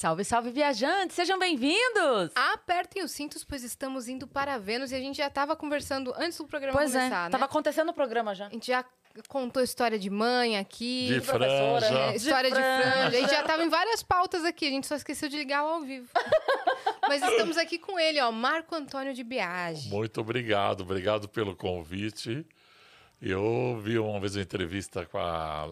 Salve, salve, viajantes! Sejam bem-vindos! Apertem os cintos, pois estamos indo para Vênus e a gente já estava conversando antes do programa Pois começar, é, né? tava acontecendo o programa já. A gente já contou história de mãe aqui, De professora, franja. é, história de, de franja. franja. A gente já tava em várias pautas aqui, a gente só esqueceu de ligar ao vivo. Mas estamos aqui com ele, ó, Marco Antônio de Biagi. Muito obrigado, obrigado pelo convite. Eu vi uma vez uma entrevista com a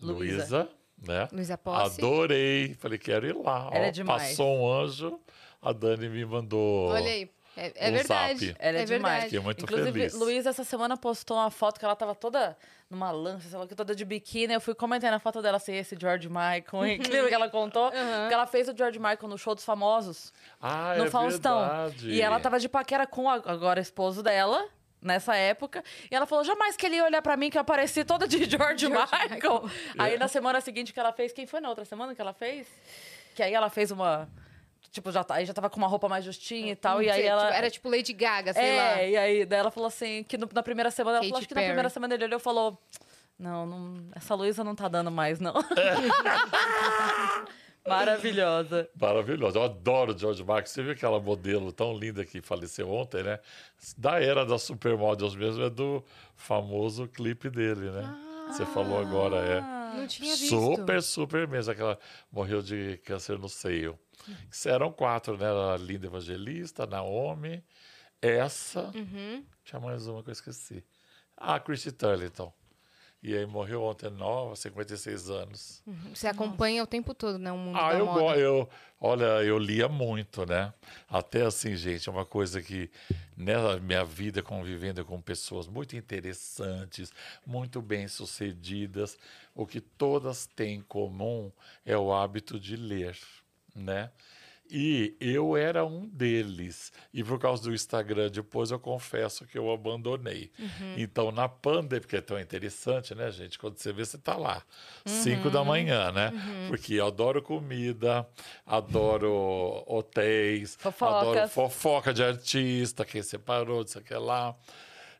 Luísa. Né? Luísa Posse. Adorei, falei, quero ir lá. Ela Ó, é demais. Passou um anjo, a Dani me mandou. Olha aí, é, é um verdade. zap. Ela é, é demais. verdade. Fiquei muito Inclusive, feliz. Luísa essa semana postou uma foto que ela tava toda numa lancha, sei lá, toda de biquíni. Eu fui comentar na foto dela assim, esse George Michael, hein? Que ela contou? Que ela fez o George Michael no show dos famosos, Ah, no é Faustão. verdade. E ela tava de paquera com o agora esposo dela. Nessa época, e ela falou: jamais que ele ia olhar pra mim que eu apareci toda de George, Michael. Aí na semana seguinte que ela fez, quem foi na outra semana que ela fez? Que aí ela fez uma. Tipo, já, tá- aí já tava com uma roupa mais justinha e tal. E aí ela. tipo, Era tipo Lady Gaga, sei é, lá. e aí daí ela falou assim, que no- na primeira semana, ela Katy falou, acho que na primeira semana ele olhou e falou, não, não essa Luísa não tá dando mais, não. Maravilhosa. Maravilhosa. Eu adoro George Michael. Você viu aquela modelo tão linda que faleceu ontem, né? Da era das supermodels mesmo, é do famoso clipe dele, né? Você falou agora, é. Não tinha visto. Super, super mesmo. Aquela morreu de câncer no seio. Isso eram quatro, né? Era a Linda Evangelista, Naomi, essa. Uhum. Tinha mais uma que eu esqueci. Ah, Christy Turlington. E aí morreu ontem nova, 56 anos. Você acompanha o tempo todo, né? O mundo Ah, da eu moda. Eu, olha, eu lia muito, né? Até assim, gente, é uma coisa que na minha vida convivendo com pessoas muito interessantes, muito bem-sucedidas, o que todas têm em comum é o hábito de ler, né? E eu era um deles. E por causa do Instagram, depois eu confesso que eu abandonei. Então, na pandemia, porque é tão interessante, né, gente? Quando você vê, você tá lá, cinco da manhã, né? Porque eu adoro comida, adoro hotéis, Fofocas. adoro fofoca de artista, quem separou, disso aqui lá.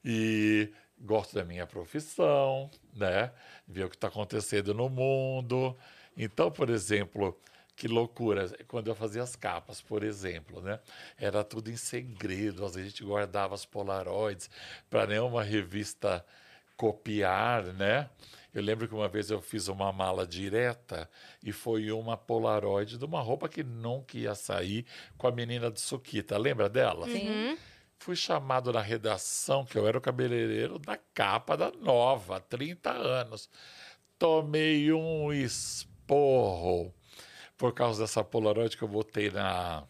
E gosto da minha profissão, né? Ver o que está acontecendo no mundo. Então, por exemplo, que loucura, quando eu fazia as capas, por exemplo, né? Era tudo em segredo, às vezes a gente guardava as polaroids para nenhuma revista copiar, né? Eu lembro que uma vez eu fiz uma mala direta e foi uma polaroid de uma roupa que nunca ia sair com a menina do Suquita. Lembra dela? Sim. Fui chamado na redação, que eu era o cabeleireiro da capa da Nova, há 30 anos. Tomei um esporro por causa dessa Polaroid que eu botei na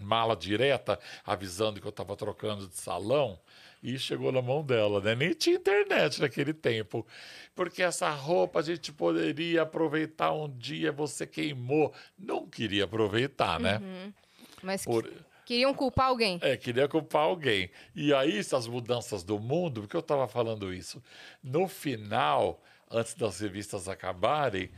mala direta, avisando que eu estava trocando de salão, e chegou na mão dela, né? Nem tinha internet naquele tempo. Porque essa roupa a gente poderia aproveitar um dia, você queimou. Não queria aproveitar, né? Mas que- Por- queriam culpar alguém. é, queria culpar alguém. E aí, essas mudanças do mundo, por que eu estava falando isso? No final, antes das revistas acabarem,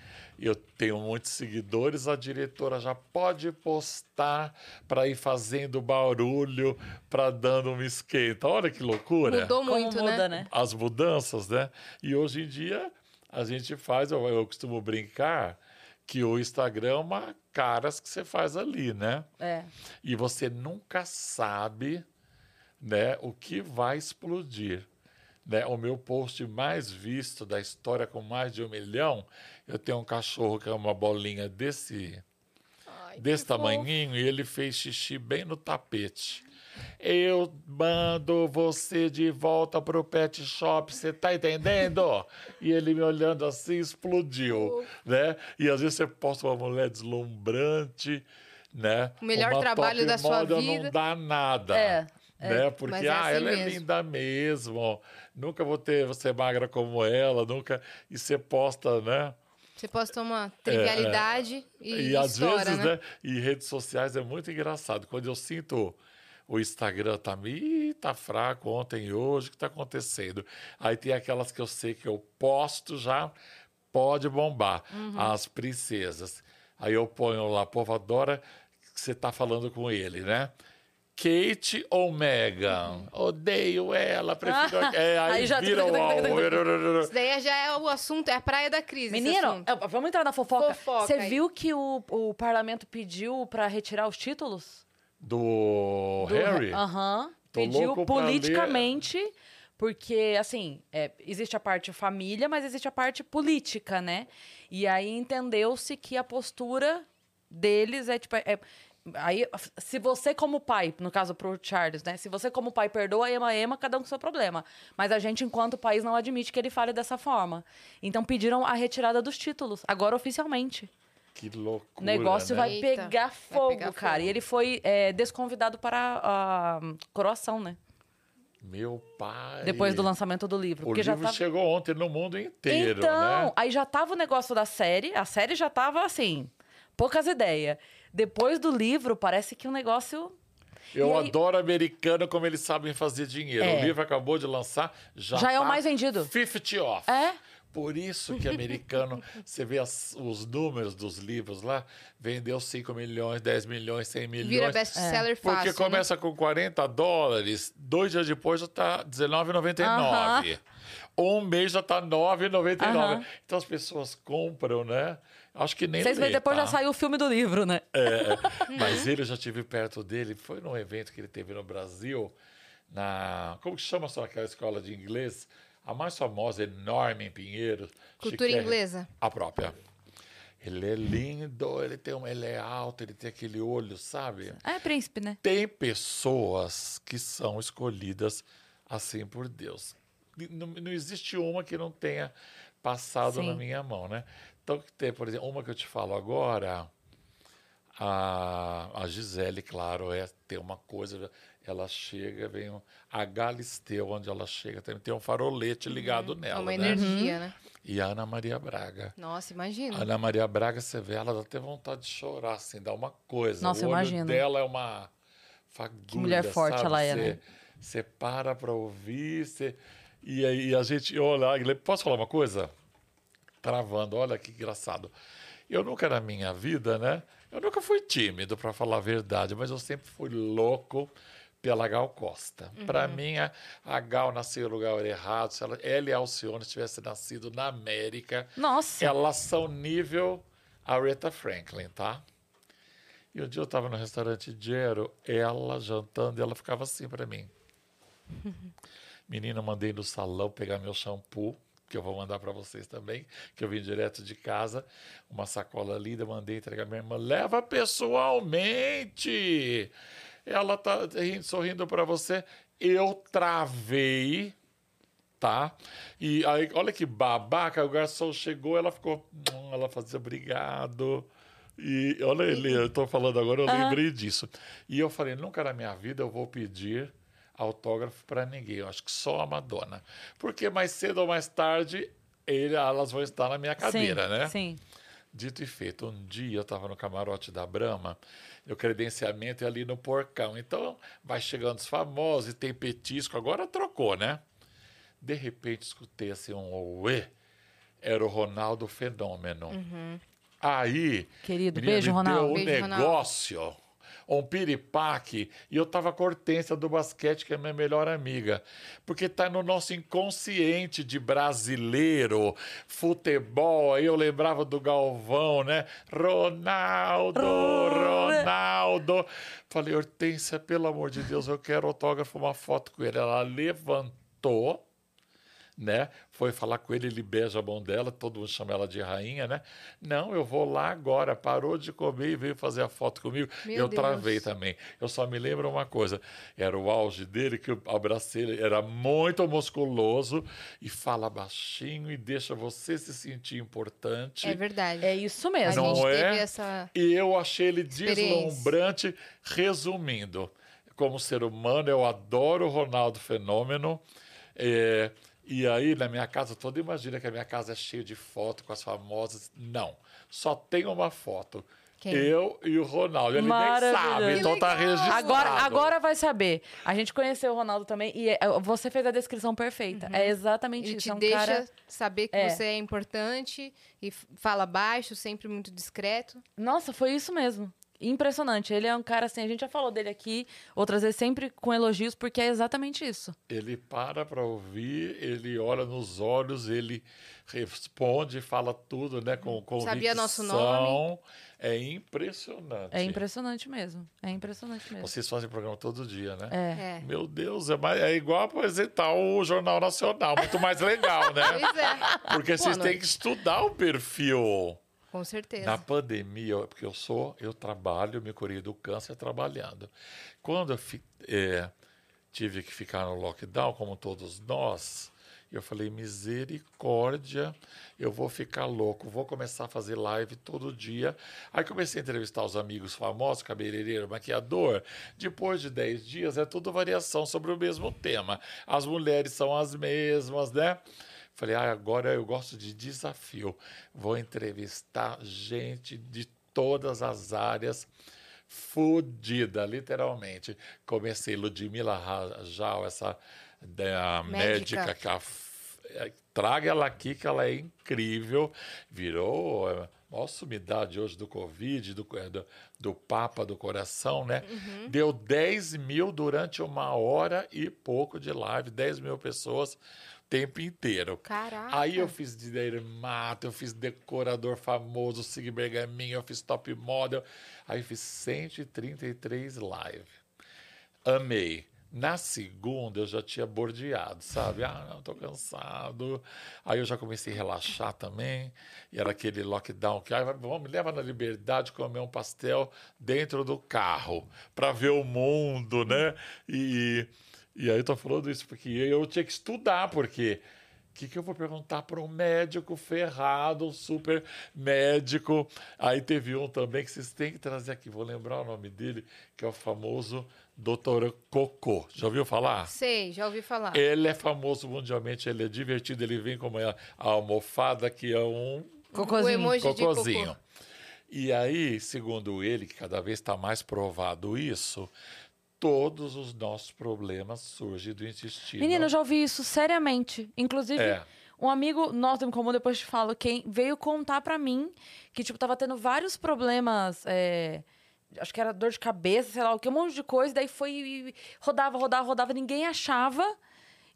eu tenho muitos seguidores, a diretora já pode postar para ir fazendo barulho, para dando uma esquenta. Olha que loucura. Mudou Como muito, muda, né? né? As mudanças, né? E hoje em dia, a gente faz, eu, eu costumo brincar que o Instagram é uma caras que você faz ali, né? É. e você nunca sabe né, o que vai explodir. Né? O meu post mais visto da história com mais de um milhão, eu tenho um cachorro que é uma bolinha desse, Ai, desse tamanhinho e ele fez xixi bem no tapete. Eu mando você de volta pro pet shop, você tá entendendo? e ele me olhando assim explodiu, né? E às vezes você posta uma mulher deslumbrante, né? O melhor Uma trabalho da sua vida. não dá nada. É, Né? Porque Mas é ah, assim ela é mesmo. linda mesmo. Nunca vou ter você magra como ela, nunca. E você posta, né? Você posta uma trivialidade e, É, E às estoura, vezes, né? né? E redes sociais é muito engraçado. Quando eu sinto o Instagram tá me tá fraco ontem e hoje, o que tá acontecendo? Aí tem aquelas que eu sei que eu posto já, pode bombar. Uhum. As princesas. Aí eu ponho lá, povo adora que você tá falando com ele, né? Kate ou Megan? Odeio ela, prefiro. É, aí, Aí já- vira o. Isso daí já é o assunto, é a praia da crise. Menino, é, vamos entrar na fofoca. Fofoca Você aí. viu que o, o parlamento pediu pra retirar os títulos? Do, Do- Harry? Aham. Pediu ler. politicamente, porque, assim, é, existe a parte família, mas existe a parte política, né? E aí entendeu-se que a postura deles é tipo. é- aí, se você, como pai, no caso pro Charles, né? Se você, como pai, perdoa a Ema Ema, cada um com seu problema. Mas a gente, enquanto país, não admite que ele fale dessa forma. Então pediram a retirada dos títulos, agora oficialmente. Que loucura. O negócio né? vai Eita, pegar vai fogo, pegar cara. fogo. E ele foi é, desconvidado para a coroação, né? Meu pai. Depois do lançamento do livro. O livro tava... chegou ontem no mundo inteiro, Então, né? aí já tava o negócio da série. A série já tava assim, poucas ideias. Depois do livro, parece que o negócio. Eu aí- adoro americano como eles sabem fazer dinheiro. É. O livro acabou de lançar, já Já é o tá mais vendido. 50 off. É? Por isso que americano, você vê as- os números dos livros lá, vendeu 5 milhões, 10 milhões, 100 milhões. Vira best-seller fácil. Porque né? começa com 40 dólares, dois dias depois já tá R$19,99. Um mês já tá R$9,99. Aham. Então as pessoas compram, né? Acho que nem Seis meses depois tá? já saiu o filme do livro, né? É, mas ele eu já tive perto dele, foi num evento que ele teve no Brasil, na. Como que chama só aquela escola de inglês? A mais famosa, enorme em Pinheiros. Cultura inglesa. A própria. Ele é lindo, ele, tem um, ele é alto, ele tem aquele olho, sabe? É príncipe, né? Tem pessoas que são escolhidas assim por Deus. Não, não existe uma que não tenha passado Sim. na minha mão, né? Então, que tem, por exemplo, uma que eu te falo agora, a, a Gisele, claro, é, tem uma coisa, ela chega, vem um, a Galisteu, onde ela chega, tem, tem um farolete ligado É nela, uma né? energia, né? E a Ana Maria Braga. Nossa, imagina. A Ana Maria Braga, você vê, ela dá até vontade de chorar, assim, dá uma coisa. Nossa, o olho dela é uma fagulha, mulher forte sabe? ela é, Você- né? Você para pra ouvir, você... E aí a gente olha... Posso falar uma coisa? Travando, olha que engraçado. Eu nunca na minha vida, né? Eu nunca fui tímido, para falar a verdade, mas eu sempre fui louco pela Gal Costa. Para mim, a, a Gal nasceu no lugar errado. Se ela, ela e a Alcione tivessem nascido na América, Nossa. elas são nível Aretha Franklin, tá? E um dia eu estava no restaurante Gero, ela jantando, e ela ficava assim para mim. Menina, mandei no salão pegar meu shampoo, que eu vou mandar para vocês também, que eu vim direto de casa, uma sacola linda, mandei entregar minha irmã. Leva pessoalmente! Ela tá rindo, sorrindo para você. Eu travei tá? E aí, olha que babaca, o garçom chegou, ela ficou, hum, ela fazia obrigado. E olha ele, eu tô falando agora, eu lembrei disso. E eu falei, nunca na minha vida eu vou pedir autógrafo para ninguém. Eu acho que só a Madonna. Porque mais cedo ou mais tarde ele, elas vão estar na minha cadeira, sim, né? Sim. Dito e feito, um dia eu estava no camarote da Brahma, o credenciamento é ali no porcão. Então, vai chegando os famosos e tem petisco, agora trocou, né? De repente, escutei assim um uê, era o Ronaldo Fenômeno. Aí, Querido, menina, beijo, me Ronaldo. deu um Beijo, Ronaldo. Um piripaque, e eu tava com a Hortência do basquete, que é minha melhor amiga. Porque tá no nosso inconsciente de brasileiro, futebol. Aí eu lembrava do Galvão, né? Ronaldo, Ronaldo. Falei, Hortência, pelo amor de Deus, eu quero autógrafo, uma foto com ele. Ela levantou né? Foi falar com ele, ele beija a mão dela, todo mundo chama ela de rainha, né? Não, eu vou lá agora. Parou de comer e veio fazer a foto comigo. Meu eu Deus. travei também. Eu só me lembro uma coisa: era o auge dele, que eu abracei ele, era muito musculoso e fala baixinho e deixa você se sentir importante. É verdade. É isso mesmo. Não gente é? teve essa. E eu achei ele deslumbrante. Resumindo, como ser humano, eu adoro o Ronaldo Fenômeno. É, e aí, na minha casa, todo imagina que a minha casa é cheia de fotos com as famosas. Não, só tem uma foto. Quem? Eu e o Ronaldo. Ele nem sabe, então tá registrado. Agora, agora vai saber. A gente conheceu o Ronaldo também e é, você fez a descrição perfeita. É exatamente Ele isso. te é um deixa cara... saber que É. você é importante e fala baixo, sempre muito discreto. Nossa, foi isso mesmo. Impressionante. Ele é um cara assim, a gente já falou dele aqui, outras vezes sempre com elogios, porque é exatamente isso. Ele para para ouvir, ele olha nos olhos, ele responde, fala tudo, né, com convicção. Sabia nosso nome. É impressionante. É impressionante mesmo. É impressionante mesmo. Vocês fazem programa todo dia, né? É. É. Meu Deus, é, mais- é igual apresentar o Jornal Nacional, muito mais legal, né? Pois é. Porque vocês Boa têm que estudar o perfil. Com certeza. Na pandemia, porque eu sou, eu trabalho, me curei do câncer trabalhando. Quando eu fi- é, tive que ficar no lockdown, como todos nós, eu falei, misericórdia, eu vou ficar louco, vou começar a fazer live todo dia. Aí comecei a entrevistar os amigos famosos, cabeleireiro, maquiador. Depois de 10 dias, é tudo variação sobre o mesmo tema. As mulheres são as mesmas, né? Falei, ah, agora eu gosto de desafio. Vou entrevistar gente de todas as áreas, fodida, literalmente. Comecei Ludmila Rajal, essa da Médica. médica, que a é, traga ela aqui, que ela é incrível. Virou é, maior sumidade hoje do Covid, do, é, do, do Papa do Coração, né? Deu 10 mil durante uma hora e pouco de live, 10 mil pessoas tempo inteiro. Caraca. Aí eu fiz de dermato, eu fiz decorador famoso, Sig Bergaminho, eu fiz top model. Aí eu fiz 133 live. Amei. Na segunda eu já tinha bordeado, sabe? Ah, não, tô cansado. Aí eu já comecei a relaxar também. E era aquele lockdown que, ah, vamos, me leva na liberdade comer um pastel dentro do carro para ver o mundo, né? E, e aí eu tô falando isso porque eu tinha que estudar, porque o que, que eu vou perguntar para um médico ferrado, um super médico? Aí teve um também que vocês têm que trazer aqui, vou lembrar o nome dele, que é o famoso Dr. Cocô. Já ouviu falar? Sei, já ouvi falar. Ele é famoso mundialmente, ele é divertido, ele vem como a almofada, que é um Cocôzinho. O emoji de cocôzinho. cocô. E aí, segundo ele, que cada vez está mais provado isso, todos os nossos problemas surgem do intestino. Menina, eu já ouvi isso seriamente. Inclusive, É. um amigo nosso em comum, depois te falo, quem veio contar pra mim que, tipo, tava tendo vários problemas. é, Acho que era dor de cabeça, sei lá o que, um monte de coisa. Daí foi. e rodava, rodava, rodava, ninguém achava.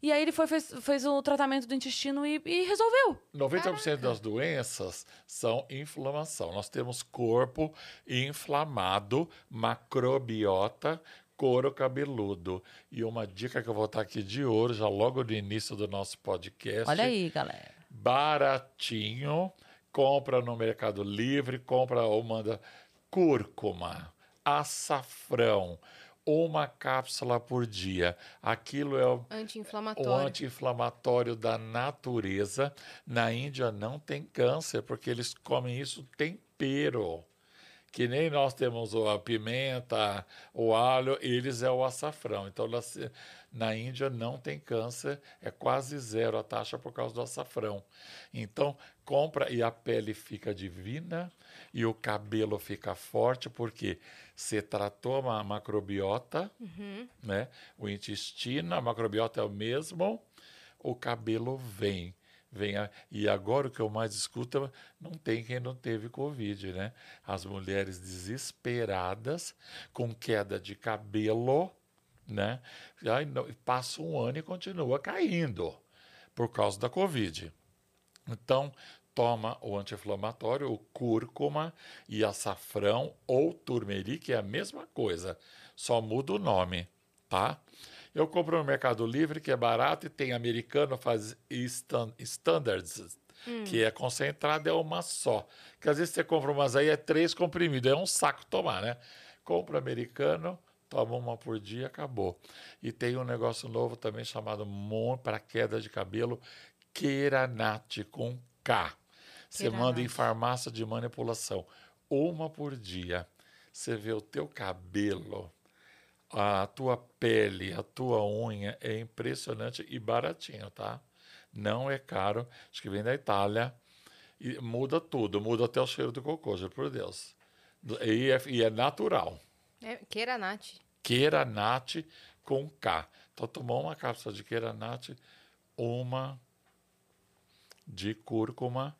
E aí ele foi, fez, fez o tratamento do intestino e, e resolveu. 90% das doenças são inflamação. Nós temos corpo inflamado, macrobiota, couro cabeludo. E uma dica que eu vou estar aqui de ouro, já logo no início do nosso podcast. Olha aí, galera. Baratinho. Compra no Mercado Livre, compra ou manda cúrcuma, açafrão, uma cápsula por dia. Aquilo é o o Anti-inflamatório. anti-inflamatório da natureza. Na Índia não tem câncer, porque eles comem isso tempero. Que nem nós temos a pimenta, o alho, eles é o açafrão. Então, na, na Índia não tem câncer, é quase zero a taxa por causa do açafrão. Então, compra e a pele fica divina e o cabelo fica forte, porque você tratou a macrobiota, né? O intestino, a macrobiota é o mesmo, o cabelo vem. Vem a- e agora o que eu mais escuto não tem quem não teve Covid, né? As mulheres desesperadas, com queda de cabelo, né? Aí passa um ano e continua caindo por causa da Covid. Então, toma o anti-inflamatório, o cúrcuma e açafrão ou turmeric, é a mesma coisa, só muda o nome, tá? Eu compro no Mercado Livre, que é barato, e tem americano, faz stan- standards, que é concentrado, é uma só. Que às vezes você compra umas aí, é três comprimidos, é um saco tomar, né? Compra americano, toma uma por dia, acabou. E tem um negócio novo também chamado para queda de cabelo, Keranate com K. Você manda em farmácia de manipulação. Uma por dia. Você vê o teu cabelo, a tua pele, a tua unha. É impressionante e baratinho, tá? Não é caro. Acho que vem da Itália. E muda tudo. Muda até o cheiro do cocô, juro por Deus. E é, e é natural. É, Keranate. Keranate com K. Então, tomou uma cápsula de Keranate, uma de cúrcuma,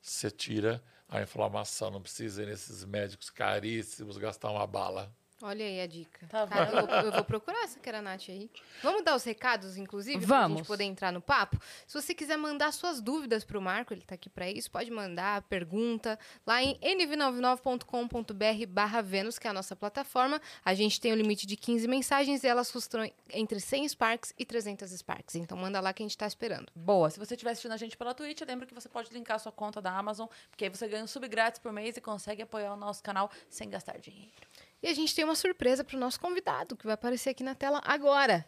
você tira a inflamação. Não precisa ir nesses médicos caríssimos gastar uma bala. Olha aí a dica. Tá Cara, eu, eu vou procurar essa Keranat aí. Vamos dar os recados, inclusive, pra Vamos. gente poder entrar no papo? Se você quiser mandar suas dúvidas pro Marco, ele tá aqui pra isso, pode mandar pergunta lá em nv99.com.br barra Vênus, que é a nossa plataforma. A gente tem o limite de 15 mensagens e elas custam entre 100 Sparks e 300 Sparks. Então manda lá que a gente tá esperando. Boa. Se você estiver assistindo a gente pela Twitch, lembra que você pode linkar a sua conta da Amazon, porque aí você ganha um sub grátis por mês e consegue apoiar o nosso canal sem gastar dinheiro. E a gente tem uma surpresa pro nosso convidado, que vai aparecer aqui na tela agora.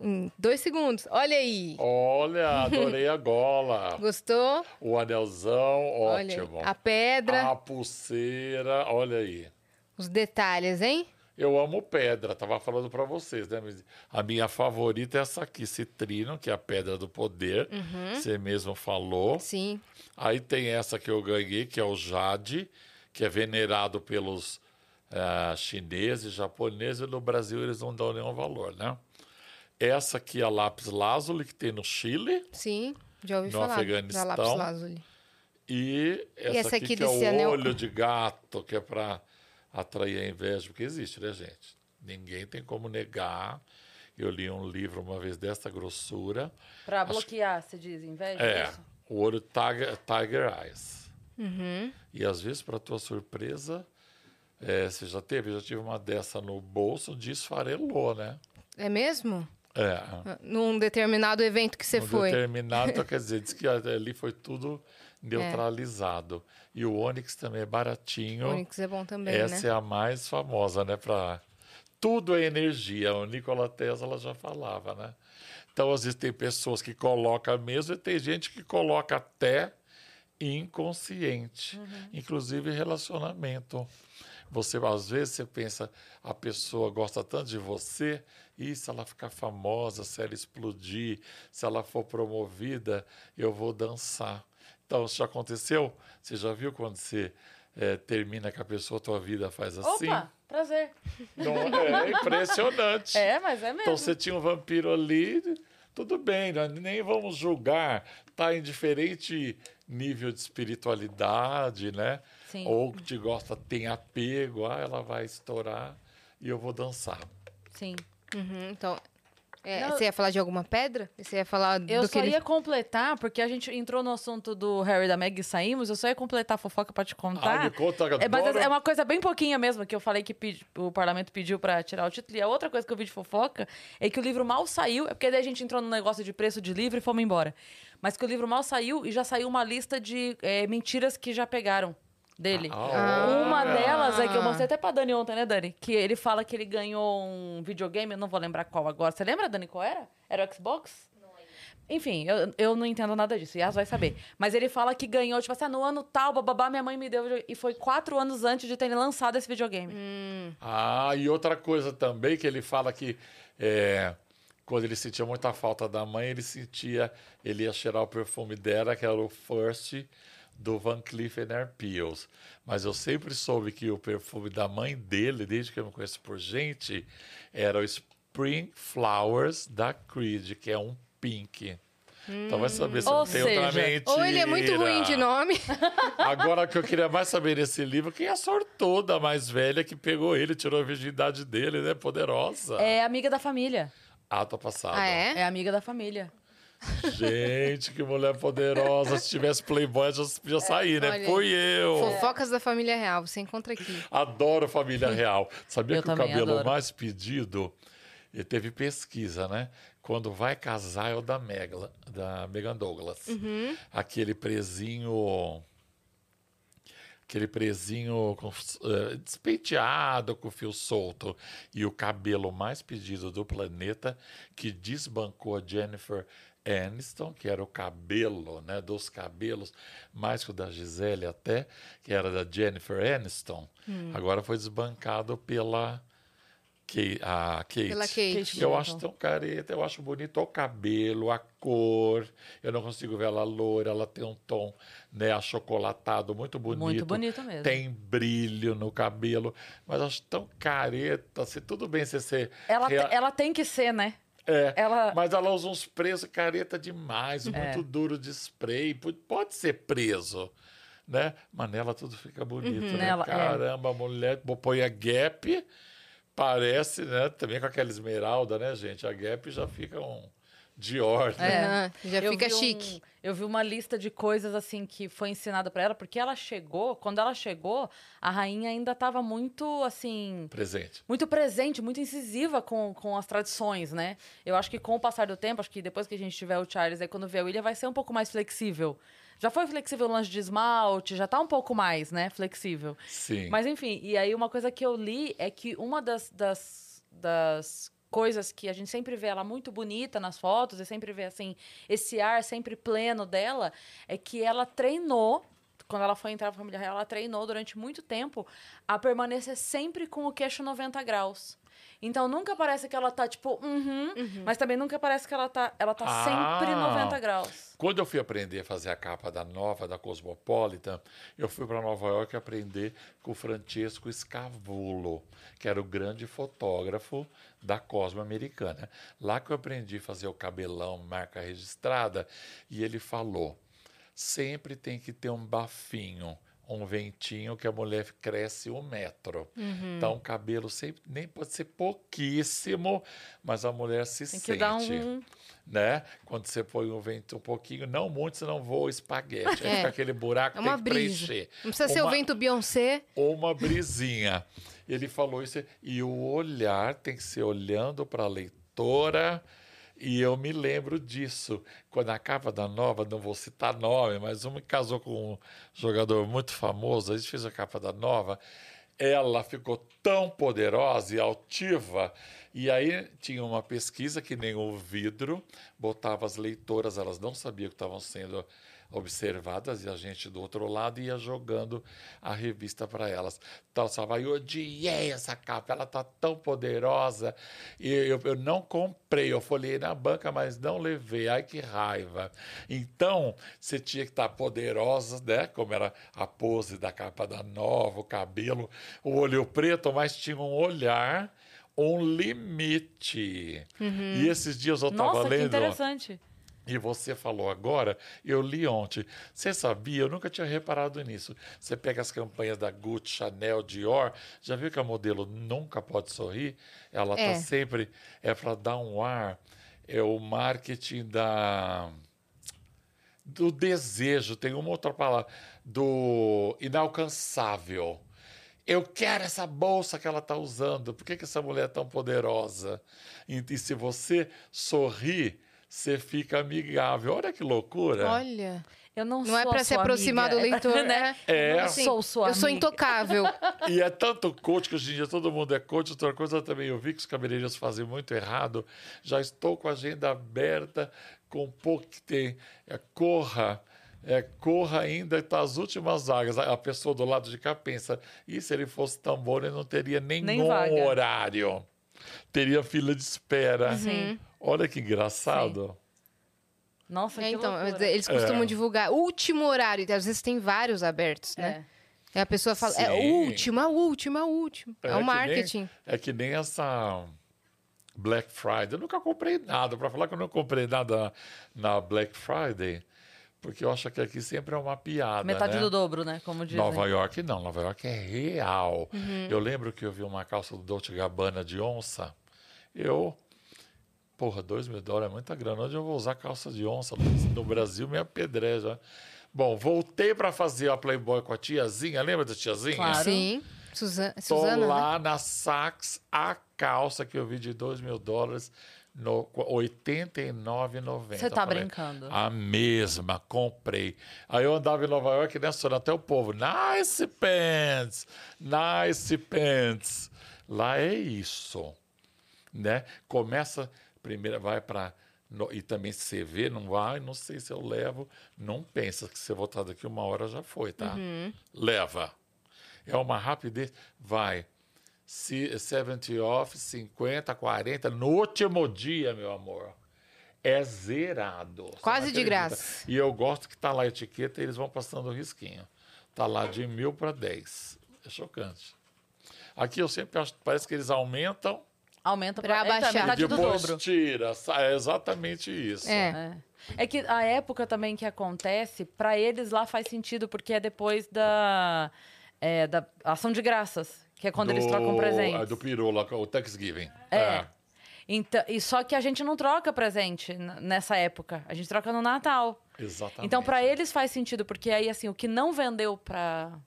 Em dois segundos. Olha aí. Olha, adorei a gola. Gostou? O anelzão, ótimo. a pedra, A pulseira, olha aí. os detalhes, hein? Eu amo pedra, tava falando para vocês, né? A minha favorita é essa aqui, citrino, que é a pedra do poder. Uhum. Você mesmo falou. Sim. Aí tem essa que eu ganhei, que é o jade, que é venerado pelos ah, chineses, japoneses, e no Brasil eles não dão nenhum valor, né? Essa aqui é a lápis lazuli, que tem no Chile. Sim. Já ouvi No falar Afeganistão. da lápis lazuli. E essa, essa aqui, aqui que é o anel- olho de gato, que é para atrair a inveja, porque existe, né, gente? Ninguém tem como negar. Eu li um livro uma vez dessa grossura. Pra bloquear, você diz, inveja? É, isso? o olho tiger, tiger Eyes. Uhum. E às vezes, para tua surpresa, é, você já teve? Eu já tive uma dessa no bolso, desfarelou, né? É mesmo? É. Num determinado evento que você no foi. determinado, então quer dizer, diz que ali foi tudo neutralizado. E o Onix também é baratinho. O Onix é bom também, Essa né? é a mais famosa, né? Pra... Tudo é energia. O Nikola Tesla já falava, né? Então, às vezes, tem pessoas que colocam mesmo e tem gente que coloca até inconsciente, Uhum. inclusive relacionamento. Você, às vezes, você pensa, a pessoa gosta tanto de você, e se ela ficar famosa, se ela explodir, se ela for promovida, eu vou dançar. Então, isso já aconteceu? Você já viu quando você eh, termina com a pessoa, tua vida faz assim? Opa, prazer. Não, é impressionante. É, mas é mesmo. Então você tinha um vampiro ali, tudo bem, nós nem vamos julgar. Está em diferente nível de espiritualidade, né? Sim. Ou te gosta, tem apego, ah, ela vai estourar e eu vou dançar. Sim. Uhum, então, é, Não, você ia falar de alguma pedra? Você ia falar Eu do só que ele... ia completar, porque a gente entrou no assunto do Harry da Meg e saímos, eu só ia completar a fofoca pra te contar. Ah, me conta agora. É, mas é uma coisa bem pouquinha mesmo, que eu falei que pedi- o parlamento pediu pra tirar o título. E a outra coisa que eu vi de fofoca é que o livro mal saiu, é porque daí a gente entrou no negócio de preço de livro e fomos embora. Mas que o livro mal saiu e já saiu uma lista de é, mentiras que já pegaram dele. Ah, Uma delas é que eu mostrei até pra Dani ontem, né, Dani? Que ele fala que ele ganhou um videogame, eu não vou lembrar qual agora. Você lembra, Dani, qual era? Era o Xbox? Enfim, eu, eu não entendo nada disso. Yas vai saber. Mas ele fala que ganhou, tipo assim, ah, no ano tal, bababá, minha mãe me deu. E foi quatro anos antes de terem lançado esse videogame. Ah, e outra coisa também que ele fala que é, quando ele sentia muita falta da mãe, ele sentia, ele ia cheirar o perfume dela, que era o First do Van Cleef Arpels. Mas eu sempre soube que o perfume da mãe dele, desde que eu me conheço por gente, era o Spring Flowers da Creed, que é um pink. Então vai saber se Ou não tem outra seja, mentira. Ou ele é muito ruim de nome. Agora, o que eu queria mais saber nesse livro, quem é a sortuda mais velha que pegou ele, tirou a virgindade dele, né? Poderosa. É amiga da família. Ah, tô passada. ah, é? É amiga da família. Gente, que mulher poderosa. Se tivesse Playboy, já podia sair, né? olha. Fui eu. Fofocas da família real, você encontra aqui. Adoro família real. Sabia Eu que o cabelo adoro. mais pedido, e teve pesquisa, né? Quando vai casar é o da, Megla, da Megan Douglas. Uhum. Aquele presinho. Aquele presinho com, eh, despenteado, com fio solto. E o cabelo mais pedido do planeta, que desbancou a Jennifer Aniston, que era o cabelo, né? Dos cabelos, mais que o da Gisele até, que era da Jennifer Aniston. Hum. Agora foi desbancado pela Kate, a Kate. Pela Kate. Eu acho tão careta, eu acho bonito o cabelo, a cor. Eu não consigo ver ela loira, ela tem um tom né, achocolatado muito bonito. Muito bonito mesmo. Tem brilho no cabelo, mas eu acho tão careta. Se tudo bem você ser. Ela, ela tem que ser, né? É, Ela- mas ela usa uns presos careta demais, É. muito duro de spray. Pode ser preso, né? Mas nela tudo fica bonito, né? Nela, é. Caramba, a mulher põe a Gap, parece, né? Também com aquela esmeralda, né, gente? A Gap já fica um Dior, né? É. Já Eu fica vi um- chique. eu vi uma lista de coisas assim que foi ensinada pra ela, porque ela chegou, quando ela chegou, a rainha ainda estava muito assim, Presente. muito presente, muito incisiva com, com as tradições, né? Eu acho que com o passar do tempo, acho que depois que a gente tiver o Charles, aí quando vier o William, vai ser um pouco mais flexível. Já foi flexível o lance de esmalte, já tá um pouco mais, né, flexível. Sim. Mas enfim, e aí uma coisa que eu li é que uma das, das, das coisas que a gente sempre vê ela muito bonita nas fotos, e sempre vê assim, esse ar sempre pleno dela, é que ela treinou. Quando ela foi entrar na família real, ela treinou durante muito tempo a permanecer sempre com o queixo 90 graus. Então nunca parece que ela tá tipo, uhum, mas também nunca parece que ela tá, ela tá sempre Ah. 90 graus. Quando eu fui aprender a fazer a capa da nova, da Cosmopolitan, eu fui para Nova York aprender com o Francesco Scavulo, que era o grande fotógrafo da Cosmo Americana. Lá que eu aprendi a fazer o cabelão, marca registrada, e ele falou: sempre tem que ter um bafinho. Um ventinho que a mulher cresce um metro. Então, o cabelo sempre, nem pode ser pouquíssimo, mas a mulher se Tem que sente um. né? Quando você põe o vento um pouquinho, não muito, senão voa espaguete. Aí É. fica aquele buraco É que uma tem que brisa. preencher. Não precisa ser o Uma- vento Beyoncé. Ou uma brisinha. Ele falou isso. E o olhar tem que ser olhando para a leitora. E eu me lembro disso. Quando a capa da nova, não vou citar nome, mas uma casou com um jogador muito famoso, a gente fez a capa da nova. Ela ficou tão poderosa e altiva. E aí tinha uma pesquisa que nem o vidro, botava as leitoras, elas não sabiam que estavam sendo observadas e a gente do outro lado ia jogando a revista para elas. Então, Salva, eu odiei essa capa, ela tá tão poderosa. E eu, eu não comprei, eu folhei na banca, mas não levei. Ai, que raiva. Então, você tinha que estar poderosa, né? Como era a pose da capa da nova, o cabelo, o olho preto, mas tinha um olhar, um limite. E esses dias eu estava Nossa, que lendo. interessante. E você falou agora, eu li ontem. Você sabia? Eu nunca tinha reparado nisso. Você pega as campanhas da Gucci, Chanel, Dior, já viu que a modelo nunca pode sorrir? Ela está É. sempre. É para dar um ar. É o marketing da. Do desejo, tem uma outra palavra. Do inalcançável. Eu quero essa bolsa que ela está usando. Por que, que essa mulher é tão poderosa? E, e se você sorrir, você fica amigável. Olha que loucura. Olha. Eu não, Não é sou a para se aproximar do amiga, leitor, né? É. Eu não Assim, sou sua Eu sou intocável. E é tanto coach que hoje em dia todo mundo é coach. Outra coisa também, eu vi que os cabeleireiros fazem muito errado. Já estou com a agenda aberta, com pouco que tem. É, corra. É, corra ainda, está as últimas vagas. A pessoa do lado de cá pensa: e se ele fosse tão bom, ele não teria nenhum vaga. horário. Teria fila de espera. Sim. Olha que engraçado. Nossa, É, que então, loucura. eles costumam É. divulgar último horário, e às vezes tem vários abertos, né? E a pessoa fala, é o Sim. último, é o último, é o último. É, que o nem- marketing. é que nem essa Black Friday. Eu nunca comprei nada. Para falar que eu não comprei nada na Black Friday, porque eu acho que aqui sempre é uma piada. Metade né? do dobro, né? Como dizem. Nova York não, Nova York é real. Uhum. Eu lembro que eu vi uma calça do Dolce Gabbana de onça. Eu, porra, dois mil dólares é muita grana. Onde eu vou usar calça de onça? No Brasil me apedreja. Bom, voltei para fazer a Playboy com a tiazinha. Lembra da tiazinha? Claro. Sim. Suza- Tô Suzana, né? lá na Saks, a calça que eu vi de 2 mil dólares, no R$ 89,90. Você tá falei, brincando. A mesma, comprei. Aí eu andava em Nova York, né, Sônia, até o povo, nice pants, nice pants. Lá é isso, né? Começa, primeiro vai para... E também se você vê, não vai, não sei se eu levo. Não pensa que eu voltar daqui uma hora já foi, tá? Leva. É uma rapidez. Vai. Se- 70 off, 50, 40. No último dia, meu amor. É zerado. Você Quase de graça. E eu gosto que tá lá a etiqueta e eles vão passando o risquinho. Tá lá de mil para 10. É chocante. Aqui eu sempre acho, parece que eles aumentam Aumenta Pra pra, é, abaixar. metade do Depois dobro. tira. É exatamente isso. É. É. É que a época também que acontece, pra eles lá faz sentido, porque é depois da, é, da ação de graças, que é quando eles Do- trocam presentes. é, Do peru lá, o Thanksgiving. É. Então, e só que a gente não troca presente nessa época. A gente troca no Natal. Exatamente. Então, pra eles faz sentido, porque aí, assim, o que não vendeu pra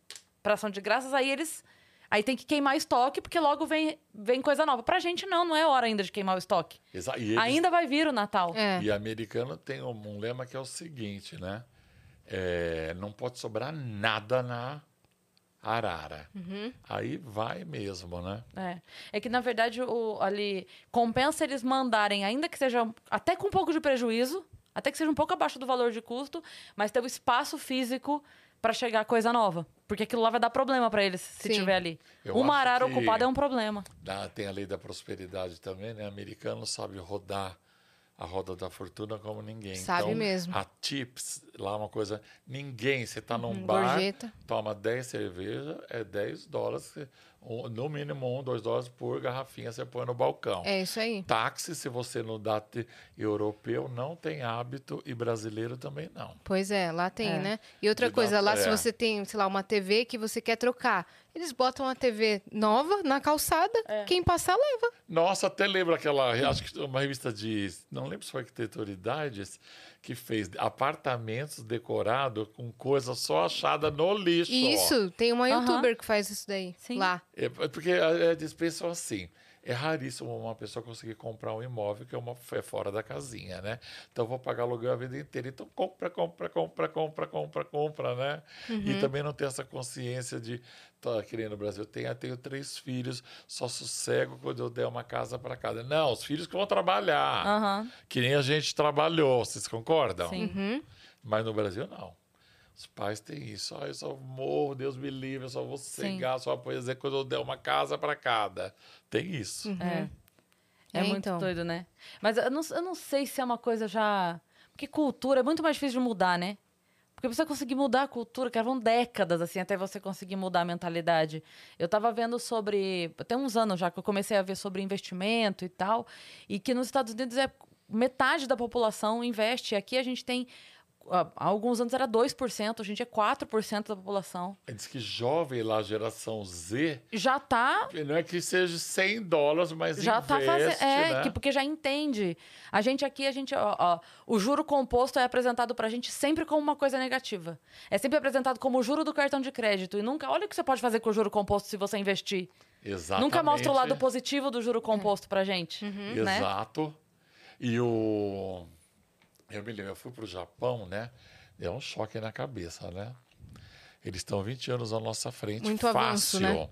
ação de graças, aí eles. Aí tem que queimar estoque, porque logo vem, vem coisa nova. Pra gente, não, não é hora ainda de queimar o estoque. Exa- eles- Ainda vai vir o Natal. É. E americano tem um, um lema que é o seguinte, né? É, não pode sobrar nada na arara. Uhum. Aí vai mesmo, né? É. É que, na verdade, o, ali compensa eles mandarem, ainda que seja até com um pouco de prejuízo, até que seja um pouco abaixo do valor de custo, mas ter o espaço físico para chegar coisa nova. Porque aquilo lá vai dar problema para eles se Sim. tiver ali. Eu Uma arara ocupada é um problema. Da- tem a lei da prosperidade também, né? Americano sabe rodar a roda da fortuna como ninguém. Sabe então, mesmo. A tips, lá uma coisa... Ninguém, você tá num Uhum, bar, gorjeta. toma 10 cerveja, é 10 dólares, um- no mínimo 1, 2 dólares por garrafinha você põe no balcão. É isso aí. Táxi, se você não dá te- europeu, não tem hábito e brasileiro também não. Pois é, lá tem, É. né? E outra De coisa, dar- lá se é. você tem, sei lá, uma TV que você quer trocar, eles botam uma TV nova na calçada, É. quem passar leva. Nossa, até lembro aquela, acho que uma revista de, não lembro se foi Arquitetoridades, que fez apartamentos decorados com coisa só achada no lixo. ó. Isso, tem uma youtuber que faz isso daí. Sim. Lá. É, porque é, eles pensam assim. É raríssimo uma pessoa conseguir comprar um imóvel que é, uma, é fora da casinha, né? Então, eu vou pagar aluguel a vida inteira. Então, compra, compra, compra, compra, compra, compra, né? E também não tem essa consciência de... Tá, que nem no Brasil, eu tenho três filhos, só sossego quando eu der uma casa para cada. Não, os filhos que vão trabalhar. Aham. Que nem a gente trabalhou, vocês concordam? Sim. Uhum. Mas no Brasil, não. Os pais têm isso. Ah, eu só morro, Deus me livre, eu só vou cegar, só vou dizer quando eu der uma casa para cada. Tem isso. É. É, É, muito então. doido, né? Mas eu não, eu não sei se é uma coisa já. Porque cultura é muito mais difícil de mudar, né? Porque você conseguir mudar a cultura, cara, vão décadas, assim, até você conseguir mudar a mentalidade. Eu tava vendo sobre. Tem uns anos já que eu comecei a ver sobre investimento e tal. E que nos Estados Unidos é metade da população investe. Aqui a gente tem. Há alguns anos era 2%, a gente é 4% da população. Diz que jovem lá, geração Z, Já tá não é que seja 100 dólares, mas já tá investe, fazendo. É, né? que, porque já entende. A gente aqui, a gente. Ó, ó, o juro composto é apresentado pra gente sempre como uma coisa negativa. É sempre apresentado como o juro do cartão de crédito. E nunca. Olha o que você pode fazer com o juro composto se você investir. Exatamente. Nunca mostra o lado positivo do juro composto pra gente. Né? Exato. E o. Eu me lembro, eu fui para o Japão, né? Deu um choque na cabeça, né? Eles estão 20 anos à nossa frente. Muito fácil. avanço, né?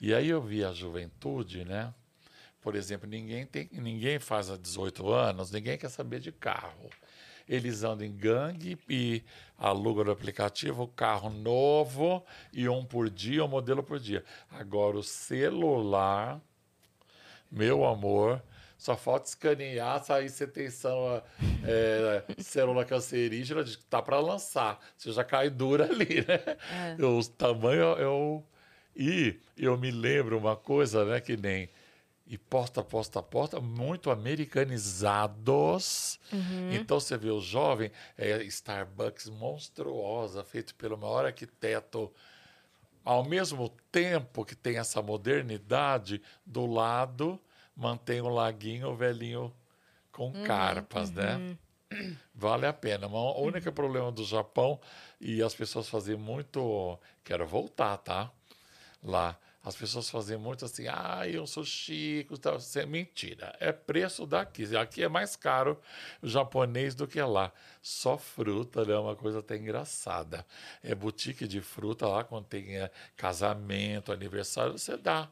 E aí eu vi a juventude, né? Por exemplo, ninguém, tem, ninguém faz há 18 anos, ninguém quer saber de carro. Eles andam em gangue e alugam no aplicativo carro novo e um por dia, um modelo por dia. Agora, o celular, meu amor, só falta escanear, sair você tem célula, é, célula cancerígena, diz que tá para lançar. Você já cai dura ali, né? O tamanho eu. E eu me lembro uma coisa, né, que nem. E porta, porta, porta, muito americanizados. Então você vê o jovem, é, Starbucks monstruosa, feito pelo maior arquiteto ao mesmo tempo que tem essa modernidade, do lado mantém o laguinho velhinho com carpas, né? Vale a pena. Mas o único problema do Japão, e as pessoas faziam muito. Quero voltar, tá? Lá. As pessoas faziam muito assim, ah, eu sou chique, tal. Isso é mentira. É preço daqui. Aqui é mais caro o japonês do que lá. Só fruta, né? Uma coisa até engraçada. É boutique de fruta lá, quando tem é, casamento, aniversário, você dá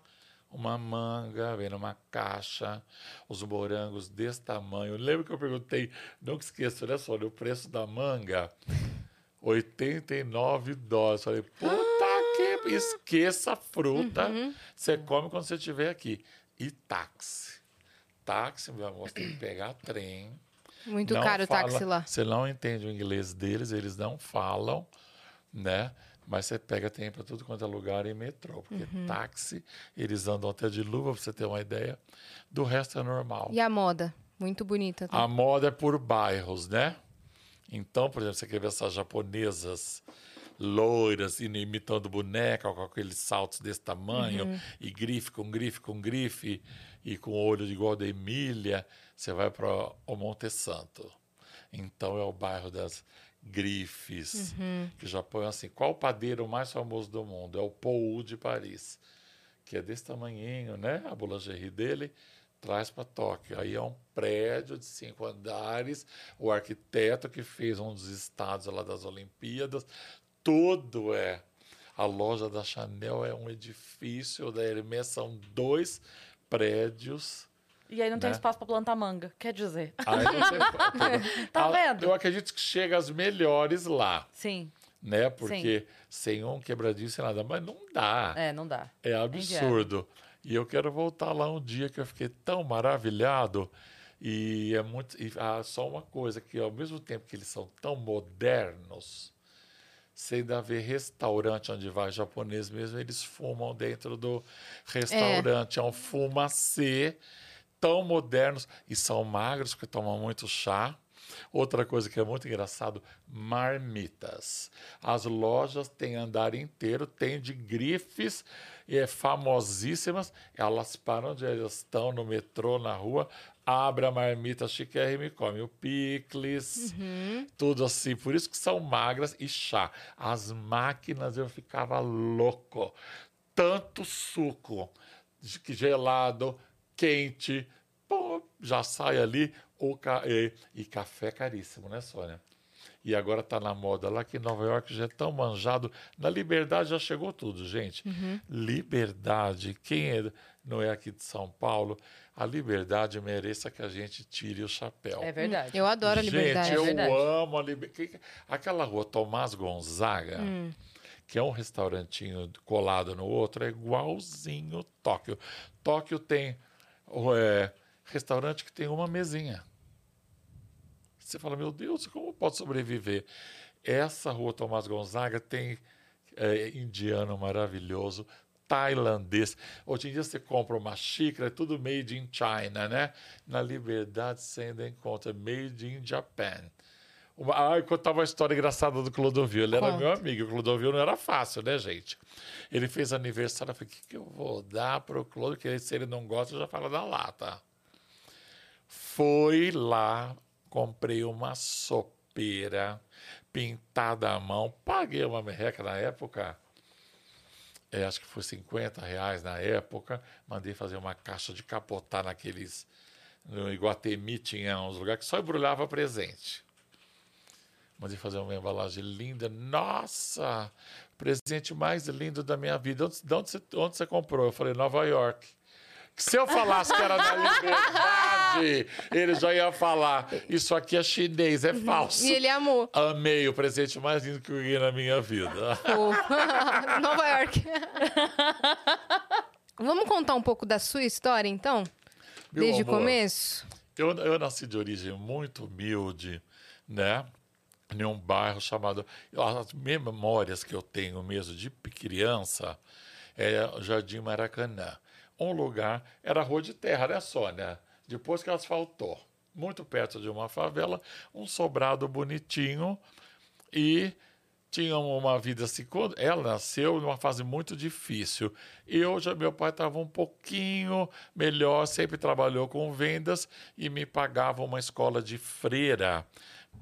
uma manga, vem numa caixa, os morangos desse tamanho. Lembra que eu perguntei, nunca esqueço, né, Sônia, o preço da manga? 89 dólares. Falei, puta que... Esqueça a fruta, você come quando você estiver aqui. E táxi. Táxi, meu amor, você tem que pegar trem. Muito Não caro o fala- táxi lá. Você não entende o inglês deles, eles não falam, né? Mas você pega, tem para tudo quanto é lugar em metrô. Porque Uhum. táxi, eles andam até de luva, pra você ter uma ideia. Do resto é normal. E a moda? Muito bonita. Tá? A moda é por bairros, né? Então, por exemplo, você quer ver essas japonesas loiras imitando boneca com aqueles saltos desse tamanho, e grife com grife com grife, e com olho igual da Emília, você vai para o Monte Santo. Então é o bairro das grifes, que o Japão é assim. Qual o padeiro mais famoso do mundo? É o Pou de Paris, que é desse tamanhinho, né? A boulangerie dele traz para Tóquio. Aí é um prédio de cinco andares. O arquiteto que fez um dos estados lá das Olimpíadas, tudo é. A loja da Chanel é um edifício, da Hermès são dois prédios. E aí não tem Né? espaço pra plantar manga. Quer dizer. Não tem- Tá Ah, vendo? Eu acredito que chega as melhores lá, Sim. né? Porque sem um quebradinho, sem nada. Mas não dá. É, não dá. É absurdo. E eu quero voltar lá um dia que eu fiquei tão maravilhado. E é muito. E, ah, só uma coisa, que ao mesmo tempo que eles são tão modernos, você ainda vê restaurante onde vai japonês mesmo, eles fumam dentro do restaurante. É, um fumacê tão modernos e são magros porque tomam muito chá. Outra coisa que é muito engraçado, marmitas. As lojas têm andar inteiro, tem de grifes é, famosíssimas. Elas param onde elas estão, no metrô, na rua, abre a marmita chiquérrima e come o picles, tudo assim. Por isso que são magras e chá. As máquinas eu ficava louco. Tanto suco gelado, quente, pô, já sai ali o ca... e, e café caríssimo, né, Sônia? E agora tá na moda lá que Nova York já é tão manjado. Na Liberdade já chegou tudo, gente. Liberdade, quem é- não é aqui de São Paulo, a Liberdade mereça que a gente tire o chapéu. É verdade. Eu adoro a liberdade. Gente, eu É verdade. amo a liberdade. Aquela rua Tomás Gonzaga, Hum. que é um restaurantinho colado no outro, é igualzinho Tóquio. Tóquio tem é, restaurante que tem uma mesinha. Você fala, meu Deus, como pode sobreviver? Essa rua Tomás Gonzaga tem é, indiano maravilhoso, tailandês. Hoje em dia você compra uma xícara, é tudo made in China, né? Na Liberdade você ainda encontra made in Japan. Uma, ah, eu contava uma história engraçada do Clodovil. Ele era Conta. meu amigo. O Clodovil não era fácil, né, gente? Ele fez aniversário. Eu falei, o que, que eu vou dar para o Clodovil? Porque se ele não gosta, já fala da lata. Fui lá, comprei uma sopeira pintada à mão. Paguei uma merreca na época. É, acho que foi 50 reais na época. Mandei fazer uma caixa de capotar naqueles. No Iguatemi tinha uns lugares que só embrulhava presente. Mandei fazer uma embalagem linda. Nossa! Presente mais lindo da minha vida. Onde, de onde, você, onde você comprou? Eu falei, Nova York. Se eu falasse que era da liberdade, ele já ia falar. Isso aqui é chinês, é falso. E ele amou. Amei o presente mais lindo que eu ganhei na minha vida. Nova York. Vamos contar um pouco da sua história, então? Meu Desde o amor, começo? Eu, eu nasci de origem muito humilde, né? Em um bairro chamado. As memórias que eu tenho mesmo de criança é Jardim Maracanã. Um lugar, era rua de terra, né, Sônia? Depois que asfaltou. Muito perto de uma favela, um sobrado bonitinho e tinha uma vida assim. Quando ela nasceu numa fase muito difícil. Eu já, meu pai estava um pouquinho melhor, sempre trabalhou com vendas e me pagava uma escola de freira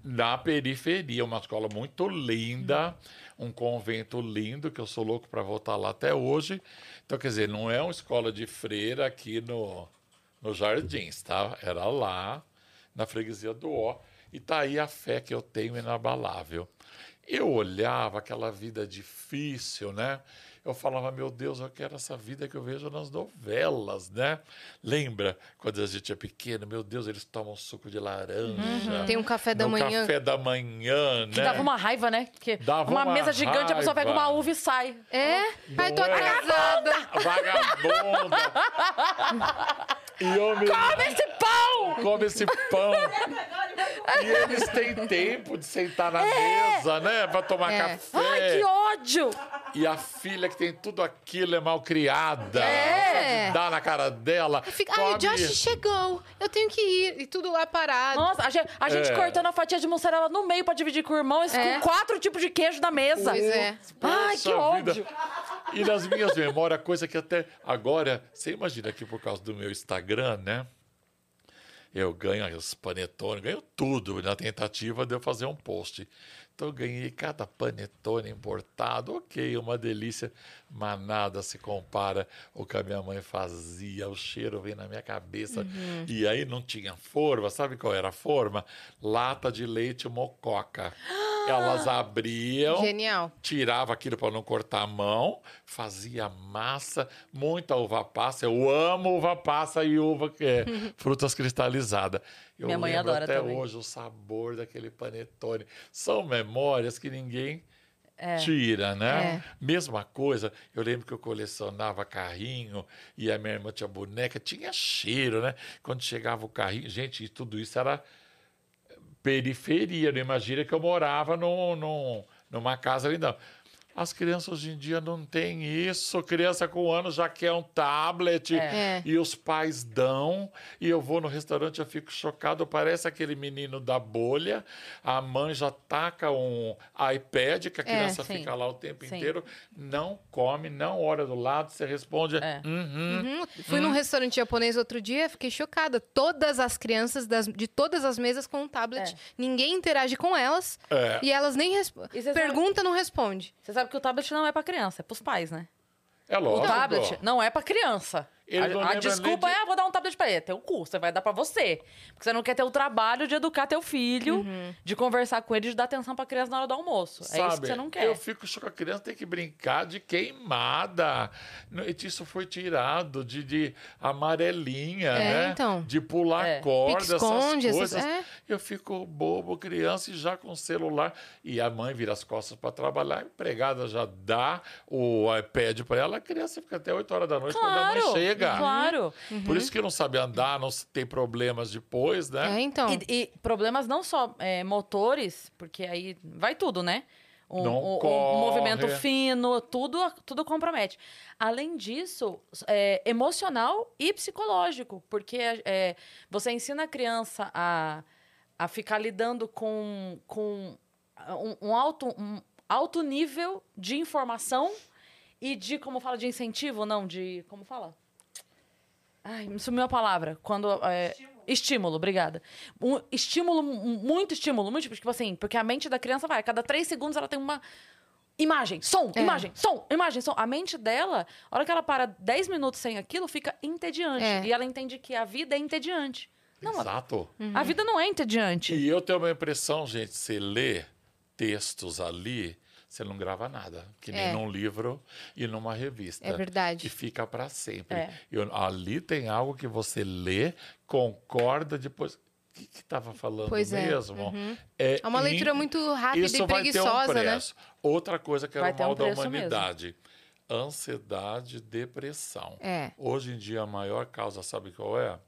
na periferia, uma escola muito linda, um convento lindo, que eu sou louco para voltar lá até hoje. Então, quer dizer, não é uma escola de freira aqui no, no Jardins, tá? Era lá, na freguesia do Ó. E tá aí a fé que eu tenho inabalável. Eu olhava aquela vida difícil, né? Eu falava, meu Deus, eu quero essa vida que eu vejo nas novelas, né? Lembra quando a gente é pequeno? Meu Deus, eles tomam suco de laranja. Tem um café da manhã. café da manhã, Que né? dava uma raiva, né? Porque Dava uma, uma mesa gigante, a pessoa pega raiva. uma uva e sai. É? Ai, tô é? atrasada. Vagabunda! e eu me... Come esse pão! Come esse pão! E eles têm tempo de sentar na mesa, né? Pra tomar É. café. Ai, que ódio! E a filha que tem tudo aquilo é mal criada. É. Dá na cara dela. Fica, Ai, o Josh chegou, eu tenho que ir. E tudo lá parado. Nossa, a gente, a gente É. cortando a fatia de mussarela no meio pra dividir com o irmão, e É. com quatro tipos de queijo na mesa. Pois é. Ai, que Poxa vida. E nas minhas memórias, coisa que até agora, você imagina que por causa do meu Instagram, né? Eu ganho os panetone, ganho tudo na tentativa de eu fazer um post. Então ganhei cada panetone importado, ok, uma delícia, mas nada se compara o que a minha mãe fazia, o cheiro vem na minha cabeça. E aí não tinha forma, sabe qual era a forma? Lata de leite mococa. Elas abriam, Genial. tirava aquilo para não cortar a mão, fazia massa, muita uva passa. Eu amo uva passa e uva que é frutas cristalizadas. Eu Minha mãe lembro adora até também. hoje o sabor daquele panetone. São memórias que ninguém É. tira, né? É. Mesma coisa, eu lembro que eu colecionava carrinho e a minha irmã tinha boneca, tinha cheiro, né? Quando chegava o carrinho, gente, tudo isso era periferia, não imagina que eu morava num, num, numa casa ali, não. As crianças hoje em dia não têm isso. Criança com um ano já quer um tablet É. e os pais dão. E eu vou no restaurante, eu fico chocado. Parece aquele menino da bolha. A mãe já taca um iPad, que a É, criança sim. fica lá o tempo Sim. inteiro, não come, não olha do lado, você responde. É. "Uhum". Uhum. Fui num restaurante japonês outro dia, fiquei chocada. Todas as crianças das- de todas as mesas com um tablet. É. Ninguém interage com elas. É. E elas nem respondem. Você sabe- Pergunta, não responde. Você sabe que o tablet não é pra criança, é pros pais, né? É O lógico. tablet não é pra criança. Ele não a, a desculpa nem de- é, ah, vou dar um tablet pra ele. Tem um curso, você vai dar pra você. Porque você não quer ter o trabalho de educar teu filho, Uhum. de conversar com ele, de dar atenção pra criança na hora do almoço. é isso que Sabe, você não quer. Eu fico chocado. A criança tem que brincar de queimada. E Isso foi tirado de, de amarelinha, É, né? então. De pular É. corda, essas Pique-esconde, essas- coisas. é. Eu fico bobo, criança, e já com celular. E a mãe vira as costas para trabalhar, a empregada já dá o iPad para ela, a criança fica até 8 horas da noite quando a Claro, mãe chega. Claro. Por isso que não sabe andar, não se- tem problemas depois, né? É, então. E, e problemas não só é, motores, porque aí vai tudo, né? Um, um- um movimento fino, tudo, tudo compromete. Além disso, é, emocional e psicológico, porque é, você ensina a criança a, a ficar lidando com, com um, um alto, um alto nível de informação e de, como fala, de incentivo, não, de. Como fala? Ai, me sumiu a palavra. Quando. é, estímulo. obrigada. Um estímulo, muito estímulo, muito tipo assim, porque a mente da criança vai, a cada três segundos ela tem uma. Imagem, som, É. imagem, som, imagem, som. A mente dela, a hora que ela para 10 minutos sem aquilo, fica entediante. É. E ela entende que a vida é entediante. Não, a, Exato. a vida não é entediante. E eu tenho uma impressão, gente, você lê textos ali, você não grava nada, que nem É. num livro e numa revista. É verdade. E fica para sempre. É. Eu- ali tem algo que você lê, concorda, depois. O que estava falando Pois é. mesmo? Uhum. É, É uma in- leitura muito rápida Isso e vai ter um preguiçosa, né? Outra coisa que era o mal um da humanidade. Ansiedade, depressão. É. Hoje em dia, a maior causa, sabe qual é?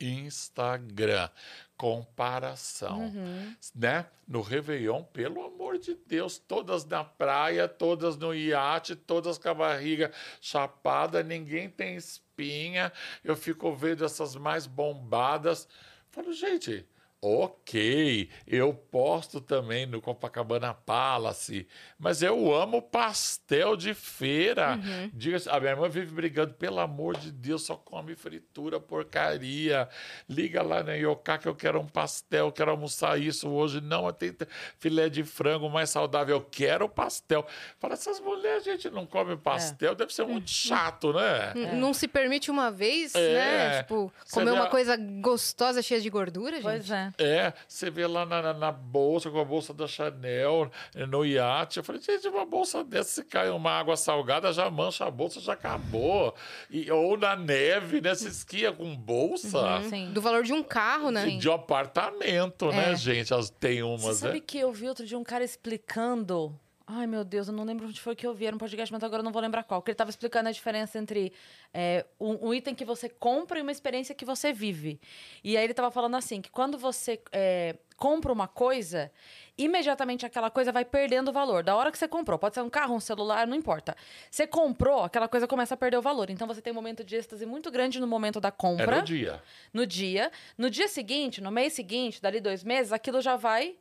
Instagram. Comparação. Uhum. Né? No Réveillon, pelo amor de Deus, todas na praia, todas no iate, todas com a barriga chapada, ninguém tem espinha. Eu fico vendo essas mais bombadas. Falo, gente, ok, eu posto também no Copacabana Palace, mas eu amo pastel de feira. Uhum. Diga a minha irmã vive brigando, pelo amor de Deus, só come fritura, porcaria. Liga lá na Ioká que eu quero um pastel, quero almoçar isso hoje. Não, tem filé de frango mais saudável, eu quero pastel. Fala, essas mulheres, gente, não come pastel, deve ser muito chato, né? N- Não se permite uma vez, É. né? Tipo, comer uma a- coisa gostosa, cheia de gordura, gente. Pois é. É, você vê lá na, na- na bolsa, com a bolsa da Chanel, no iate. Eu falei, gente, uma bolsa dessa, se cai uma água salgada, já mancha a bolsa, já acabou. E, ou na neve, né? Se esquia com bolsa. Sim. Do valor de um carro, né? De apartamento, né, É. gente? As, tem Você umas, sabe né? que eu vi outro dia um cara explicando Ai, meu Deus, eu não lembro onde foi que eu vi, era um podcast, mas agora eu não vou lembrar qual. Que ele estava explicando a diferença entre é, um, um, item que você compra e uma experiência que você vive. E aí ele estava falando assim, que quando você é, compra uma coisa, imediatamente aquela coisa vai perdendo valor. Da hora que você comprou, pode ser um carro, um celular, não importa. Você comprou, aquela coisa começa a perder o valor. Então você tem um momento de êxtase muito grande no momento da compra. É no dia. No dia. No dia seguinte, no mês seguinte, dali dois meses, aquilo já vai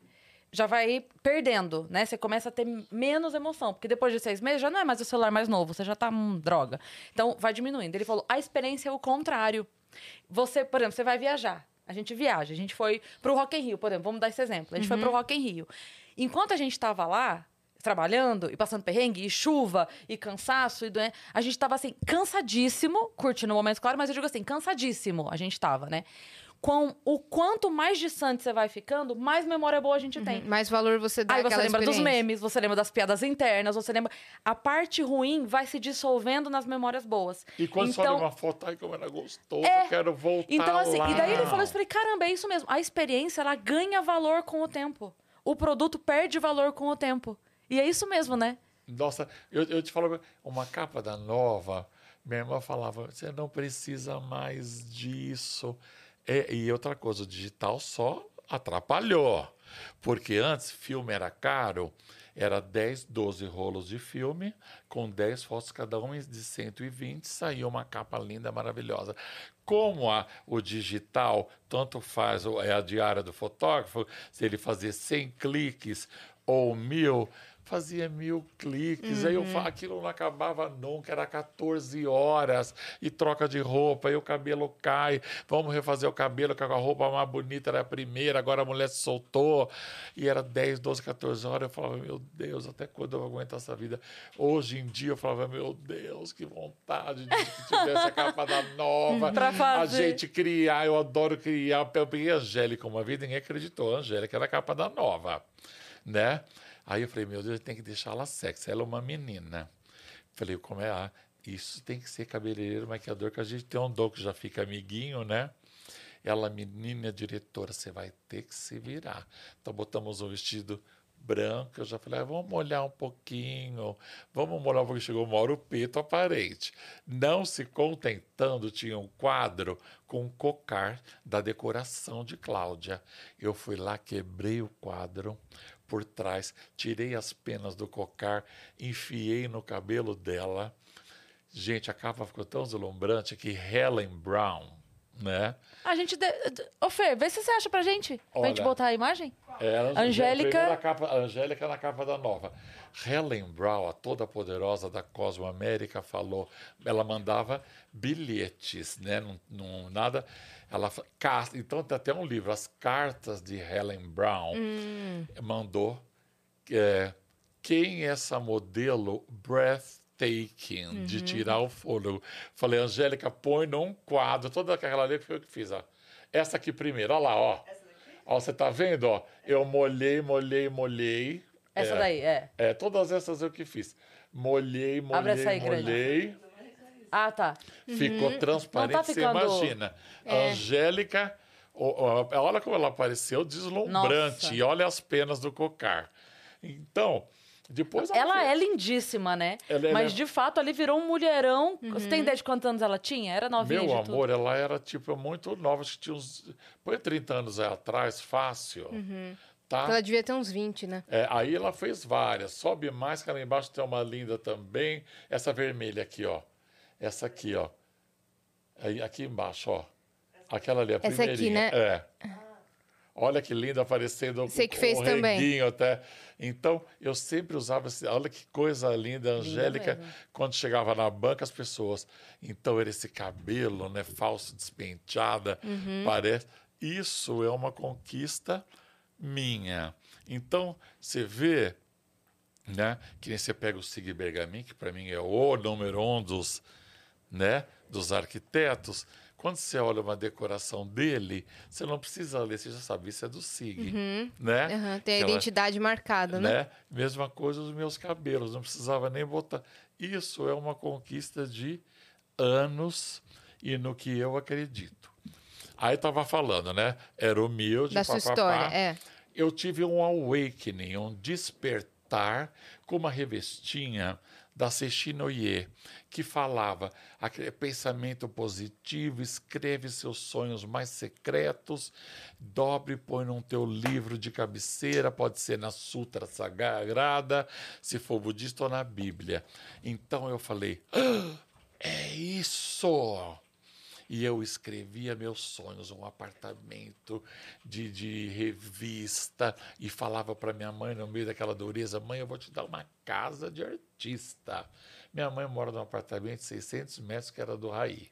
já vai perdendo, né? Você começa a ter menos emoção, porque depois de seis meses já não é mais o celular mais novo, você já tá hum, droga. Então vai diminuindo. Ele falou: a experiência é o contrário. Você, por exemplo, você vai viajar. A gente viaja, a gente foi pro Rock in Rio, por exemplo, vamos dar esse exemplo. A gente uhum. foi pro Rock in Rio. Enquanto a gente estava lá, trabalhando e passando perrengue, e chuva, e cansaço, e doente, a gente estava assim, cansadíssimo, curtindo o momento, claro, mas eu digo assim, cansadíssimo a gente estava, né? Com o quanto mais distante você vai ficando, mais memória boa a gente uhum. tem. Mais valor você dá Aí você lembra dos memes, você lembra das piadas internas, você lembra. A parte ruim vai se dissolvendo nas memórias boas. E quando então, você olha uma foto, ai, como era gostoso, é... eu quero voltar. Então, assim, lá. e daí ele falou isso, eu falei, caramba, é isso mesmo. A experiência, ela ganha valor com o tempo. O produto perde valor com o tempo. E é isso mesmo, né? Nossa, eu, eu te falo, uma capa da nova, minha irmã falava, você não precisa mais disso. É, e outra coisa, o digital só atrapalhou. Porque antes, filme era caro, era 10, 12 rolos de filme, com 10 fotos cada um de 120, saía uma capa linda, maravilhosa. Como a, o digital, tanto faz, é a diária do fotógrafo, se ele fazer 100 cliques ou mil, fazia mil cliques, uhum. aí eu, uhum. aquilo não acabava nunca, era 14 horas, e troca de roupa, e o cabelo cai, vamos refazer o cabelo, que a roupa mais bonita era a primeira, agora a mulher se soltou, e era 10, 12, 14 horas, eu falava, meu Deus, até quando eu vou aguentar essa vida? Hoje em dia eu falava, meu Deus, que vontade de que tivesse a capa da nova, a gente criar, eu adoro criar, eu peguei a Angélica uma vez, ninguém acreditou, a Angélica era a capa da nova, né? Aí eu falei, meu Deus, tem que deixar ela sexy. Ela é uma menina. Falei, como é? Ah, isso tem que ser cabeleireiro, maquiador, que a gente tem um dom que já fica amiguinho, né? Ela, menina diretora, você vai ter que se virar. Então botamos um vestido branco. Eu já falei, ah, vamos molhar um pouquinho, vamos molhar um. Chegou uma hora o peito aparente. Não se contentando, tinha um quadro com um cocar da decoração de Cláudia. Eu fui lá, quebrei o quadro, por trás, tirei as penas do cocar, enfiei no cabelo dela. Gente, a capa ficou tão deslumbrante que Helen Brown, né? A gente. De... Ô, Fer, vê se você acha pra gente. Olha, pra gente botar a imagem. É, a Angélica. Capa, a Angélica na capa da nova. Helen Brown, a toda poderosa da Cosmo América, falou. Ela mandava bilhetes, né? Não, não, nada. Ela, então tem até um livro, As Cartas de Helen Brown, hum. mandou é, quem é essa modelo breathtaking, uhum. de tirar o fôlego. Falei, Angélica, põe num quadro, toda aquela ali foi eu que fiz. Ó. Essa aqui primeiro, olha lá, ó. Ó, você tá vendo, ó? Eu molhei, molhei, molhei. Essa é, daí, é. É, todas essas eu que fiz. Molhei, molhei, Abre essa aí, molhei. Grande. Ah, tá. Ficou uhum. transparente, tá ficando... você imagina. É. Angélica, olha como ela apareceu, deslumbrante. Nossa. E olha as penas do cocar. Então, depois ela, ela é lindíssima, né? Ela, ela Mas é... de fato ali virou um mulherão. Uhum. Você tem ideia de quantos anos ela tinha? Era novinha. Meu amor, tudo. ela era tipo muito nova, acho que tinha uns. Põe 30 anos atrás, fácil. Uhum. Tá? Ela devia ter uns 20, né? É, aí ela fez várias. Sobe mais, que lá embaixo tem uma linda também. Essa vermelha aqui, ó. Essa aqui, ó. Aí, aqui embaixo, ó. Aquela ali, a Essa aqui, né? É. Olha que lindo aparecendo Você que fez também. até. Então, eu sempre usava esse. Olha que coisa linda, Angélica. Quando chegava na banca, as pessoas. Então, era esse cabelo, né? Falso, despenteada. Uhum. Parece. Isso é uma conquista minha. Então, você vê, né? Que nem você pega o Sig Bergamin, que para mim é o número um dos né, dos arquitetos, quando você olha uma decoração dele, você não precisa ler, você já sabe, isso é do SIG, uhum. né? Uhum, tem a Aquela, identidade marcada, né? né? Mesma coisa os meus cabelos, não precisava nem botar. Isso é uma conquista de anos e no que eu acredito. Aí estava falando, né? Era humilde, da sua história, é. Eu tive um awakening, um despertar com uma revestinha da Sechinoye, que falava aquele pensamento positivo, escreve seus sonhos mais secretos, dobre e põe num teu livro de cabeceira, pode ser na Sutra Sagrada, se for budista ou na Bíblia. Então eu falei, ah, é isso! E eu escrevia meus sonhos, um apartamento de, de revista, e falava para minha mãe, no meio daquela dureza: mãe, eu vou te dar uma casa de artista. Minha mãe mora num apartamento de 600 metros, que era do Raí.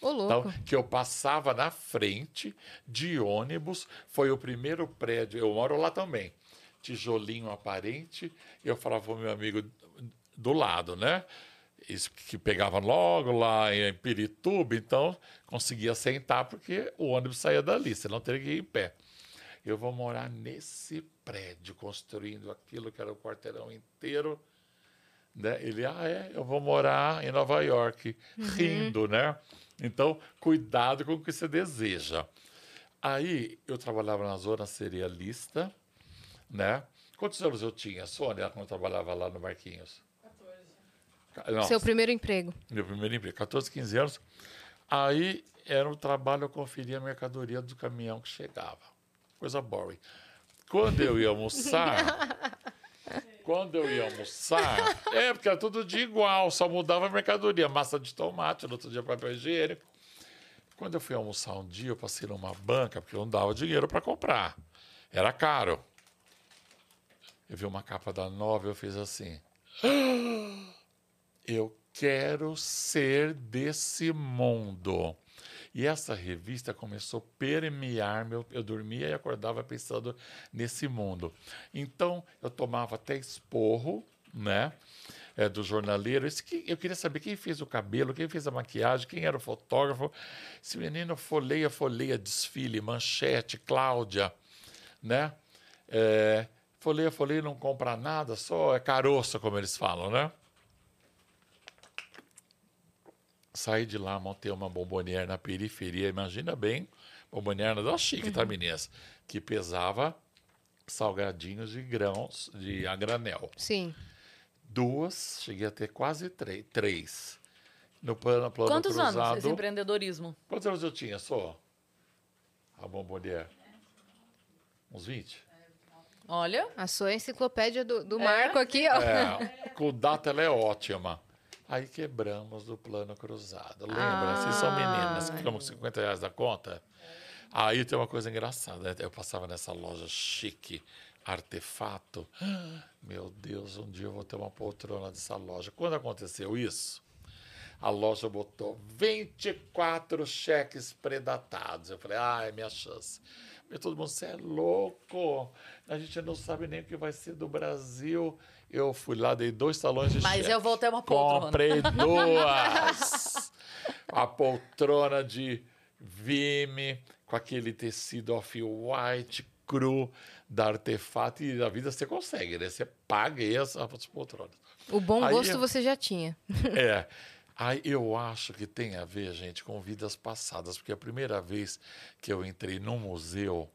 Ô, louco. Então, que eu passava na frente de ônibus, foi o primeiro prédio, eu moro lá também, tijolinho aparente, eu falava para o meu amigo do lado, né? Que pegava logo lá em Pirituba, então conseguia sentar porque o ônibus saía dali, você não teria que ir em pé. Eu vou morar nesse prédio, construindo aquilo que era o quarteirão inteiro. Né? Ele, ah, é, eu vou morar em Nova York, uhum. rindo, né? Então, cuidado com o que você deseja. Aí, eu trabalhava na zona serialista, né? Quantos anos eu tinha, Sônia, quando eu trabalhava lá no Marquinhos? Não, Seu primeiro emprego. Meu primeiro emprego, 14, 15 anos. Aí era um trabalho, eu conferia a mercadoria do caminhão que chegava. Coisa boring. Quando eu ia almoçar, quando eu ia almoçar, é, porque era tudo de igual, só mudava a mercadoria, massa de tomate, no outro dia papel higiênico. Quando eu fui almoçar um dia, eu passei numa banca, porque eu não dava dinheiro para comprar. Era caro. Eu vi uma capa da nova, eu fiz assim. Eu quero ser desse mundo. E essa revista começou a permear meu. Eu dormia e acordava pensando nesse mundo. Então, eu tomava até esporro, né? É, do jornaleiro. Esse que, eu queria saber quem fez o cabelo, quem fez a maquiagem, quem era o fotógrafo. Esse menino folheia, folheia, desfile, manchete, Cláudia, né? É, folheia, folheia, não compra nada, só é caroço, como eles falam, né? Saí de lá, montei uma bombonière na periferia. Imagina bem, bombonière da chique, tá, uhum. tá, meninas? Que pesava salgadinhos de grãos, de a granel. Sim. Duas, cheguei a ter quase três. três. No plano, plano Quantos cruzado, anos esse empreendedorismo? Quantos anos eu tinha só? A bombonière? Uns 20? Olha. A sua enciclopédia do, do é. Marco aqui, ó. É, com data ela é ótima. Aí quebramos do plano cruzado. Lembra? Ah. Vocês são meninas, ficamos com 50 reais da conta. Aí tem uma coisa engraçada. Né? Eu passava nessa loja chique, artefato. Meu Deus, um dia eu vou ter uma poltrona dessa loja. Quando aconteceu isso, a loja botou 24 cheques predatados. Eu falei, ah, é minha chance. E todo mundo, você é louco. A gente não sabe nem o que vai ser do Brasil. Eu fui lá, dei dois talões de Mas cheque. eu voltei uma poltrona. Comprei duas. a poltrona de Vime, com aquele tecido off-white, cru, da artefato. E na vida você consegue, né? Você paga essas poltronas. O bom Aí, gosto você já tinha. É. Aí eu acho que tem a ver, gente, com vidas passadas, porque a primeira vez que eu entrei num museu,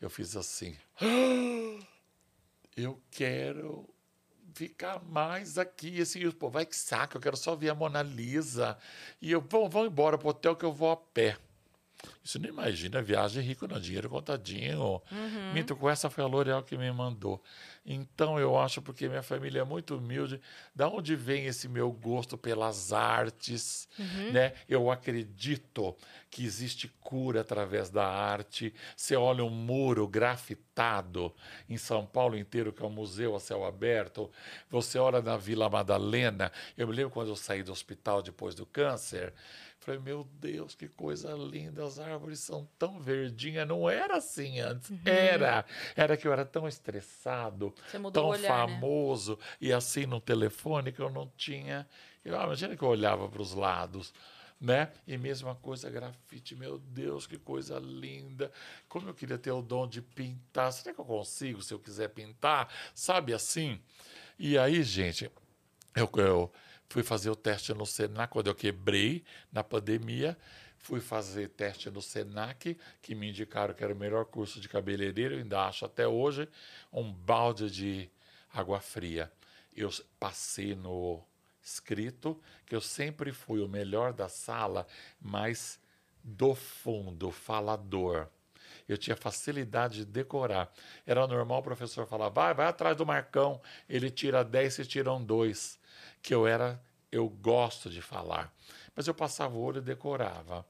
eu fiz assim. Eu quero ficar mais aqui. Assim, pô, vai que saco, eu quero só ver a Mona Lisa. E eu, vão, vão embora pro hotel que eu vou a pé. Isso não imagina, viagem rico no dinheiro contadinho. Uhum. Minto, com essa foi a L'Oréal que me mandou. Então eu acho, porque minha família é muito humilde, da onde vem esse meu gosto pelas artes, uhum. né? Eu acredito que existe cura através da arte. Você olha um muro grafitado em São Paulo inteiro, que é um museu a céu aberto. Você olha na Vila Madalena. Eu me lembro quando eu saí do hospital depois do câncer. Falei, meu Deus, que coisa linda, as árvores são tão verdinhas. Não era assim antes. Uhum. Era. Era que eu era tão estressado, tão olhar, né? famoso, né? e assim no telefone que eu não tinha. Eu, ah, imagina que eu olhava para os lados. Né? E mesma coisa, grafite, meu Deus, que coisa linda. Como eu queria ter o dom de pintar. Será que eu consigo se eu quiser pintar? Sabe assim? E aí, gente, eu, eu Fui fazer o teste no Senac, quando eu quebrei na pandemia. Fui fazer teste no Senac, que me indicaram que era o melhor curso de cabeleireiro, ainda acho até hoje. Um balde de água fria. Eu passei no escrito que eu sempre fui o melhor da sala, mas do fundo, falador. Eu tinha facilidade de decorar. Era normal o professor falar, vai, vai atrás do Marcão, ele tira 10, vocês tiram dois. Que eu era, eu gosto de falar. Mas eu passava o olho e decorava.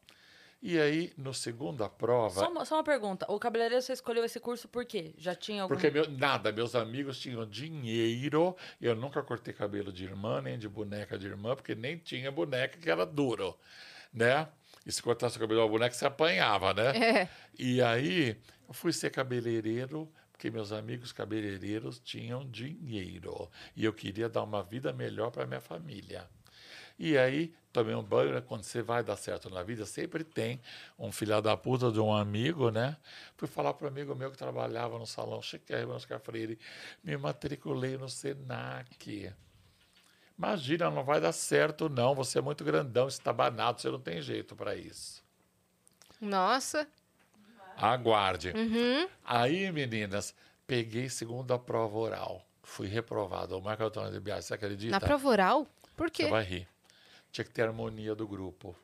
E aí, no segunda prova. Só uma, só uma pergunta. O cabeleireiro você escolheu esse curso por quê? Já tinha algum. Porque meu, nada, meus amigos tinham dinheiro. Eu nunca cortei cabelo de irmã, nem de boneca de irmã, porque nem tinha boneca que era duro, né? E se cortasse o cabelo da boneca, você apanhava, né? É. E aí, eu fui ser cabeleireiro, porque meus amigos cabeleireiros tinham dinheiro. E eu queria dar uma vida melhor para minha família. E aí, tomei um banho, né? quando você vai dar certo na vida, sempre tem um filho da puta de um amigo, né? Fui falar para um amigo meu que trabalhava no salão Chiquérrimo, Oscar Freire, me matriculei no Senac. Imagina, não vai dar certo, não. Você é muito grandão, estabanado, você não tem jeito para isso. Nossa. Aguarde. Aí, meninas, peguei segunda prova oral. Fui reprovado. O Marco Antônio de Biasi, você acredita? Na prova oral? Por quê? Você vai rir. Tinha que ter harmonia do grupo.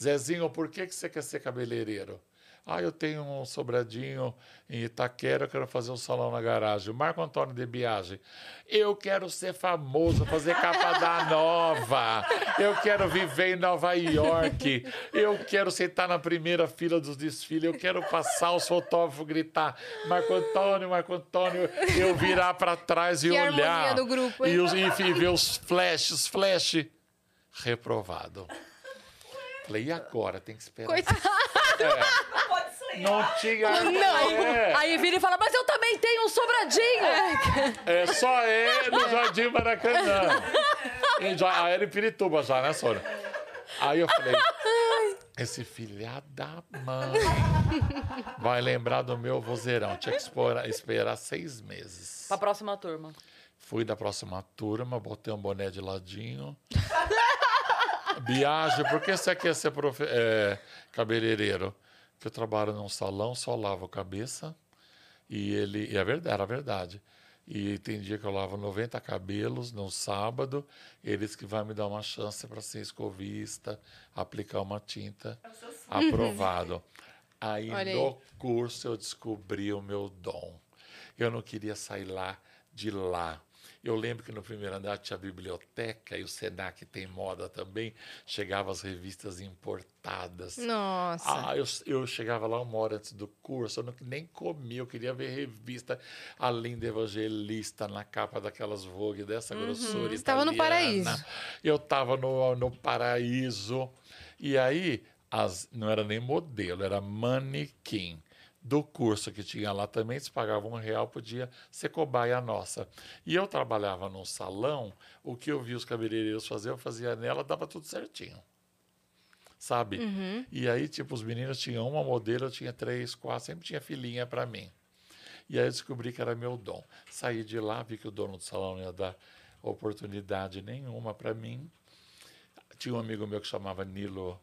Zezinho, por que, que você quer ser cabeleireiro? Ah, eu tenho um sobradinho em Itaquera, eu quero fazer um salão na garagem. Marco Antônio de Biagi, eu quero ser famoso, fazer capa da nova. Eu quero viver em Nova York. Eu quero sentar na primeira fila dos desfiles. Eu quero passar os fotógrafos gritar: Marco Antônio, Marco Antônio. Eu virar para trás e Que olhar. do grupo, e, os, e ver os flashes, flash. Reprovado. Falei, e agora? Tem que esperar. Coitado. Sonhar. Não tinha. Não. É, Aí vira e fala, mas eu também tenho um sobradinho. é só é no Jardim Maracanã. Em Ja- Ah, era em Pirituba já, né, Sônia? Aí eu falei, esse filha da mãe vai lembrar do meu vozeirão. Tinha que esperar, esperar seis meses. Pra próxima turma. Fui da próxima turma, botei um boné de ladinho. Biagem, por que você quer ser profe é, cabeleireiro? Porque eu trabalho num salão, só lavo a cabeça. E ele. E é verdade, era verdade. E tem dia que eu lavo 90 cabelos no sábado. Eles que vão me dar uma chance para ser escovista, aplicar uma tinta. Aprovado. Aí Olha aí. no curso eu descobri o meu dom. Eu não queria sair lá de lá. Eu lembro que no primeiro andar tinha a biblioteca e o Senac tem moda também. Chegavam as revistas importadas. Nossa. Ah, eu, eu chegava lá uma hora antes do curso, eu não, nem comia, eu queria ver revista A Linda Evangelista na capa daquelas Vogue dessa grossura. Você estava no paraíso. Eu estava no, no paraíso. E aí, as, não era nem modelo, era manequim. Do curso que tinha lá também, se pagava um real, podia ser cobaia nossa. E eu trabalhava num salão, o que eu vi os cabeleireiros fazer, eu fazia nela, dava tudo certinho sabe? E aí, tipo, os meninos tinham uma modelo, eu tinha três, quatro, sempre tinha filhinha para mim. E aí eu descobri que era meu dom. Saí de lá, vi que o dono do salão não ia dar oportunidade nenhuma para mim. Tinha um amigo meu que chamava Nilo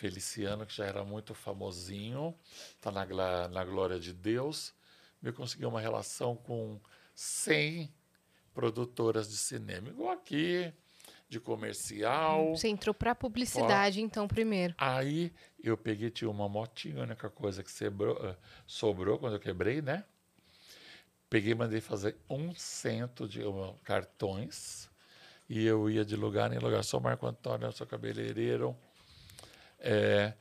Feliciano, que já era muito famosinho, tá na, na glória de Deus. Me conseguiu uma relação com 100 produtoras de cinema, igual aqui, de comercial. Você entrou pra publicidade, então, primeiro. Aí eu peguei, tinha uma motinha, a única coisa que sobrou, eh, sobrou quando eu quebrei, né? Peguei e mandei fazer um cento de cartões e eu ia de lugar em lugar. Sou Marco Antônio, sou cabeleireiro. É,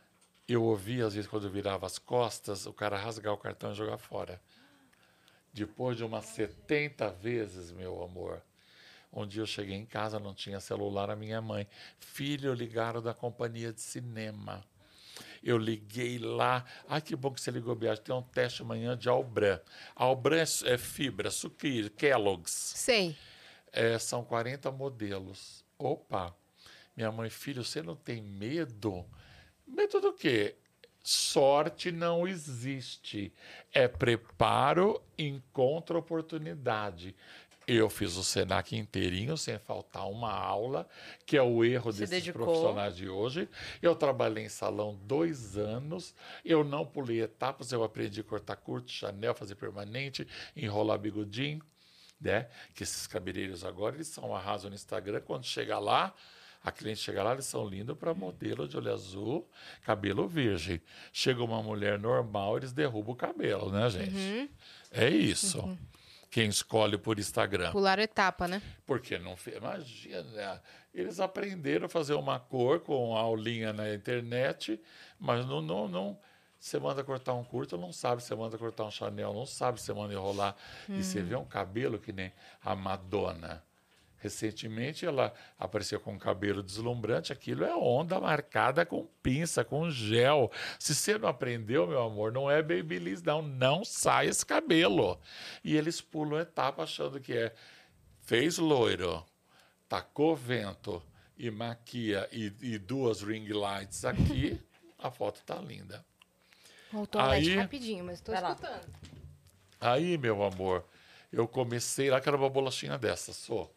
eu ouvia, às vezes, quando eu virava as costas, o cara rasgar o cartão e jogar fora. Depois de umas 70 vezes, meu amor, um dia eu cheguei em casa, não tinha celular, a minha mãe. Filho, ligaram da companhia de cinema. Eu liguei lá. Ai, que bom que você ligou, Biagem. Tem um teste amanhã de Albran. Albran é, é fibra, sucrilho, Kellogg's. Sei. É, são 40 modelos. Opa! Minha mãe, filho, você não tem medo? Medo do quê? Sorte não existe. É preparo, encontra oportunidade. Eu fiz o Senac inteirinho, sem faltar uma aula, que é o erro Se desses dedicou. profissionais de hoje. Eu trabalhei em salão dois anos, eu não pulei etapas, eu aprendi a cortar curto, Chanel, fazer permanente, enrolar bigodinho. né? Que esses cabeleireiros agora, eles são arraso no Instagram. Quando chega lá, a cliente chega lá, eles são lindos para modelo de olho azul, cabelo virgem. Chega uma mulher normal, eles derrubam o cabelo, né, gente? É isso. Quem escolhe por Instagram. Pular etapa, né? Porque não fez. Imagina, eles aprenderam a fazer uma cor com aulinha na internet, mas não, não, não. Você manda cortar um curto, não sabe. Você manda cortar um Chanel, não sabe. Você manda enrolar. E você vê um cabelo que nem a Madonna. Recentemente ela apareceu com um cabelo deslumbrante. Aquilo é onda marcada com pinça, com gel. Se você não aprendeu, meu amor, não é babyliss, não. Não sai esse cabelo. E eles pulam etapa achando que é fez loiro, tacou vento e maquia e, e duas ring lights aqui, a foto tá linda. Voltou Aí- rapidinho, mas tô Vai lá. escutando. Aí, meu amor, eu comecei lá, quero uma bolachinha dessa, sou.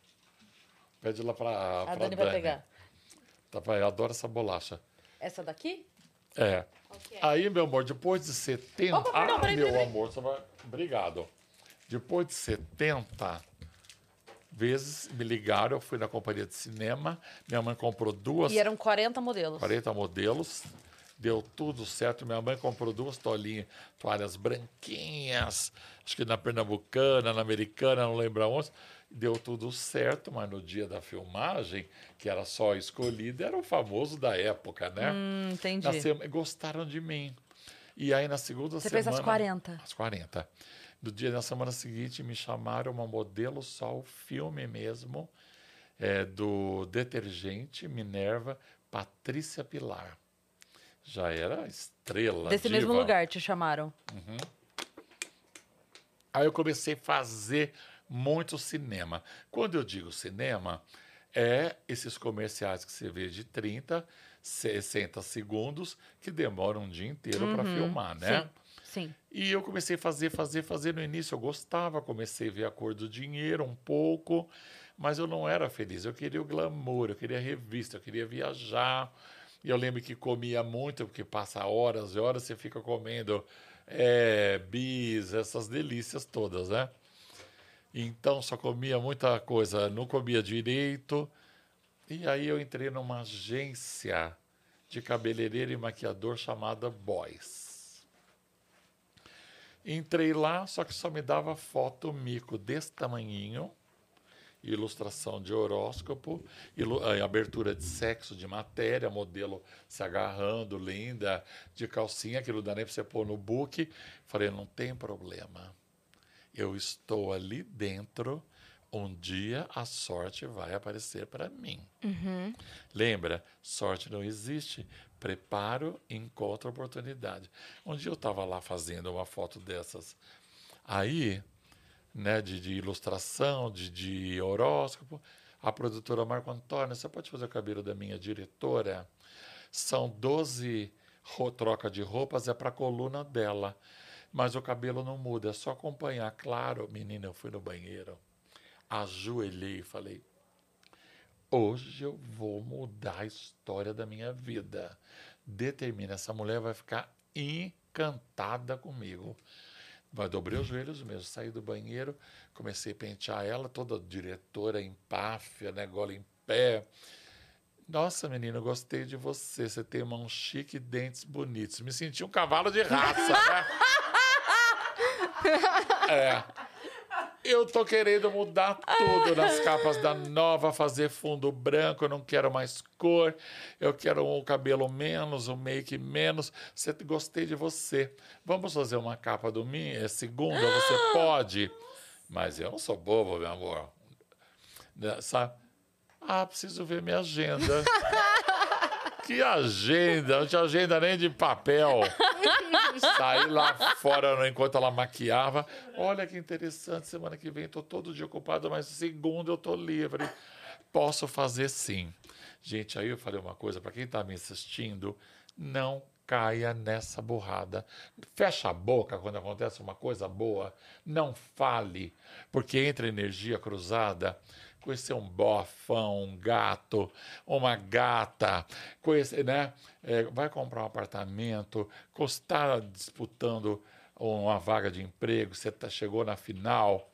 Pede lá pra, A pra Dani vai pegar. Tá, pai, eu adoro essa bolacha. Essa daqui? É. Ok. Aí, meu amor, depois de 70. Opa, perdão, ah, peraí, meu peraí, peraí. amor, você vai. Obrigado. Depois de 70 vezes me ligaram, eu fui na companhia de cinema. Minha mãe comprou duas E eram 40 modelos. 40 modelos. Deu tudo certo. Minha mãe comprou duas toalhinhas, toalhas branquinhas, acho que na Pernambucana, na Americana, não lembro onde. Deu tudo certo, mas no dia da filmagem, que era só escolhido, era o famoso da época, né? Hum, entendi. Sema- gostaram de mim. E aí na segunda Você semana. fez as 40. Às 40. No dia na semana seguinte me chamaram uma modelo só, o filme mesmo, é, do detergente Minerva, Patrícia Pilar. Já era estrela. Desse diva. mesmo lugar te chamaram. Aí eu comecei a fazer muito cinema. Quando eu digo cinema, é esses comerciais que você vê de 30, 60 segundos, que demoram um dia inteiro para filmar, né? Sim. Sim. E eu comecei a fazer, fazer, fazer. No início eu gostava, comecei a ver a cor do dinheiro um pouco, mas eu não era feliz. Eu queria o glamour, eu queria revista, eu queria viajar. E eu lembro que comia muito, porque passa horas e horas você fica comendo é, bis, essas delícias todas, né? Então só comia muita coisa, não comia direito. E aí eu entrei numa agência de cabeleireiro e maquiador chamada Boys. Entrei lá, só que só me dava foto mico desse tamanhinho, ilustração de horóscopo, ilu- eh, abertura de sexo, de matéria, modelo se agarrando, linda, de calcinha, aquilo dá nem para você pôr no book. Falei, não tem problema. Eu estou ali dentro, um dia a sorte vai aparecer para mim. Lembra, sorte não existe. Preparo, encontro oportunidade. Um dia eu estava lá fazendo uma foto dessas. Aí, né, de, de ilustração, de, de horóscopo, a produtora Marco Antônio, você pode fazer o cabelo da minha diretora? São 12 ro- troca de roupas, é para a coluna dela. Mas o cabelo não muda, é só acompanhar. Claro, menina, eu fui no banheiro, ajoelhei e falei: Hoje eu vou mudar a história da minha vida. Determina, essa mulher vai ficar encantada comigo. Dobrei os joelhos mesmo, saí do banheiro, comecei a pentear ela, toda diretora em páfia, né, gola em pé. Nossa, menina, eu gostei de você. Você tem mão chique e dentes bonitos. Me senti um cavalo de raça, né? É. Eu tô querendo mudar tudo nas capas da nova, fazer fundo branco, eu não quero mais cor, eu quero um cabelo menos, um make menos. Você, gostei de você. Vamos fazer uma capa do mim? É segunda, você pode. Mas eu não sou bobo, meu amor. Né, Sabe? Ah, preciso ver minha agenda. que agenda? Não tinha agenda nem de papel. Saí lá fora enquanto ela maquiava. Olha que interessante, semana que vem estou todo dia ocupado, mas segunda eu estou livre. Posso fazer sim. Gente, aí eu falei uma coisa para quem está me assistindo: não caia nessa burrada. Fecha a boca quando acontece uma coisa boa. Não fale, porque entra energia cruzada. Conhecer um bofão, um gato, uma gata, conhecer, né? É, vai comprar um apartamento, está disputando uma vaga de emprego, você tá, chegou na final,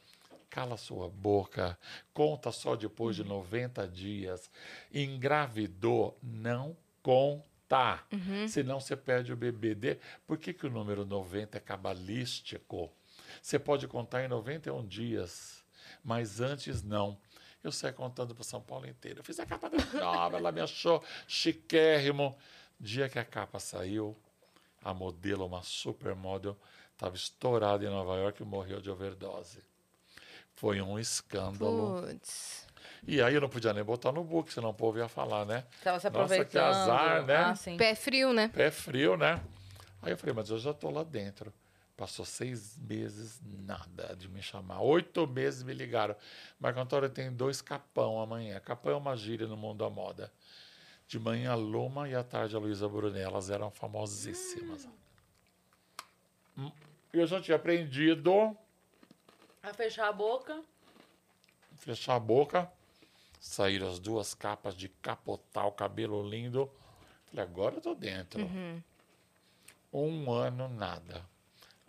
cala sua boca, conta só depois de 90 dias. Engravidou, não conta. Senão você perde o bebê. De... Por que, que o número 90 é cabalístico? Você pode contar em 91 dias, mas antes não. Eu saí contando para São Paulo inteiro. Eu fiz a capa da nova, ela me achou chiquérrimo. Dia que a capa saiu, a modelo, uma supermodel, estava estourada em Nova York e morreu de overdose. Foi um escândalo. Putz. E aí eu não podia nem botar no book, senão o povo ia falar, né? Tava se Nossa, aproveitando. que azar, né? Ah. Pé frio, né? Pé frio, né? Aí eu falei, mas eu já tô lá dentro. Passou seis meses, nada de me chamar. Oito meses me ligaram. Marco Antônio tem dois capão amanhã. Capão é uma gíria no mundo da moda. De manhã a Luma e à tarde a Luísa Brunet. Elas eram famosíssimas. Hum, Eu já tinha aprendido A fechar a boca. fechar a boca. Saíram as duas capas de capotar o cabelo lindo. Falei, agora eu tô dentro. Um ano, nada.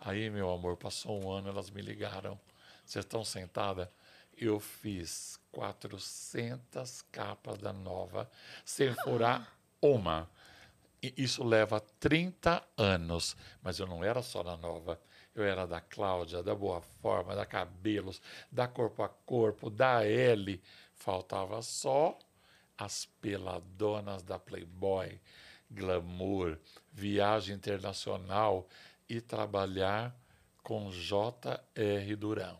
Aí, meu amor, passou um ano, elas me ligaram. Vocês estão sentada? Eu fiz 400 capas da nova, sem furar uma. E isso leva 30 anos. Mas eu não era só da nova. Eu era da Cláudia, da Boa Forma, da Cabelos, da Corpo a Corpo, da L. Faltava só as peladonas da Playboy, glamour, viagem internacional e trabalhar com J.R. Durão.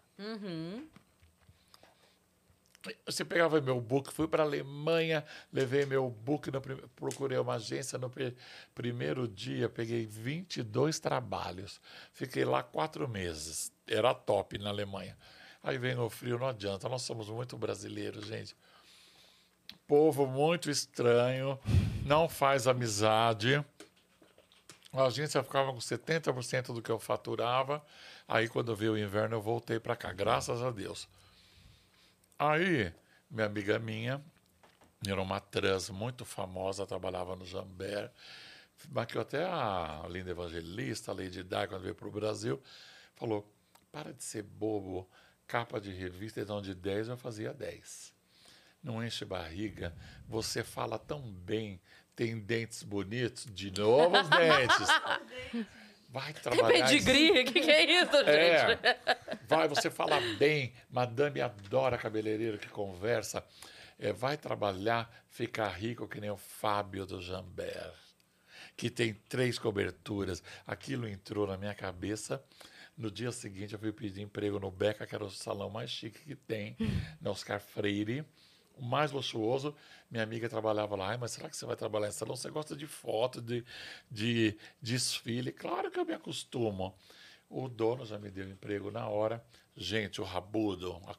Você pegava meu book, fui para a Alemanha, levei meu book, no procurei uma agência no pri- primeiro dia, peguei 22 trabalhos. Fiquei lá quatro meses. Era top na Alemanha. Aí vem o frio, não adianta. Nós somos muito brasileiros, gente. Povo muito estranho, não faz amizade. A agência ficava com 70% do que eu faturava. Aí, quando veio o inverno, eu voltei para cá, graças a Deus. Aí, minha amiga minha, era uma trans muito famosa, trabalhava no Jambert, maquiou até a Linda Evangelista, a Lady Di, quando veio para o Brasil, falou, para de ser bobo, capa de revista, então de 10 eu fazia 10. Não enche barriga, você fala tão bem, tem dentes bonitos, de novo os dentes. Vai Tem trabalhar... em pedigree? O que, que é isso, gente? é. Vai, você fala bem. Madame adora cabeleireiro que conversa. É, vai trabalhar, ficar rico que nem o Fábio do Jambert, que tem três coberturas. Aquilo entrou na minha cabeça. No dia seguinte, eu fui pedir emprego no Beca, que era o salão mais chique que tem, na Oscar Freire. O mais luxuoso, minha amiga trabalhava lá. Mas será que você vai trabalhar em salão? Você gosta de foto, de, de desfile? Claro que eu me acostumo. O dono já me deu emprego na hora. Gente, o rabudo, a-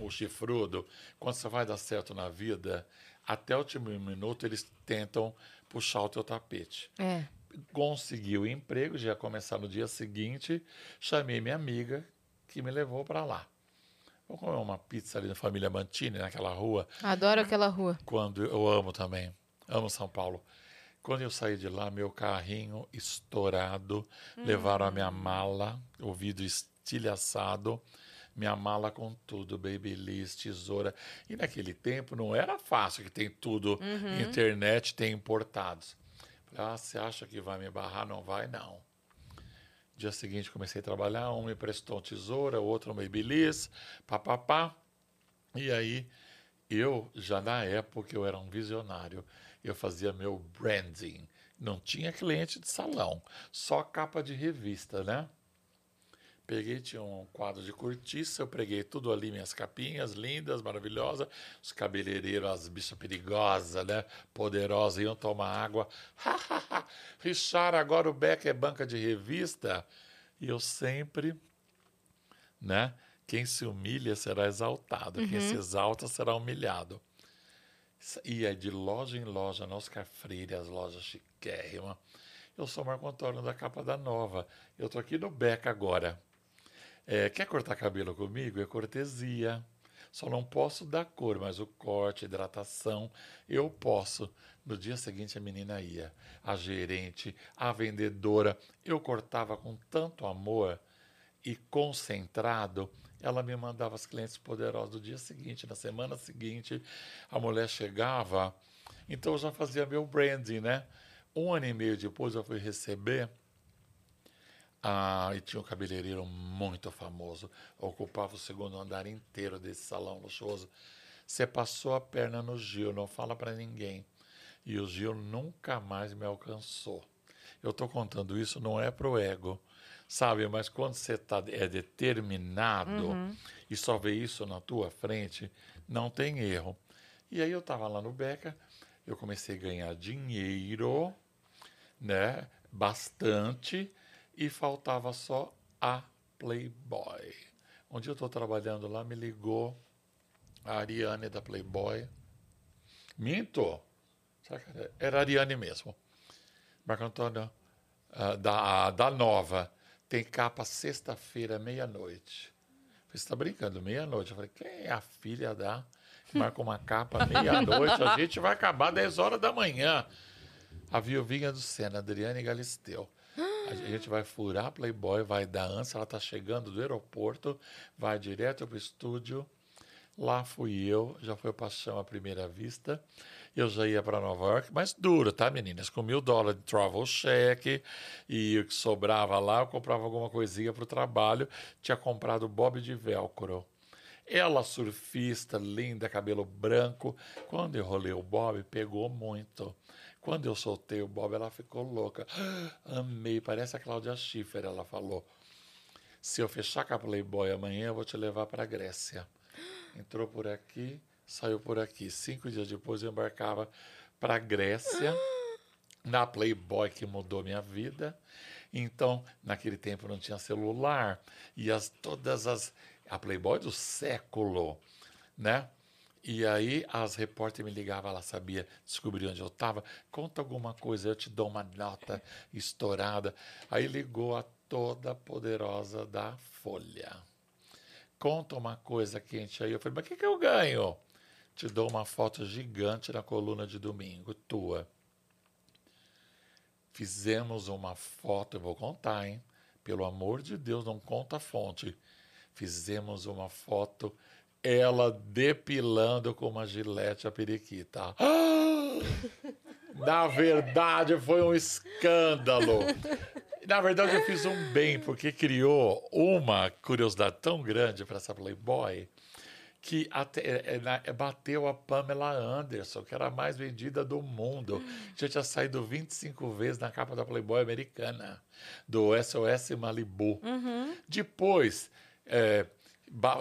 o chifrudo, quando você vai dar certo na vida, até o último minuto eles tentam puxar o teu tapete. É. Consegui o emprego, já ia começar no dia seguinte. Chamei minha amiga, que me levou para lá. Vamos comer uma pizza ali na família Mantini, naquela rua Adoro aquela rua. quando eu amo também, amo São Paulo. Quando eu saí de lá, meu carrinho estourado, levaram a minha mala, o vidro estilhaçado, minha mala com tudo, babyliss, tesoura. E naquele tempo não era fácil, que tem tudo, internet, tem importados. Falei, ah, você acha que vai me barrar? Não vai, não. Dia seguinte comecei a trabalhar, um me prestou uma tesoura, outro um babyliss, papapá. E aí, eu, já na época, eu era um visionário. Eu fazia meu branding. Não tinha cliente de salão, só capa de revista, né? Peguei, tinha um quadro de cortiça, eu preguei tudo ali, minhas capinhas lindas, maravilhosas. Os cabeleireiros, as bichas perigosas, né? Poderosas, iam tomar água. Richard, agora o Beck é banca de revista. E eu sempre, né? Quem se humilha será exaltado, quem se exalta será humilhado. Ia de loja em loja, na Oscar Freire, as lojas chiquérrimas. Eu sou Marco Antônio da Capa da Nova. Eu tô aqui no Beca agora. É, quer cortar cabelo comigo? É cortesia. Só não posso dar cor, mas o corte, hidratação, eu posso. No dia seguinte a menina ia. A gerente, a vendedora, eu cortava com tanto amor e concentrado, ela me mandava as clientes poderosas do dia seguinte, na semana seguinte, a mulher chegava, então eu já fazia meu branding, né? Um ano e meio depois eu fui receber ah, e tinha um cabeleireiro muito famoso, ocupava o segundo andar inteiro desse salão luxuoso. Você passou a perna no Gil, não fala para ninguém. E o Gil nunca mais me alcançou. Eu estou contando isso não é pro ego, sabe? Mas quando você tá, é determinado Uhum. e só vê isso na tua frente, não tem erro. E aí eu estava lá no Beca, eu comecei a ganhar dinheiro, né? Bastante, e faltava só a Playboy. Onde eu estou trabalhando lá, me ligou a Ariane da Playboy. Minto! Era- a Ariane mesmo. Marco Antônio, ah, da, da Nova, tem capa sexta-feira, meia-noite. Você está brincando, meia-noite. Eu falei, quem é a filha da... Marca uma capa meia-noite, a gente vai acabar 10 horas da manhã. A viuvinha do Senna, Adriane Galisteu. A gente vai furar Playboy, vai dar ânsia, ela está chegando do aeroporto, vai direto para o estúdio. Lá fui eu, já foi paixão à primeira vista. Eu já ia para Nova York, mas duro, tá, meninas? Com mil dólares de travel check e o que sobrava lá, eu comprava alguma coisinha para o trabalho. Tinha comprado Bob de velcro. Ela, surfista, linda, cabelo branco. Quando eu rolei o Bob, pegou muito. Quando eu soltei o Bob, ela ficou louca. Amei, parece a Cláudia Schiffer, ela falou. Se eu fechar com a Playboy amanhã, eu vou te levar para a Grécia. Entrou por aqui, saiu por aqui. Cinco dias depois eu embarcava para a Grécia, na Playboy que mudou minha vida. Então, naquele tempo não tinha celular e as todas as a Playboy do século, né? E aí as repórteres me ligavam, ela sabia, descobrir onde eu estava. Conta alguma coisa, eu te dou uma nota estourada. Aí ligou a toda poderosa da Folha. Conta uma coisa quente aí. Eu falei, mas o que, que eu ganho? Te dou uma foto gigante na coluna de domingo, tua. Fizemos uma foto, eu vou contar, hein? Pelo amor de Deus, não conta a fonte. Fizemos uma foto, ela depilando com uma gilete a periquita. Na verdade, foi um escândalo. Na verdade, eu fiz um bem, porque criou uma curiosidade tão grande para essa Playboy que até, é, na- bateu a Pamela Anderson, que era a mais vendida do mundo. Já tinha saído 25 vezes na capa da Playboy americana, do SOS Malibu. Depois, é,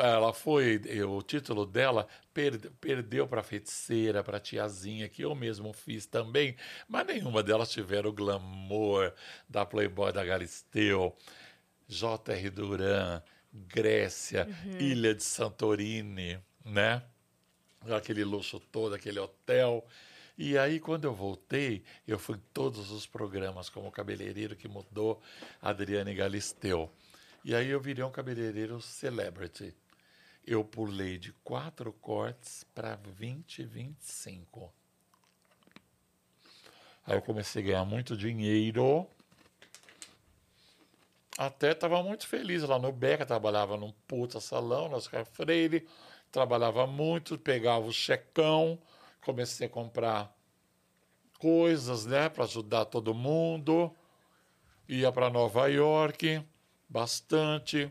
ela foi, o título dela per- perdeu para feiticeira, para tiazinha, que eu mesmo fiz também, mas nenhuma delas tiveram o glamour da Playboy da Galisteu, J.R. Duran, Grécia, Ilha de Santorini, né? Aquele luxo todo, aquele hotel. E aí, quando eu voltei, eu fui em todos os programas como cabeleireiro que mudou Adriane Galisteu. E aí eu virei um cabeleireiro celebrity. Eu pulei de quatro cortes para 20, 25. Aí eu comecei a ganhar muito dinheiro. Até estava muito feliz lá no Beca, trabalhava num puta salão, na Oscar Freire, trabalhava muito, pegava o checão, comecei a comprar coisas, né, para ajudar todo mundo. Ia para Nova York, bastante.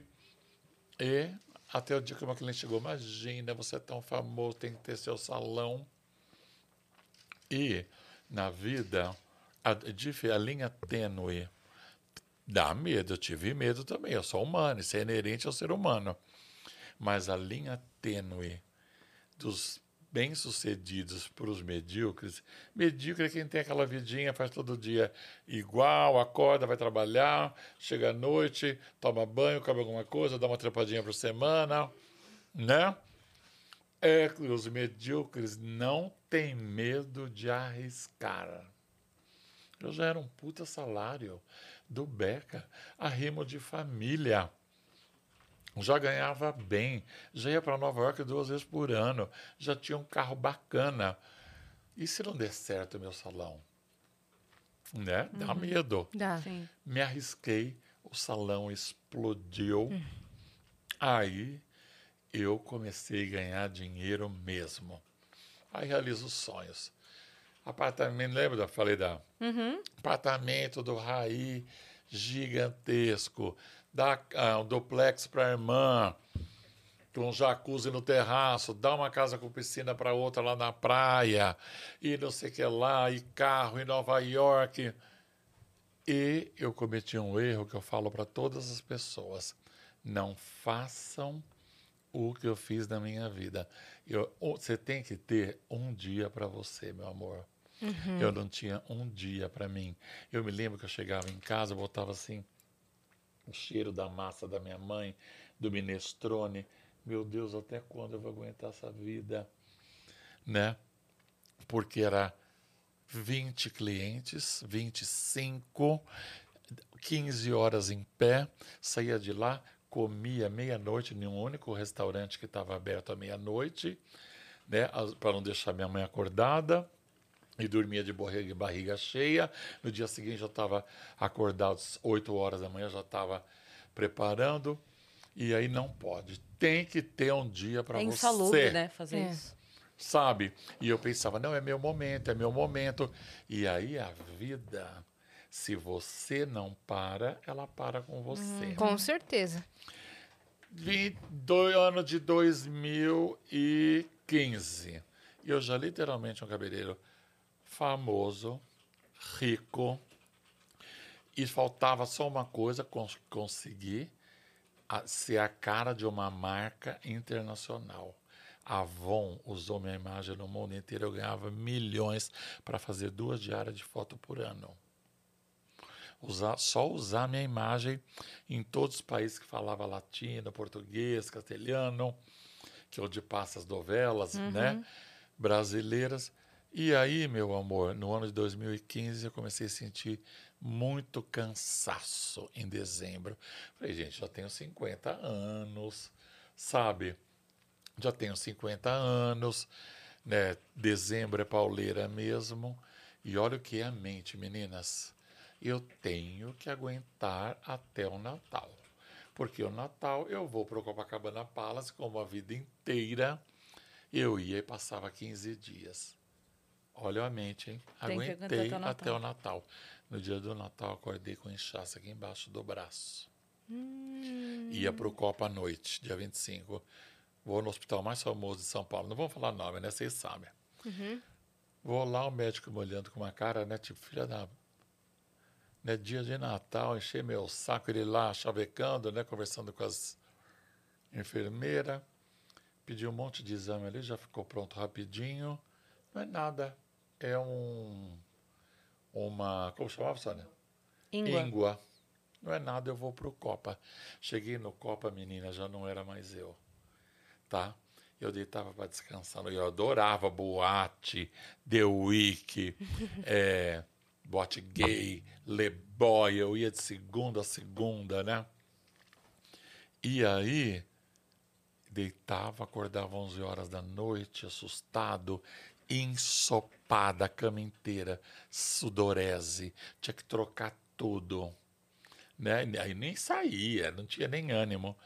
E até o dia que uma cliente chegou, imagina, você é tão famoso, tem que ter seu salão. E na vida, a, dif- a linha tênue dá medo. Eu tive medo também. Eu sou humano, isso é inerente ao ser humano. Mas a linha tênue dos bem-sucedidos para os medíocres, medíocre é quem tem aquela vidinha, faz todo dia igual, acorda, vai trabalhar, chega à noite, toma banho, come alguma coisa, dá uma trepadinha por semana, né? É os medíocres não têm medo de arriscar. Eu já era um puta salário do Beca, arrimo de família. Já ganhava bem, já ia para Nova York duas vezes por ano, já tinha um carro bacana. E se não der certo o meu salão? Né? Dá medo Dá. Sim. me arrisquei. o salão explodiu. Aí eu comecei a ganhar dinheiro mesmo. Aí realizo os sonhos. Apartamento, lembra? Falei da Uhum. apartamento do Raí gigantesco, dá ah, um duplex para a irmã, com um jacuzzi no terraço, dá uma casa com piscina para outra lá na praia, e não sei o que lá, e carro em Nova York. E eu cometi um erro que eu falo para todas as pessoas: não façam o que eu fiz na minha vida. Eu- você tem que ter um dia para você, meu amor. Eu não tinha um dia para mim. Eu me lembro que eu chegava em casa, eu botava assim o cheiro da massa da minha mãe, do minestrone. Meu Deus, até quando eu vou aguentar essa vida? Né? Porque era 20 clientes, 25, 15 horas em pé, saía de lá, comia meia-noite em um único restaurante que estava aberto à meia-noite, né, para não deixar minha mãe acordada e dormia de barriga, barriga cheia. No dia seguinte já estava acordado às 8 horas da manhã, já estava preparando. E aí não pode. Tem que ter um dia para É você. insalubre, né? Fazer É. isso. Sabe? E eu pensava, não, é meu momento, é meu momento. E aí a vida, se você não para, ela para com você. Com certeza. Vi do ano de 2015. E eu já literalmente um cabeleireiro famoso, rico. E faltava só uma coisa, cons conseguir a- ser a cara de uma marca internacional. A Avon usou minha imagem no mundo inteiro. Eu ganhava milhões para fazer duas diárias de foto por ano usar, só usar minha imagem em todos os países que falava latino, português, castelhano, que é onde passa as novelas, né, brasileiras. E aí, meu amor, no ano de 2015 eu comecei a sentir muito cansaço em dezembro. Falei, gente, já tenho 50 anos, sabe? Já tenho 50 anos, né? Dezembro é pauleira mesmo. E olha o que é a mente, meninas. Eu tenho que aguentar até o Natal. Porque o Natal eu vou para o Copacabana Palace como a vida inteira. Eu ia e passava 15 dias. Olha a mente, hein? Tem Aguentei até o Natal. até o Natal. No dia do Natal, acordei com inchaço aqui embaixo do braço. Ia para o Copa à noite, dia 25. Vou no hospital mais famoso de São Paulo. Não vou falar nome, né? Vocês sabem. Vou lá, o médico me olhando com uma cara, né? Tipo, filha da. Né, dia de Natal, encher meu saco, ele lá chavecando, né? Conversando com as enfermeiras. Pedi um monte de exame ali, já ficou pronto rapidinho. Não é nada. É um. Uma. Como chamava, Sônia? Íngua. Íngua. Não é nada, eu vou pro Copa. Cheguei no Copa, menina, já não era mais eu. Tá? Eu deitava para descansar. Eu adorava boate, The Week, é, boate gay, Le Boy. Eu ia de segunda a segunda, né? E aí, deitava, acordava 11 horas da noite, assustado, ensopada a cama inteira, sudorese, tinha que trocar tudo. Né? Aí nem saía, não tinha nem ânimo.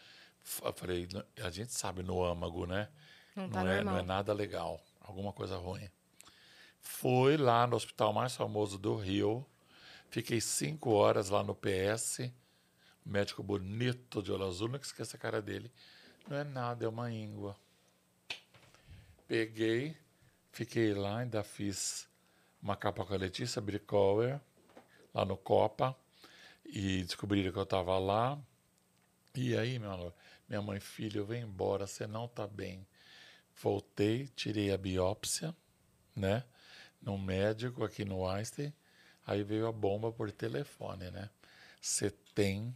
Eu falei, "Não- a gente sabe no âmago, né? Não tá é, não é nada legal, alguma coisa ruim. Fui lá no hospital mais famoso do Rio, fiquei cinco horas lá no PS, médico bonito de olho azul, não esqueça a cara dele. Não é nada, é uma íngua. Peguei, fiquei lá, ainda fiz uma capa com a Letícia Bricower, lá no Copa, e descobriram que eu estava lá. E aí, meu amor, minha mãe, filho, vem embora, você não está bem. Voltei, tirei a biópsia, né? No médico aqui no Einstein. Aí veio a bomba por telefone, né? Você tem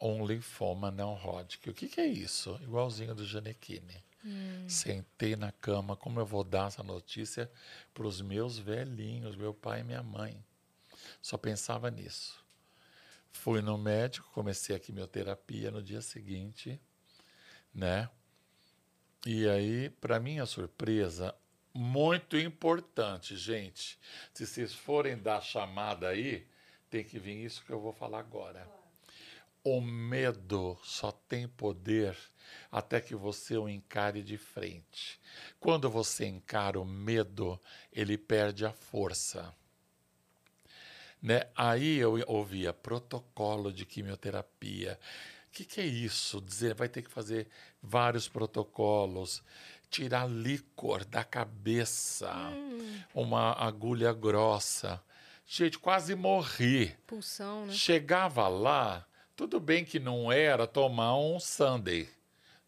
um linfoma não Hodgkin. O que, que é isso? Igualzinho do Janequine. Sentei na cama, como eu vou dar essa notícia para os meus velhinhos, meu pai e minha mãe. Só pensava nisso. Fui no médico, comecei a quimioterapia no dia seguinte, né? E aí, para minha surpresa, muito importante, gente. Se vocês forem dar chamada aí, tem que vir isso que eu vou falar agora. O medo só tem poder até que você o encare de frente. Quando você encara o medo, ele perde a força. Né? Aí eu ouvia protocolo de quimioterapia. O que, que é isso? Dizer, vai ter que fazer vários protocolos, tirar líquor da cabeça, hum. uma agulha grossa. Gente, quase morri. Pulsão, né? Chegava lá, tudo bem que não era tomar um Sunday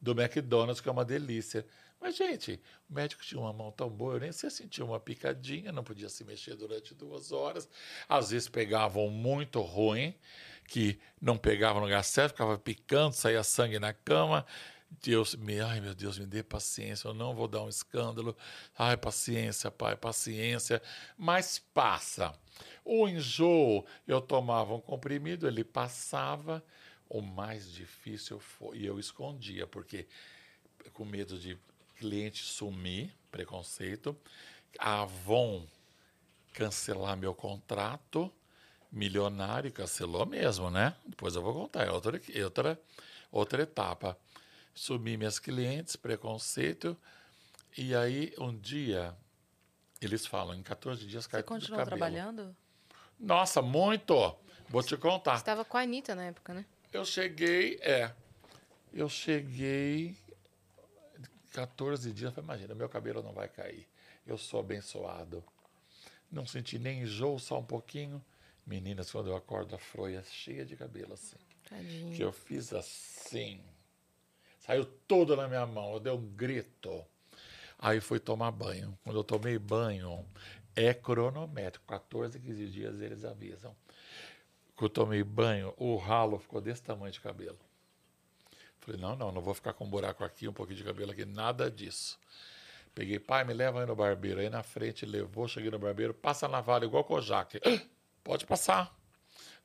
do McDonald's, que é uma delícia. Mas, gente, o médico tinha uma mão tão boa, eu nem sei sentir uma picadinha, não podia se mexer durante duas horas. Às vezes pegavam muito ruim, que não pegava no lugar certo, ficava picando, saía sangue na cama. Deus, me, ai meu Deus, me dê paciência, eu não vou dar um escândalo. Ai, paciência, pai, paciência. Mas passa. O enjoo, eu tomava um comprimido, ele passava. O mais difícil foi, e eu escondia, porque com medo de cliente sumir, preconceito, a Avon cancelar meu contrato, milionário, cancelou mesmo, né? Depois eu vou contar, é outra, outra, outra etapa. Sumi minhas clientes, preconceito, e aí um dia eles falam, em 14 dias cai Você continuou trabalhando? Nossa, muito! Vou te contar. Você estava com a Anitta na época, né? Eu cheguei, é. Eu cheguei 14 dias, imagina, meu cabelo não vai cair. Eu sou abençoado. Não senti nem enjoo, só um pouquinho. Meninas, quando eu acordo, a froia cheia de cabelo assim. Tadinho. Que eu fiz assim. Saiu toda na minha mão, eu dei um grito. Aí fui tomar banho. Quando eu tomei banho, é cronométrico. 14, 15 dias eles avisam. Quando eu tomei banho, o ralo ficou desse tamanho de cabelo. Falei, não, não, não vou ficar com um buraco aqui, um pouquinho de cabelo aqui, nada disso. Peguei, pai, me leva aí no barbeiro. Aí na frente levou, cheguei no barbeiro, passa na vala igual Kojak. Pode passar.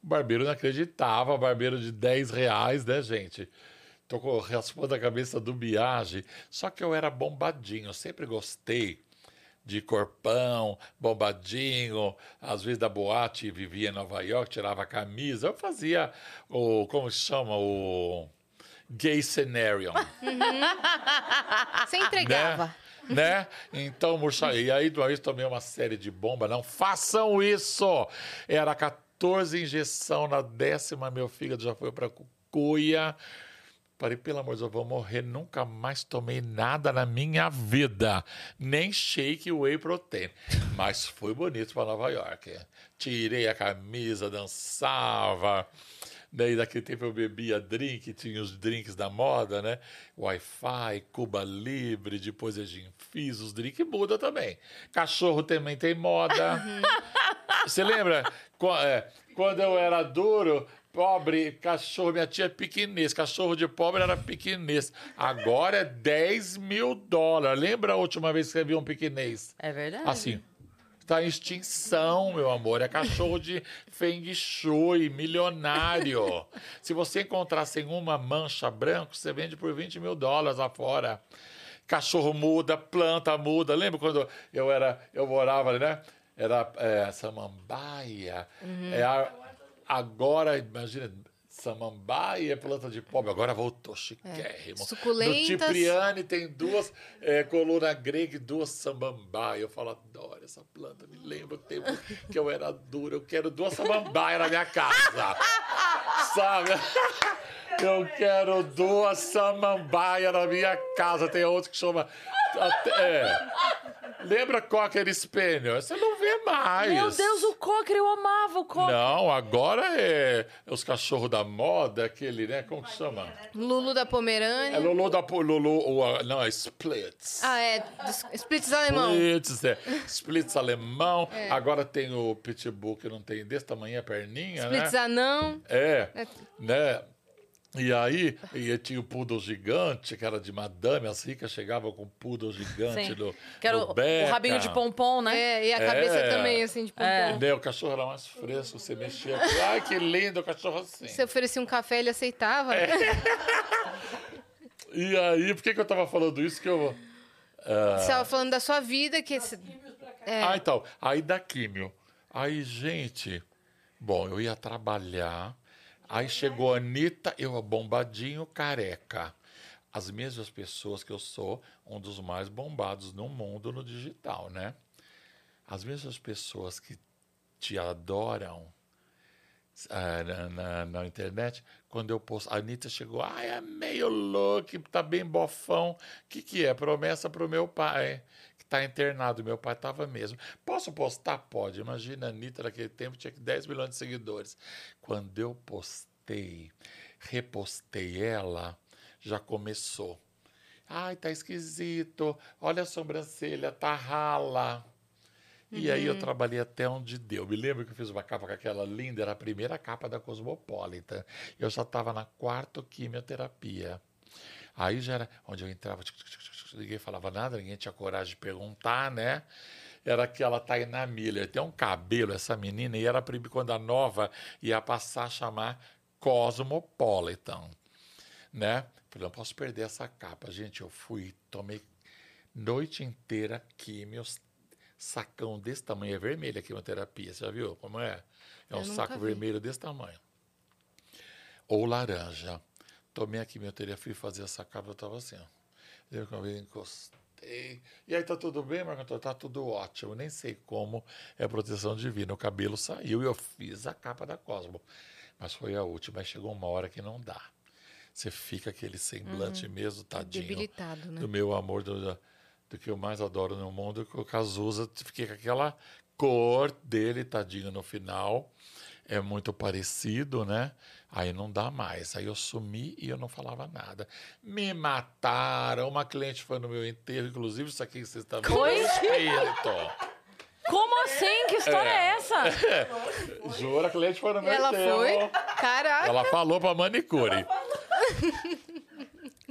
O barbeiro não acreditava, barbeiro de 10 reais, né, gente? Tô raspando a cabeça do Biage. Só que eu era bombadinho, sempre gostei de corpão, bombadinho, às vezes da boate, vivia em Nova York, tirava a camisa. Eu fazia o, como se chama, o gay scenario. Uhum. Você entregava. Né? né? Então, murcha... e aí do também é uma série de bomba. Não façam isso! Era 14 injeção na décima, meu fígado já foi para cucuia. Falei, pelo amor de Deus, eu vou morrer. Nunca mais tomei nada na minha vida. Nem shake whey protein. Mas foi bonito para Nova York. Tirei a camisa, dançava. Daí daquele tempo eu bebia drink, tinha os drinks da moda, né? Wi-Fi, Cuba Libre, depois a gente fiz os drinks, muda também. Cachorro também tem moda. Você lembra? É, quando eu era duro, pobre, cachorro, minha tia é piquinês, cachorro de pobre era piquinês. Agora é 10 mil dólares. Lembra a última vez que você viu um piquinês? É verdade. Assim, Está em extinção, meu amor. É cachorro de Feng Shui, milionário. Se você encontrar sem uma mancha branca, você vende por 20 mil dólares lá fora. Cachorro muda, planta muda. Lembra quando eu era, eu morava, né? Era é, samambaia. Uhum. É, agora, imagina, samambaia é planta de pobre. Agora voltou chiquérrimo. É. Suculentas. No Cipriani tem duas é, coluna grega e duas samambaia. Eu falo, adoro essa planta. Me lembro o tempo que eu era dura. Eu quero duas samambaia na minha casa. Sabe? Eu quero duas samambaia na minha casa. Tem outro que chama... É, Lembra Cocker Spaniel? Você não vê mais. Meu Deus, o Cocker, eu amava o Cocker. Não, agora é os cachorros da moda, aquele, né? Como que chama? Lulu da Pomerânia. É Lulu da Lulu, o, não, é Splits. Ah, é. Splits alemão. Splits, é. Splits alemão. É. Agora tem o Pitbull, que não tem desse tamanho a perninha, Splits né? anão. É, é. né? E aí, e tinha o poodle gigante, que era de madame, as ricas chegavam com o poodle gigante do Que era o, o, rabinho de pompom, né? É, e a cabeça é. também, assim, de pompom. É. Né, o cachorro era mais fresco, você mexia. Ai, que lindo o cachorro assim. Você oferecia um café, ele aceitava. É. e aí, por que, que eu tava falando isso? Que eu... Uh... Você tava falando da sua vida, que... É. Ah, então. Aí da químio. Aí, gente... Bom, eu ia trabalhar Aí chegou a Anitta, eu bombadinho, careca. As mesmas pessoas que eu sou um dos mais bombados no mundo no digital, né? As mesmas pessoas que te adoram ah, na, na, na, internet, quando eu posto, a Anitta chegou, ai, é meio louco, tá bem bofão. O que, que é? Promessa pro meu pai, que tá internado. Meu pai tava mesmo. Posso postar? Pode. Imagina, a Anitta naquele tempo tinha 10 milhões de seguidores. Quando eu postei, repostei ela, já começou. Ai, tá esquisito. Olha a sobrancelha, tá rala. E uhum. aí eu uhum. trabalhei até onde deu. Me lembro que eu fiz uma capa com aquela linda, era a primeira capa da Cosmopolitan. Eu já estava na quarta quimioterapia. Aí já era onde eu entrava, ninguém falava nada, ninguém tinha coragem de perguntar, né? Era aquela Tainá Miller. Tem um cabelo, essa menina, e era quando a nova ia passar a chamar Cosmopolitan, né? Falei, não posso perder essa capa. Gente, eu fui, tomei noite inteira químios, sacão desse tamanho, é vermelho a quimioterapia, você já viu como é? É um saco vi. vermelho desse tamanho. Ou laranja. Tomei a quimioterapia, fui fazer essa capa, eu estava assim, ó. Eu encostei. E aí, tá tudo bem, Marco Antônio? Tá tudo ótimo. Nem sei como é proteção divina. O cabelo saiu e eu fiz a capa da Cosmo. Mas foi a última. Aí chegou uma hora que não dá. Você fica aquele semblante uhum. mesmo, tadinho. Debilitado, né? Do meu amor, do, do que eu mais adoro no mundo, que o Cazuza fiquei com aquela cor dele, tadinho, no final. É muito parecido, né? Aí não dá mais. Aí eu sumi e eu não falava nada. Me mataram. Uma cliente foi no meu enterro, inclusive isso aqui que vocês estão vendo. Foi? Como assim? Que história é, é essa? É. Jura, a cliente foi no meu Ela enterro. Ela foi? Caraca. Ela falou pra manicure.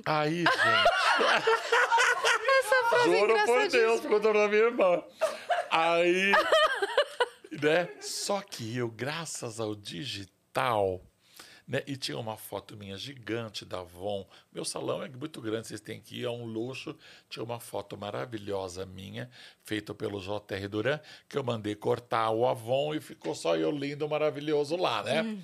Aí, gente. Essa frase é Juro por Deus, contou pra minha irmã. Aí, né? Só que eu, graças ao digital, né? E tinha uma foto minha gigante da Avon. Meu salão é muito grande, vocês têm que ir, é um luxo. Tinha uma foto maravilhosa minha, feita pelo JR Duran, que eu mandei cortar o Avon e ficou só eu lindo, maravilhoso lá, né? Hum.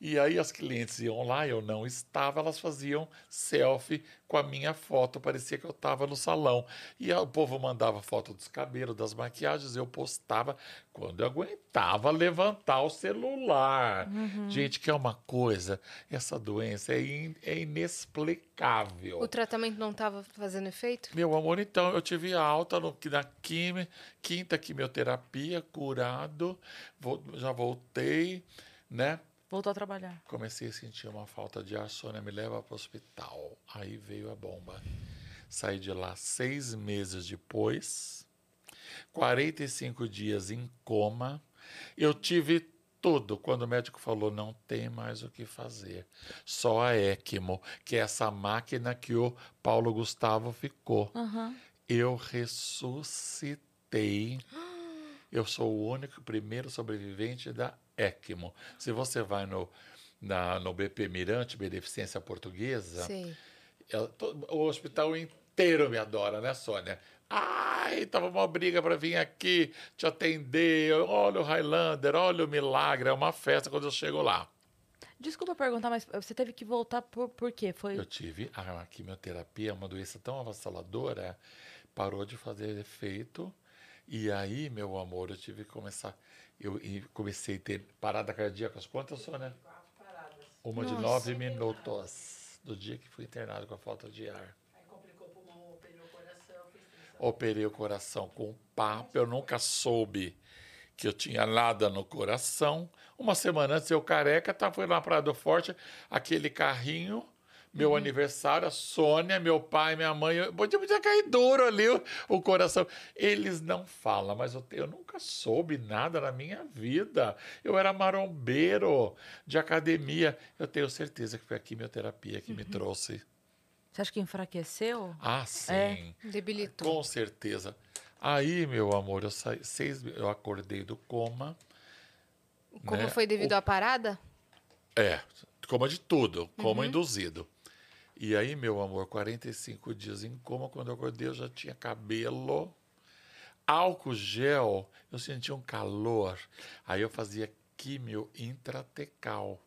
E aí as clientes iam lá, eu não estava, elas faziam selfie com a minha foto, parecia que eu estava no salão. E o povo mandava foto dos cabelos, das maquiagens, eu postava quando eu aguentava levantar o celular. Uhum. Gente, que é uma coisa, essa doença é, in, é inexplicável. O tratamento não estava fazendo efeito? Meu amor, então eu tive alta no, na quimio, quinta quimioterapia, curado, vou, já voltei, né? Voltou a trabalhar. Comecei a sentir uma falta de ar, Sônia me leva para o hospital. Aí veio a bomba. Saí de lá seis meses depois, 45 dias em coma. Eu tive tudo quando o médico falou não tem mais o que fazer. Só a ECMO, que é essa máquina que o Paulo Gustavo ficou. Uhum. Eu ressuscitei. Eu sou o único primeiro sobrevivente da ECMO. Se você vai no, na, no BP Mirante, Beneficência Portuguesa, é, o hospital inteiro me adora, né, Sônia? Ai, tava uma briga para vir aqui te atender. Olha o Highlander, olha o milagre. É uma festa quando eu chego lá. Desculpa perguntar, mas você teve que voltar por, por quê? Foi... Eu tive a quimioterapia, uma doença tão avassaladora, parou de fazer efeito. E aí, meu amor, eu tive que começar eu comecei a ter parada cardíaca, quantas, Sônia? Uma Nossa. de nove minutos, do dia que fui internado com a falta de ar. Aí complicou o pulmão, operei o coração, fiz Operei o coração com papo, eu nunca soube que eu tinha nada no coração. Uma semana antes eu careca, tá, fui na Praia do Forte, aquele carrinho meu uhum. aniversário, a Sônia, meu pai, minha mãe, eu, podia, podia cair duro ali o, o, coração. Eles não falam, mas eu, eu nunca soube nada na minha vida. Eu era marombeiro de academia. Eu tenho certeza que foi a quimioterapia que uhum. me trouxe. Você acha que enfraqueceu? Ah, sim. É. Debilitou. Com certeza. Aí, meu amor, eu saí, seis, eu acordei do coma. Como né? foi devido o... à parada? É, coma de tudo, coma uhum. induzido. E aí, meu amor, 45 dias em coma, quando eu acordei, eu já tinha cabelo, álcool gel, eu sentia um calor. Aí eu fazia químio intratecal.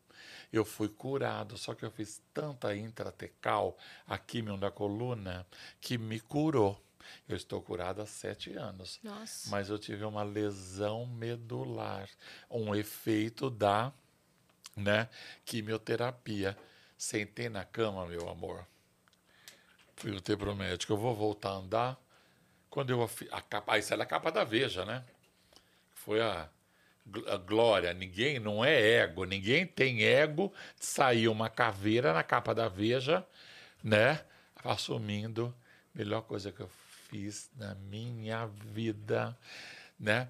Eu fui curado, só que eu fiz tanta intratecal, a químio da coluna, que me curou. Eu estou curado há sete anos. Nossa. Mas eu tive uma lesão medular, um efeito da né, quimioterapia. Sentei na cama, meu amor. Fui ter pro médico, eu vou voltar a andar. Quando eu a capa, ah, isso era a capa da Veja, né? Foi a, a glória. Ninguém não é ego, ninguém tem ego de sair uma caveira na capa da Veja, né? Assumindo melhor coisa que eu fiz na minha vida, né?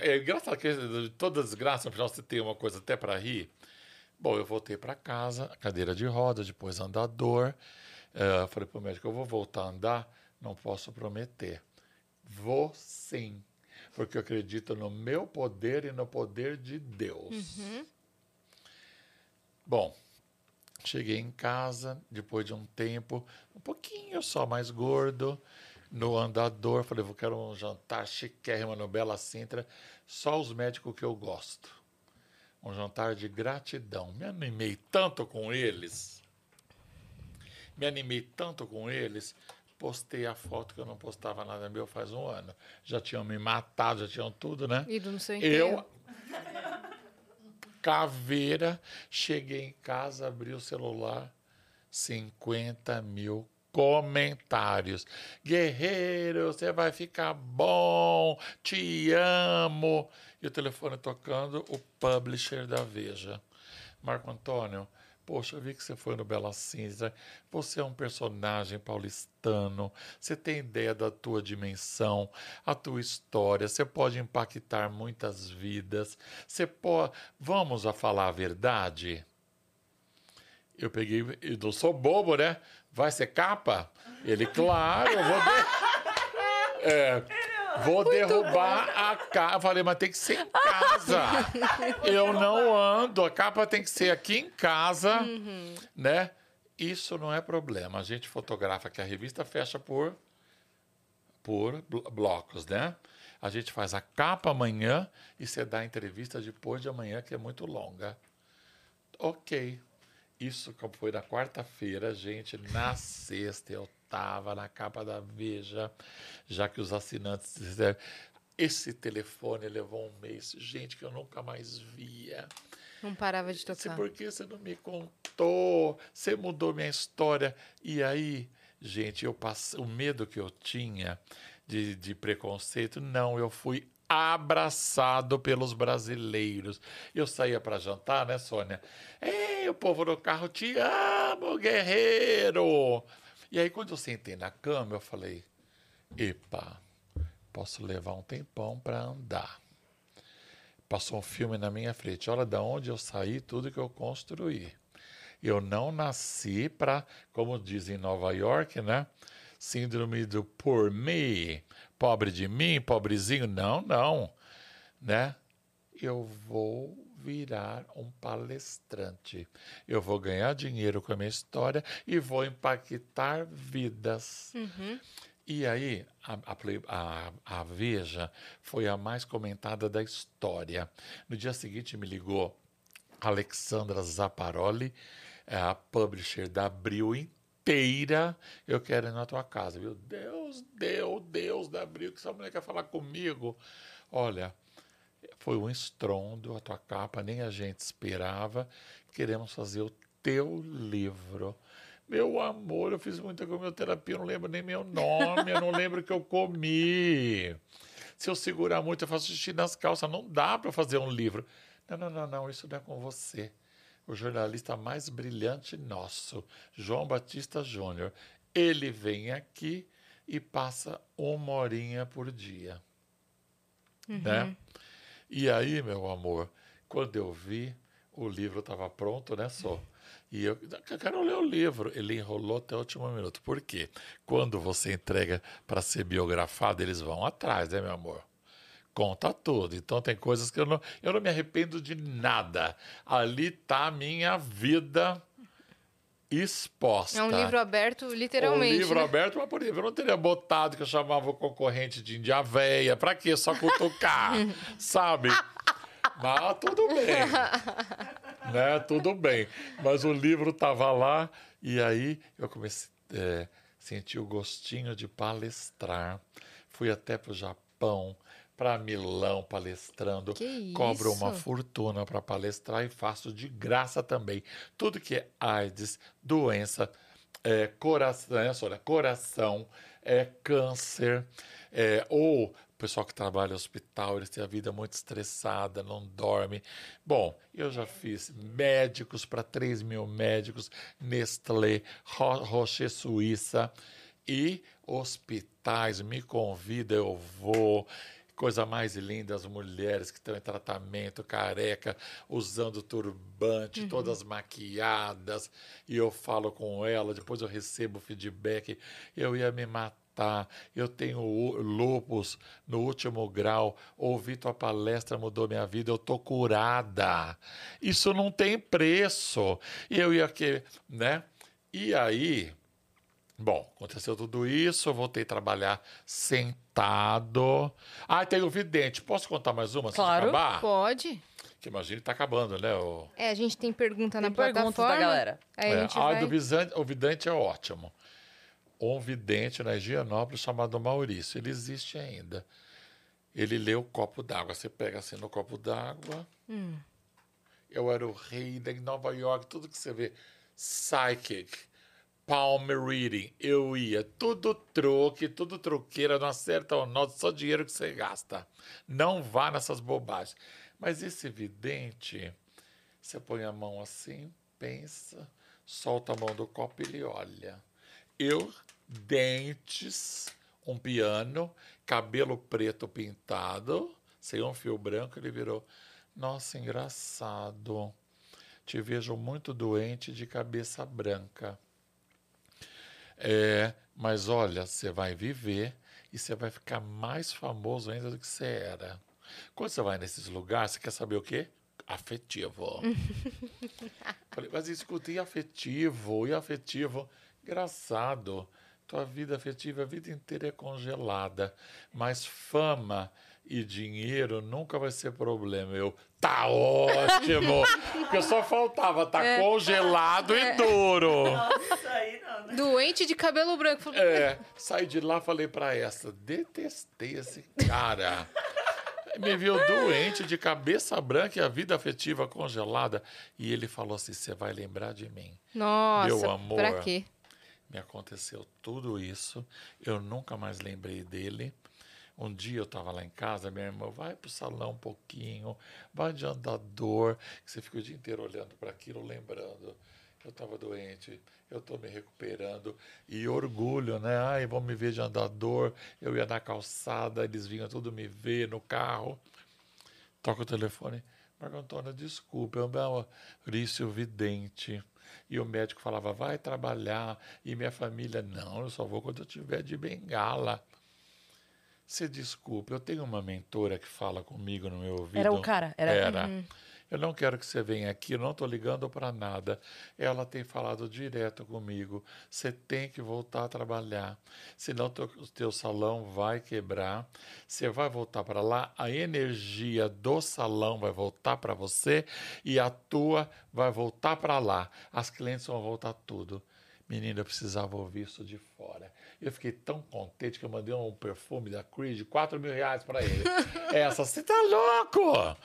É engraçado que de todas as desgraças, no final você tem uma coisa até para rir. Bom, eu voltei para casa, cadeira de roda, depois andador. Eh, falei para o médico, eu vou voltar a andar, não posso prometer. Vou sim, porque eu acredito no meu poder e no poder de Deus. Bom, cheguei em casa, depois de um tempo, um pouquinho só mais gordo, no andador, falei, eu quero um jantar chiquérrimo no Bela Sintra, só os médicos que eu gosto. Um jantar de gratidão. Me animei tanto com eles. Me animei tanto com eles. Postei a foto que eu não postava nada meu faz um ano. Já tinham me matado, já tinham tudo, né? Ido no seu enterro. Eu, caveira, cheguei em casa, abri o celular, 50 mil comentários. Guerreiro, você vai ficar bom, te amo. E o telefone tocando, o publisher da Veja. Marco Antônio, poxa, eu vi que você foi no Bela Cinza. Você é um personagem paulistano. Você tem ideia da tua dimensão, a tua história. Você pode impactar muitas vidas. Você pode. Vamos a falar a verdade? Eu peguei, eu não sou bobo, né? Vai ser capa? Ele, claro, eu vou. É, vou derrubar a capa. Falei, mas tem que ser em casa. Eu não ando, a capa tem que ser aqui em casa, né? Isso não é problema. A gente fotografa que a revista fecha por por blo- blocos, né? A gente faz a capa amanhã e você dá a entrevista depois de amanhã, que é muito longa. Ok. Isso foi na quarta-feira, gente. Na sexta eu tava na capa da Veja, já que os assinantes disseram. Esse telefone levou um mês, gente, que eu nunca mais via. Não parava de tocar. por que você não me contou? Você mudou minha história. E aí, gente, eu passei, o medo que eu tinha de, de preconceito, não, eu fui abraçado pelos brasileiros. Eu saía para jantar, né, Sônia? Ei, o povo no carro, te amo, guerreiro! E aí, quando eu sentei na cama, eu falei, epa, posso levar um tempão para andar. Passou um filme na minha frente. Olha da onde eu saí, tudo que eu construí. Eu não nasci para, como dizem em Nova York, né? Síndrome do por mim, pobre de mim, pobrezinho. Não, não, né? Eu vou virar um palestrante. Eu vou ganhar dinheiro com a minha história e vou impactar vidas. E aí, a, a a- Veja foi a mais comentada da história. No dia seguinte, me ligou Alexandra Zaparoli, é a publisher da Abril inteira. Eu quero ir na tua casa. Meu Deus, Deus, Deus da Abril, que essa mulher quer falar comigo. Olha, foi um estrondo, a tua capa nem a gente esperava. Queremos fazer o teu livro. Meu amor, eu fiz muita quimioterapia, eu não lembro nem meu nome, eu não lembro o que eu comi. Se eu segurar muito, eu faço xixi nas calças. Não dá para fazer um livro. Não, não, não, não, isso não é com você. O jornalista mais brilhante nosso, João Batista Júnior. Ele vem aqui e passa uma horinha por dia. Né? E aí, meu amor, quando eu vi, o livro estava pronto, né, só? E eu, eu quero ler o livro. Ele enrolou até o último minuto. Por quê? Quando você entrega para ser biografado, eles vão atrás, né, meu amor? Conta tudo. Então tem coisas que eu não, eu não me arrependo de nada. Ali tá a minha vida exposta. É um livro aberto, literalmente. O livro né? aberto, mas por exemplo, eu não teria botado que eu chamava o concorrente de Índia Véia. Pra quê? Só cutucar, sabe? Mas tudo bem. né? Tudo bem. Mas o livro estava lá e aí eu comecei a é, sentir o gostinho de palestrar. Fui até para o Japão, para Milão palestrando. Que Cobro uma fortuna para palestrar e faço de graça também. Tudo que é AIDS, doença, é, coração, Sônia? coração, é, câncer, é, ou o pessoal que trabalha no hospital, eles têm a vida muito estressada, não dorme. Bom, eu já fiz médicos para 3 mil médicos, Nestlé, Ro Rocher Suíça e hospitais. Me convida, eu vou. Coisa mais linda, as mulheres que estão em tratamento, careca, usando turbante, todas maquiadas, e eu falo com ela, depois eu recebo feedback, eu ia me matar, eu tenho lupus no último grau, ouvi tua palestra, mudou minha vida, eu tô curada. Isso não tem preço. E eu ia que, né? E aí, Bom, aconteceu tudo isso, eu voltei a trabalhar sentado. Ah, tem o vidente. Posso contar mais uma? Claro. acabar? Pode. Que imagina que tá acabando, né? O... É, a gente tem pergunta Tem na perguntas plataforma. da galera. Aí É, a gente ah, vai... do vidente, o vidente é ótimo. Um vidente na Higienópolis chamado Maurício. Ele existe ainda. Ele lê o copo d'água. Você pega assim no copo d'água. Hum. Eu era o rei da Nova York, tudo que você vê. Psychic, palm reading. Eu ia. Tudo troque, tudo troqueira. Não acerta o nó, só dinheiro que você gasta. Não vá nessas bobagens. Mas esse vidente, você põe a mão assim, pensa, solta a mão do copo e ele olha. Eu, dentes, um piano, cabelo preto pintado, sem um fio branco, ele virou. Nossa, engraçado. Te vejo muito doente de cabeça branca. É, mas olha, você vai viver e você vai ficar mais famoso ainda do que você era. Quando você vai nesses lugares, você quer saber o quê? Afetivo. Falei, mas escuta, e afetivo? E afetivo? Engraçado. Tua vida afetiva a vida inteira é congelada. Mas fama e dinheiro nunca vai ser problema. Eu, tá ótimo! Porque só faltava tá congelado e duro. Nossa, aí não, né? Doente de cabelo branco. É, saí de lá falei pra essa, detestei esse cara. Me viu doente, de cabeça branca e a vida afetiva congelada. E ele falou assim: você vai lembrar de mim. Nossa, Meu amor. pra quê? Me aconteceu tudo isso, eu nunca mais lembrei dele. Um dia eu estava lá em casa, minha irmã, vai pro salão um pouquinho, vai de andador, que você fica o dia inteiro olhando para aquilo, lembrando. Eu estava doente, eu estou me recuperando. E orgulho, né? Ai, vão me ver de andador. Eu ia na calçada, eles vinham tudo me ver no carro. Toca o telefone. Marco Antônio, desculpa, eu meu Maurício Vidente. E o médico falava, vai trabalhar. E minha família, não, eu só vou quando eu tiver de bengala. Você desculpe, eu tenho uma mentora que fala comigo no meu ouvido. Era o cara? Era- Era. Eu não quero que você venha aqui, eu não estou ligando para nada. Ela tem falado direto comigo. Você tem que voltar a trabalhar, senão teu- o teu salão vai quebrar. Você vai voltar para lá, a energia do salão vai voltar para você e a tua vai voltar para lá. As clientes vão voltar tudo. Menina, eu precisava ouvir isso de fora. Eu fiquei tão contente que eu mandei um perfume da Creed, 4 mil reais para ele. Essa, você tá louco?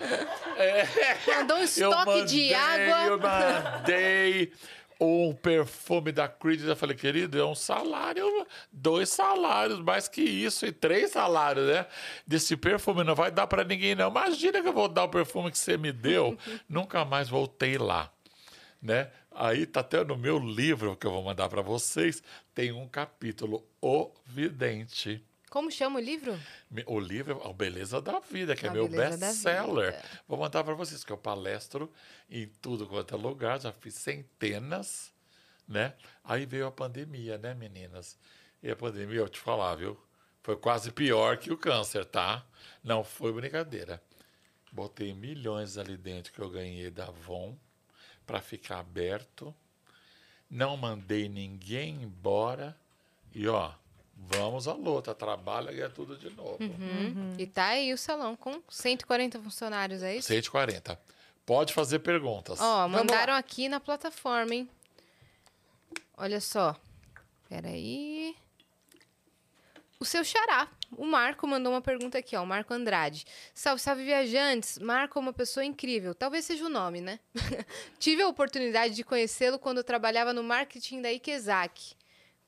Mandou um estoque de água. Eu mandei um perfume da Creed. Eu falei, querido, é um salário, dois salários, mais que isso, e três salários, né? Desse perfume não vai dar para ninguém, não. Imagina que eu vou dar o perfume que você me deu. Nunca mais voltei lá. Né? Aí tá até no meu livro que eu vou mandar para vocês, tem um capítulo O Vidente. Como chama o livro? O livro é A Beleza da Vida, que é A meu Beleza da best-seller. Vou mandar para vocês, que eu palestro em tudo quanto é lugar, já fiz centenas, né? Aí veio a pandemia, né, meninas? E a pandemia, eu te falar, viu? Foi quase pior que o câncer, tá? Não foi brincadeira. Botei milhões ali dentro que eu ganhei da Avon para ficar aberto. Não mandei ninguém embora. E ó, vamos à luta. Trabalha e é tudo de novo. Uhum. E tá aí o salão com 140 funcionários, é isso? 140. Pode fazer perguntas. Ó, mandaram aqui na plataforma, hein? Olha só. Peraí. O seu xará. O Marco mandou uma pergunta aqui, ó. O Marco Andrade. Salve, salve, viajantes. Marco é uma pessoa incrível. Talvez seja o nome, né? Tive a oportunidade de conhecê-lo quando eu trabalhava no marketing da Ikezaki.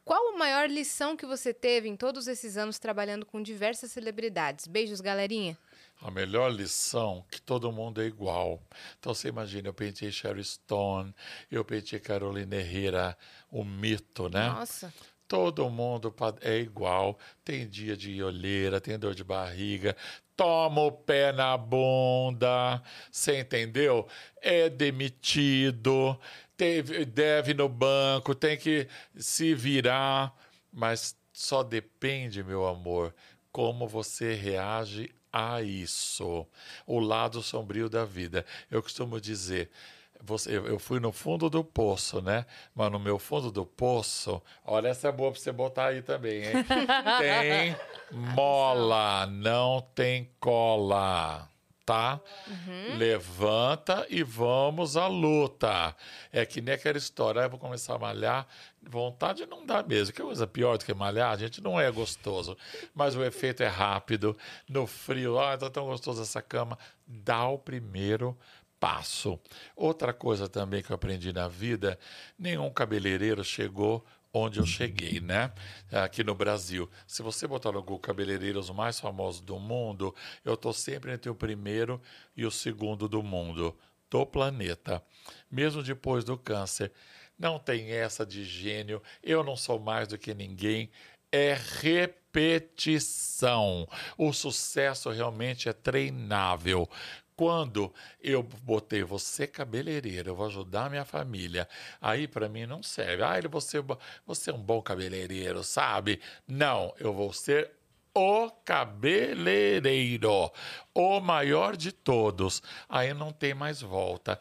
Qual a maior lição que você teve em todos esses anos trabalhando com diversas celebridades? Beijos, galerinha. A melhor lição que todo mundo é igual. Então você imagina, eu pentei Sherry Stone, eu pentei Carolina Herrera, o mito, né? Nossa. Todo mundo é igual. Tem dia de olheira, tem dor de barriga, toma o pé na bunda. Você entendeu? É demitido, teve- deve no banco, tem que se virar. Mas só depende, meu amor, como você reage a isso. O lado sombrio da vida. Eu costumo dizer. Você, eu, fui no fundo do poço, né? Mas no meu fundo do poço, olha, essa é boa pra você botar aí também, hein? tem mola, não tem cola, tá? Levanta e vamos à luta. É que nem aquela história, ah, eu vou começar a malhar, vontade não dá mesmo. Que coisa pior do que malhar, a gente não é gostoso. Mas o efeito é rápido, no frio, ah, tá tão gostoso essa cama. Dá o primeiro passo. Outra coisa também que eu aprendi na vida, nenhum cabeleireiro chegou onde eu cheguei, né? Aqui no Brasil. Se você botar no Google cabeleireiros mais famosos do mundo, eu tô sempre entre o primeiro e o segundo do mundo, do planeta. Mesmo depois do câncer. Não tem essa de gênio, eu não sou mais do que ninguém. É repetição. O sucesso realmente é treinável. Quando eu botei você cabeleireiro, eu vou ajudar minha família, aí para mim não serve. Ah, você, você é um bom cabeleireiro, sabe? Não, eu vou ser o cabeleireiro, o maior de todos. Aí não tem mais volta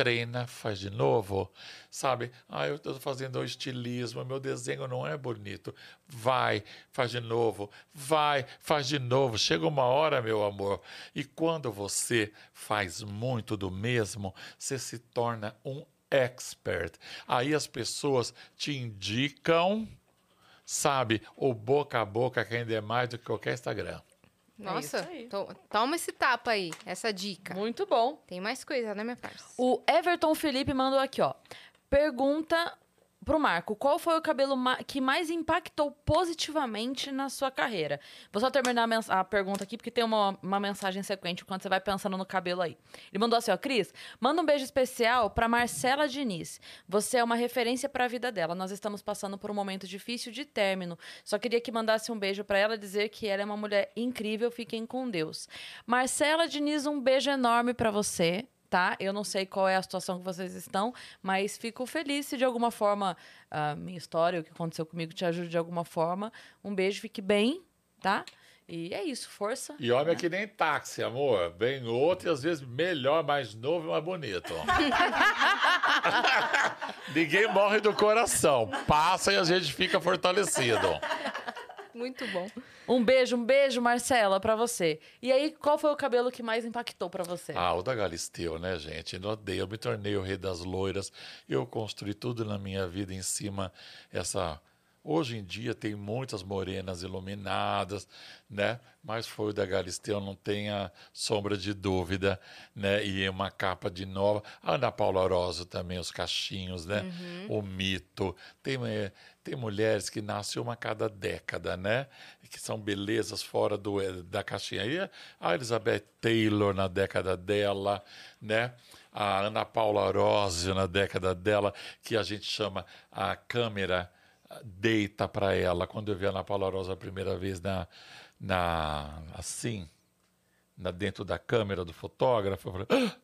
treina, faz de novo, sabe? Ah, eu estou fazendo o estilismo, meu desenho não é bonito. Vai, faz de novo, vai, faz de novo. Chega uma hora, meu amor, e quando você faz muito do mesmo, você se torna um expert. Aí as pessoas te indicam, sabe? O boca a boca que ainda é mais do que qualquer Instagram. Nossa, isso aí. to- toma esse tapa aí, essa dica. Muito bom. Tem mais coisa, né, minha parça? O Everton Felipe mandou aqui, ó. Pergunta pro Marco, qual foi o cabelo ma- que mais impactou positivamente na sua carreira? Vou só terminar a, a pergunta aqui, porque tem uma, uma mensagem sequente quando você vai pensando no cabelo aí. Ele mandou assim, ó, Cris, manda um beijo especial pra Marcela Diniz. Você é uma referência pra vida dela. Nós estamos passando por um momento difícil de término. Só queria que mandasse um beijo pra ela, dizer que ela é uma mulher incrível. Fiquem com Deus. Marcela Diniz, um beijo enorme pra você tá? Eu não sei qual é a situação que vocês estão, mas fico feliz se de alguma forma a minha história, o que aconteceu comigo, te ajude de alguma forma. Um beijo, fique bem, tá? E é isso, força. E homem é que nem táxi, amor. Vem outro e às vezes melhor, mais novo e mais bonito. Ninguém morre do coração. Passa e a gente fica fortalecido. Muito bom. Um beijo, um beijo, Marcela, pra você. E aí, qual foi o cabelo que mais impactou pra você? Ah, o da Galisteu, né, gente? Eu odeio. Eu me tornei o rei das loiras. Eu construí tudo na minha vida em cima essa. Hoje em dia tem muitas morenas iluminadas, né? Mas foi o da Galisteu, não tenha sombra de dúvida, né? E uma capa de nova. A Ana Paula Rosa também, os cachinhos, né? O mito. Tem, eh, tem mulheres que nascem uma a cada década, né? Que são belezas fora do, eh, da caixinha. E a Elizabeth Taylor na década dela, né? A Ana Paula Rose na década dela, que a gente chama a câmera deita para ela. Quando eu vi a Ana Paula Rosa a primeira vez na, na assim, na, dentro da câmera do fotógrafo, eu falei, "Ah,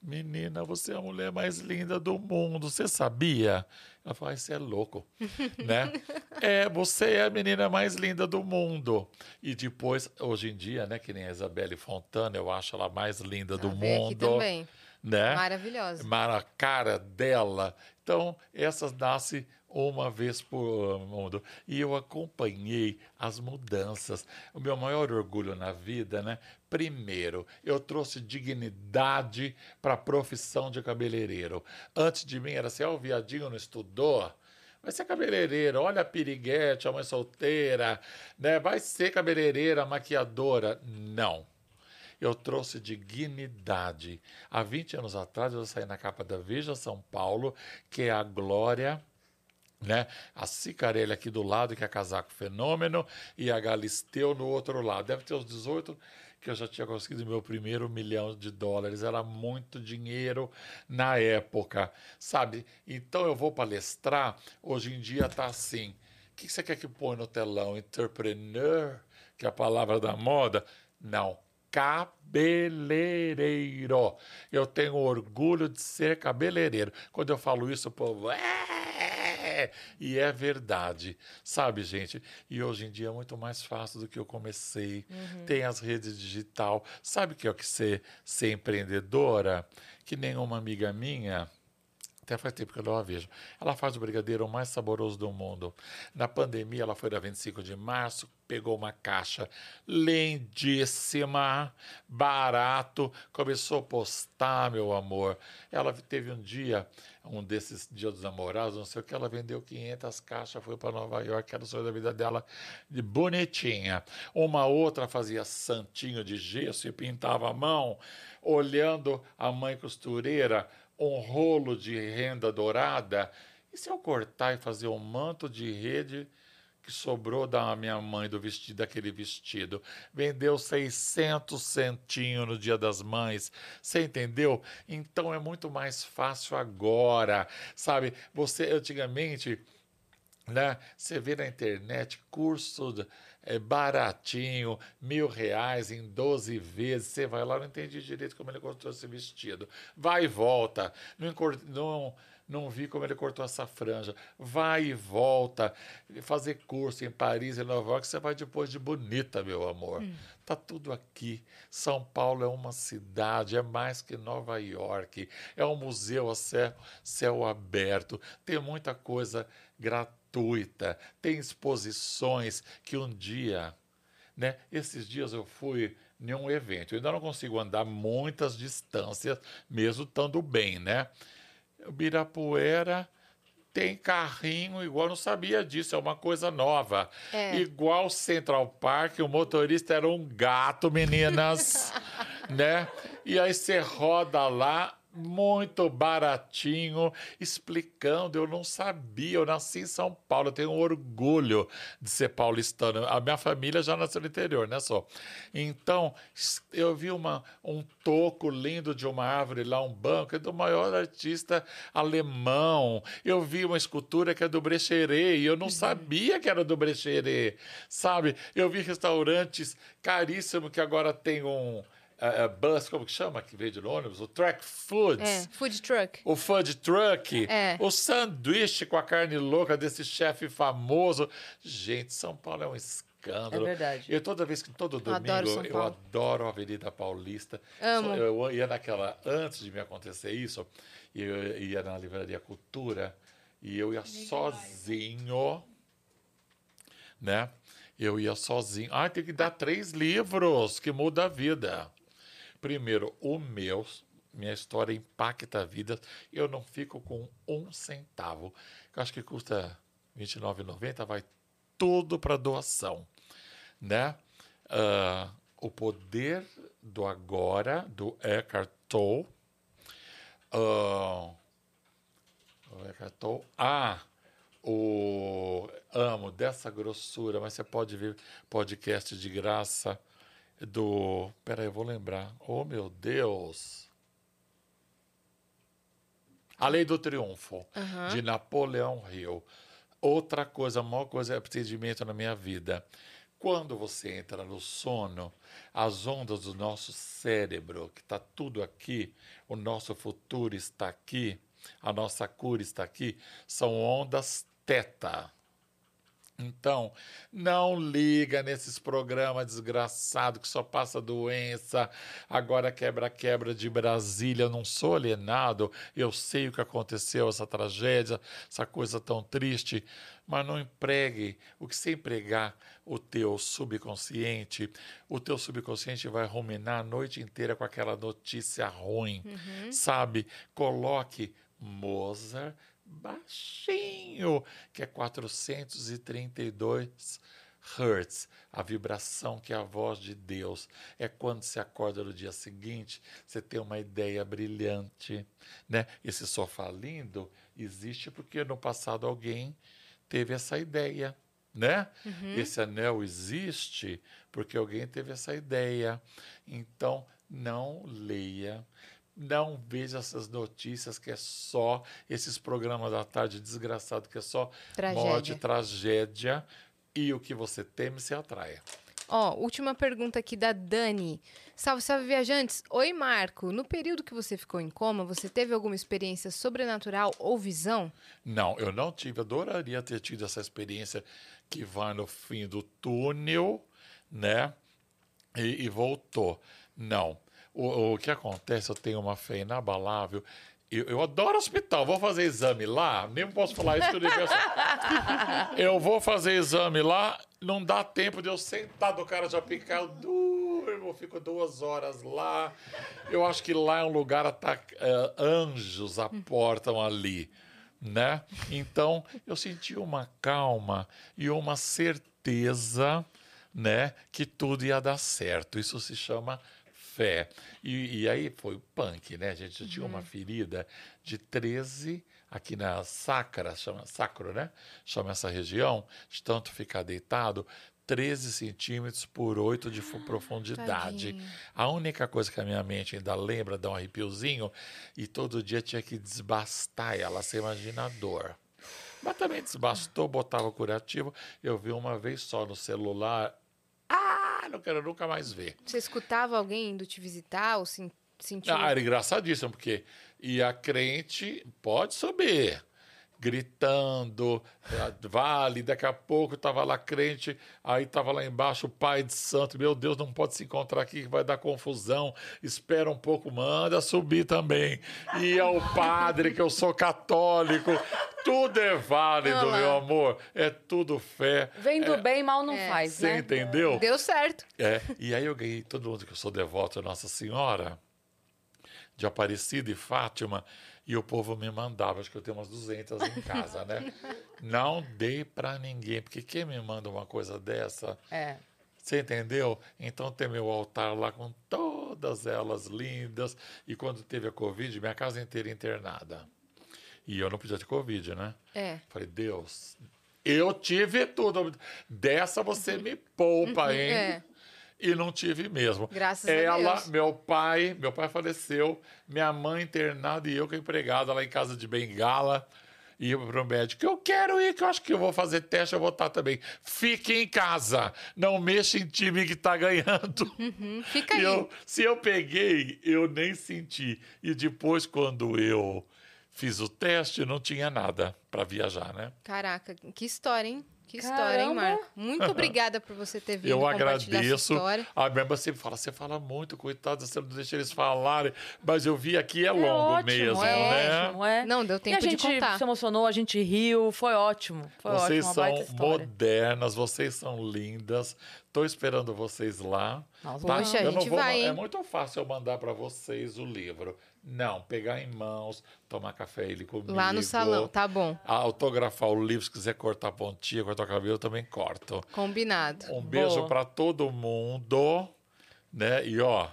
menina, você é a mulher mais linda do mundo, você sabia? Ela falou, "Ai, você é louco, né? É, você é a menina mais linda do mundo. E depois, hoje em dia, né, que nem a Isabelle Fontana, eu acho ela mais linda do Ela veio aqui mundo. também. Né? Maravilhosa. Mara, a cara dela. Então, essas nasce uma vez por mundo. E eu acompanhei as mudanças. O meu maior orgulho na vida, né? Primeiro, eu trouxe dignidade para a profissão de cabeleireiro. Antes de mim era assim, ó, o viadinho não estudou. Vai ser cabeleireiro, olha a piriguete, a mãe solteira, né? Vai ser cabeleireira, maquiadora. Não eu trouxe dignidade. Há 20 anos atrás, eu saí na capa da Veja São Paulo, que é a Glória né? A Cicarelli aqui do lado, que é casaco fenômeno, e a Galisteu no outro lado. Deve ter uns 18 que eu já tinha conseguido meu primeiro milhão de dólares. Era muito dinheiro na época, sabe? Então eu vou palestrar, hoje em dia está assim. O que você quer que põe no telão? Entrepreneur, que é a palavra da moda? Não cabeleireiro. Eu tenho orgulho de ser cabeleireiro. Quando eu falo isso, o povo. É! E é verdade, sabe, gente? E hoje em dia é muito mais fácil do que eu comecei. Uhum. Tem as redes digital. Sabe o que é o que ser, ser empreendedora? Que nenhuma amiga minha até faz tempo que eu não a vejo. Ela faz o brigadeiro mais saboroso do mundo. Na pandemia, ela foi da 25 de março, pegou uma caixa lindíssima, barato, começou a postar, meu amor. Ela teve um dia, um desses dias dos namorados, não sei o que, ela vendeu 500 caixas, foi para Nova York, era o sonho da vida dela, de bonitinha. Uma outra fazia santinho de gesso e pintava a mão, olhando a mãe costureira um rolo de renda dourada, e se eu cortar e fazer um manto de rede que sobrou da minha mãe do vestido, daquele vestido, vendeu 600 centinhos no Dia das Mães, você entendeu? Então é muito mais fácil agora, sabe? Você antigamente, né? Você vê na internet curso é baratinho, mil reais em 12 vezes. Você vai lá, não entendi direito como ele cortou esse vestido. Vai e volta. Não, não, não vi como ele cortou essa franja. Vai e volta. Fazer curso em Paris e Nova York, você vai depois de bonita, meu amor. Hum. Tá tudo aqui. São Paulo é uma cidade, é mais que Nova York. É um museu a céu, céu aberto. Tem muita coisa gratuita tem exposições que um dia, né? Esses dias eu fui em um evento, eu ainda não consigo andar muitas distâncias, mesmo estando bem, né? Birapuera tem carrinho igual, não sabia disso, é uma coisa nova. É. Igual Central Park, o motorista era um gato, meninas, né? E aí você roda lá, muito baratinho, explicando. Eu não sabia, eu nasci em São Paulo, eu tenho orgulho de ser paulistano. A minha família já nasceu no interior, né, só? Então, eu vi uma, um toco lindo de uma árvore lá, um banco, é do maior artista alemão. Eu vi uma escultura que é do Brecheret, e eu não uhum. sabia que era do Brecheret, sabe? Eu vi restaurantes caríssimos que agora tem um uh, bus, como que chama, que veio de ônibus? O track foods. É, food truck. O food truck. É. O sanduíche com a carne louca desse chefe famoso. Gente, São Paulo é um escândalo. É verdade. Eu toda vez que todo domingo adoro eu adoro a Avenida Paulista. Amo. Eu ia naquela antes de me acontecer isso, eu ia na livraria Cultura e eu ia sozinho, né? Eu ia sozinho. Ah, tem que dar três livros que muda a vida. Primeiro, o meu, minha história impacta a vida. Eu não fico com um centavo. Eu acho que custa R$ 29,90, vai tudo para doação. Né? Uh, o Poder do Agora, do Eckhart Tolle. Uh, Eckhart Tolle. Ah, o amo dessa grossura, mas você pode ver podcast de graça do. Peraí, eu vou lembrar. Oh, meu Deus! A Lei do Triunfo, uhum. de Napoleão Hill. Outra coisa, a maior coisa é procedimento na minha vida. Quando você entra no sono, as ondas do nosso cérebro, que está tudo aqui, o nosso futuro está aqui, a nossa cura está aqui, são ondas teta. Então, não liga nesses programas desgraçados que só passa doença. Agora quebra-quebra de Brasília. Eu não sou alienado. Eu sei o que aconteceu, essa tragédia, essa coisa tão triste. Mas não empregue. O que você empregar o teu subconsciente, o teu subconsciente vai ruminar a noite inteira com aquela notícia ruim. Sabe? Coloque Mozart baixinho, que é 432 Hertz, a vibração que é a voz de Deus. É quando você acorda no dia seguinte, você tem uma ideia brilhante, né? Esse sofá lindo existe porque no passado alguém teve essa ideia, né? Esse anel existe porque alguém teve essa ideia. Então, não leia não veja essas notícias que é só esses programas da tarde desgraçado que é só Tragédia. morte, tragédia e o que você teme se atraia. Ó, última pergunta aqui da Dani. Salve, salve, viajantes. Oi, Marco. No período que você ficou em coma, você teve alguma experiência sobrenatural ou visão? Não, eu não tive, adoraria ter tido essa experiência que vai no fim do túnel, né? E, e voltou. Não. O, o que acontece, eu tenho uma fé inabalável. Eu, eu adoro hospital, vou fazer exame lá, nem posso falar isso que o universo. eu vou fazer exame lá, não dá tempo de eu sentar do cara já picar, eu durmo, eu fico duas horas lá. Eu acho que lá é um lugar, tá, eh, anjos aportam ali né? Então eu senti uma calma e uma certeza, né, que tudo ia dar certo. Isso se chama fé. E, e aí foi o punk, né? A gente tinha uma ferida de 13 aqui na sacra, chama sacro, né? Chama essa região, de tanto ficar deitado. 13 centímetros por 8 de fu- profundidade. tadinho. A única coisa que a minha mente ainda lembra, dá um arrepiozinho, e todo dia tinha que desbastar ela, você imagina a dor. Mas também desbastou, botava curativo. Eu vi uma vez só no celular. Ah, não quero nunca mais ver. Você escutava alguém indo te visitar ou sen- sentiu? Ah, era engraçadíssimo, porque e a crente pode subir, gritando, eh, vale, daqui a pouco estava lá crente, aí estava lá embaixo o pai de santo, meu Deus, não pode se encontrar aqui, que vai dar confusão, espera um pouco, manda subir também. E é o padre, que eu sou católico, tudo é válido, Olha lá. meu amor, é tudo fé. Vem do bem, mal não É. faz, Você né? entendeu? Deu certo. É, e aí eu ganhei todo mundo que eu sou devoto a Nossa Senhora, de Aparecida e Fátima, e o povo me mandava, acho que eu tenho umas 200 em casa, né? Não dei pra ninguém, porque quem me manda uma coisa dessa, É. você entendeu? Então tem meu altar lá com todas elas lindas, e quando teve a Covid, minha casa inteira internada. E eu não podia ter Covid, né? É. Falei, Deus, eu tive tudo. Dessa você me poupa, hein? É. E não tive mesmo. Graças a Ela, Deus. meu pai, meu pai faleceu, minha mãe internada e eu com empregada lá em casa de Bengala. Ia pro médico. Eu quero ir, que eu acho que eu vou fazer teste, eu vou estar também. Fique em casa. Não mexa em time que tá ganhando. Hum, Fica E aí. eu, se eu peguei, eu nem senti. E depois, quando eu fiz o teste, não tinha nada para viajar, né? Caraca, que história, hein? Que história, hein. Marco? Muito obrigada por você ter vindo Eu agradeço. A minha irmã sempre fala, você fala muito, coitado, você não deixa eles falarem. Mas eu vi aqui é longo ótimo, mesmo, é né? ótimo, é. Não, deu E a tempo de gente contar. se emocionou, a gente riu, foi ótimo. Foi Vocês ótimo, são modernas, vocês são lindas. Tô esperando vocês lá. Nós tá? Poxa, a Eu não gente vou vai, ma- É hein? muito fácil eu mandar para vocês o livro. Não, pegar em mãos, tomar café ele comigo. Lá no salão, tá bom. Autografar o livro, se quiser cortar a pontinha, cortar o cabelo, eu também corto. Combinado. Um beijo para todo mundo, né? E ó,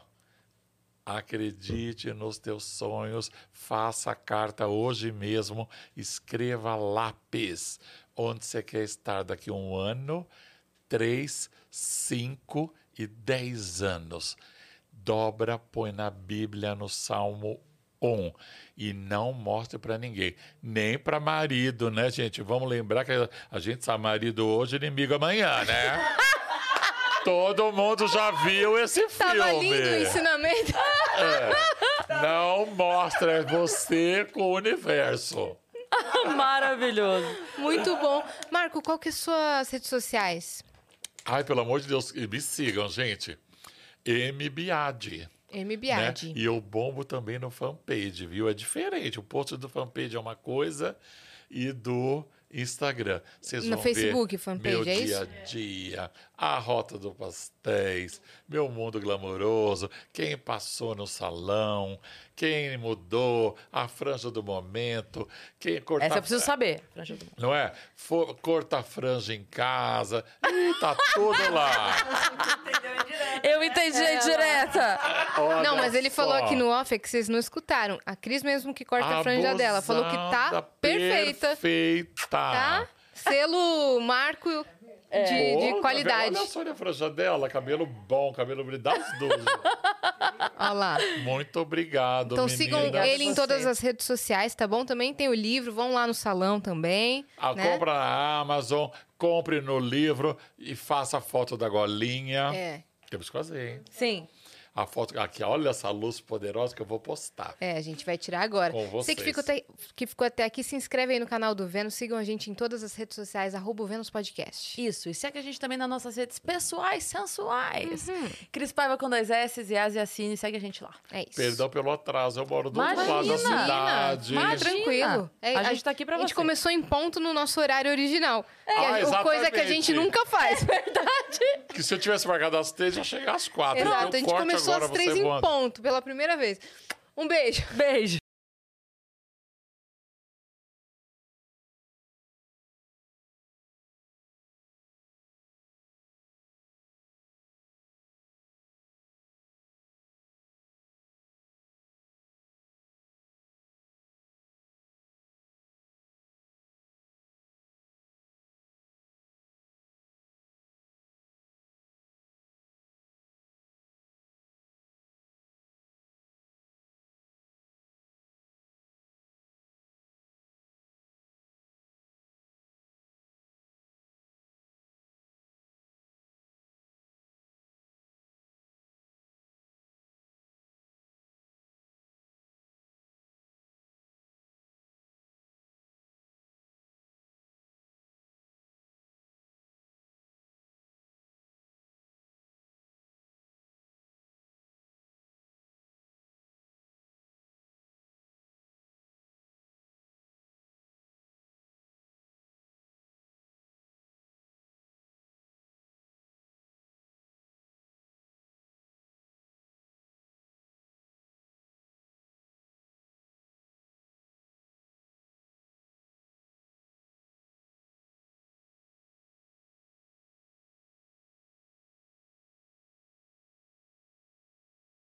acredite nos teus sonhos, faça a carta hoje mesmo, escreva lápis onde você quer estar daqui a um ano, três, cinco e dez anos. Dobra, põe na Bíblia no Salmo 1 e não mostre para ninguém, nem para marido, né, gente? Vamos lembrar que a gente sabe marido hoje, inimigo amanhã, né? Todo mundo já viu esse filme. Tava lindo o ensinamento. Não mostra é você com o universo. Maravilhoso. Muito bom. Marco, qual que é suas redes sociais? Ai, pelo amor de Deus, e me sigam, gente. M Biadi. M. Né? E eu bombo também no fanpage, viu? É diferente. O post do fanpage é uma coisa e do Instagram. Vocês No vão Facebook, ver fanpage, meu é dia a dia, a rota do pastéis, meu mundo glamouroso, quem passou no salão, quem mudou, a franja do momento, quem cortar... Essa eu preciso saber. Franja do- Não é? For, corta a franja em casa. Ih, tá tudo lá. Eu entendi a indireta. Olha Não, mas ele falou só. aqui no off é que vocês não escutaram. A Cris mesmo que corta a franja dela. Falou que tá perfeita. Perfeita. Tá? Selo Marco de, de Ô, qualidade. Olha a franja dela, cabelo bom, cabelo duas. Olha lá. Muito obrigado, Então meninas. sigam ele em todas as redes sociais, tá bom? Também tem o livro, vão lá no salão também. A né? compra na Amazon, compre no livro e faça a foto da golinha. É. Temos que fazer, hein? Sim. A foto aqui, olha essa luz poderosa que eu vou postar. É, a gente vai tirar agora. Com Você que vocês. ficou, até, que ficou até aqui, se inscreve aí no canal do Vênus, sigam a gente em todas as redes sociais, arroba o Vênus Podcast. Isso. E segue a gente também nas nossas redes pessoais, sensuais. Uhum. Cris Paiva com dois S, e Asi Assine. Segue a gente lá. É isso. Perdão pelo atraso, eu moro do outro lado da cidade. Imagina. Tranquilo. É, a gente tá aqui pra A gente você. começou em ponto no nosso horário original. Ah, E a- coisa que a gente nunca faz. Que se eu tivesse marcado às três, ia chegar às quatro. Exato, a gente corte começou agora, às três em ponto, pela primeira vez. Um beijo. Beijo.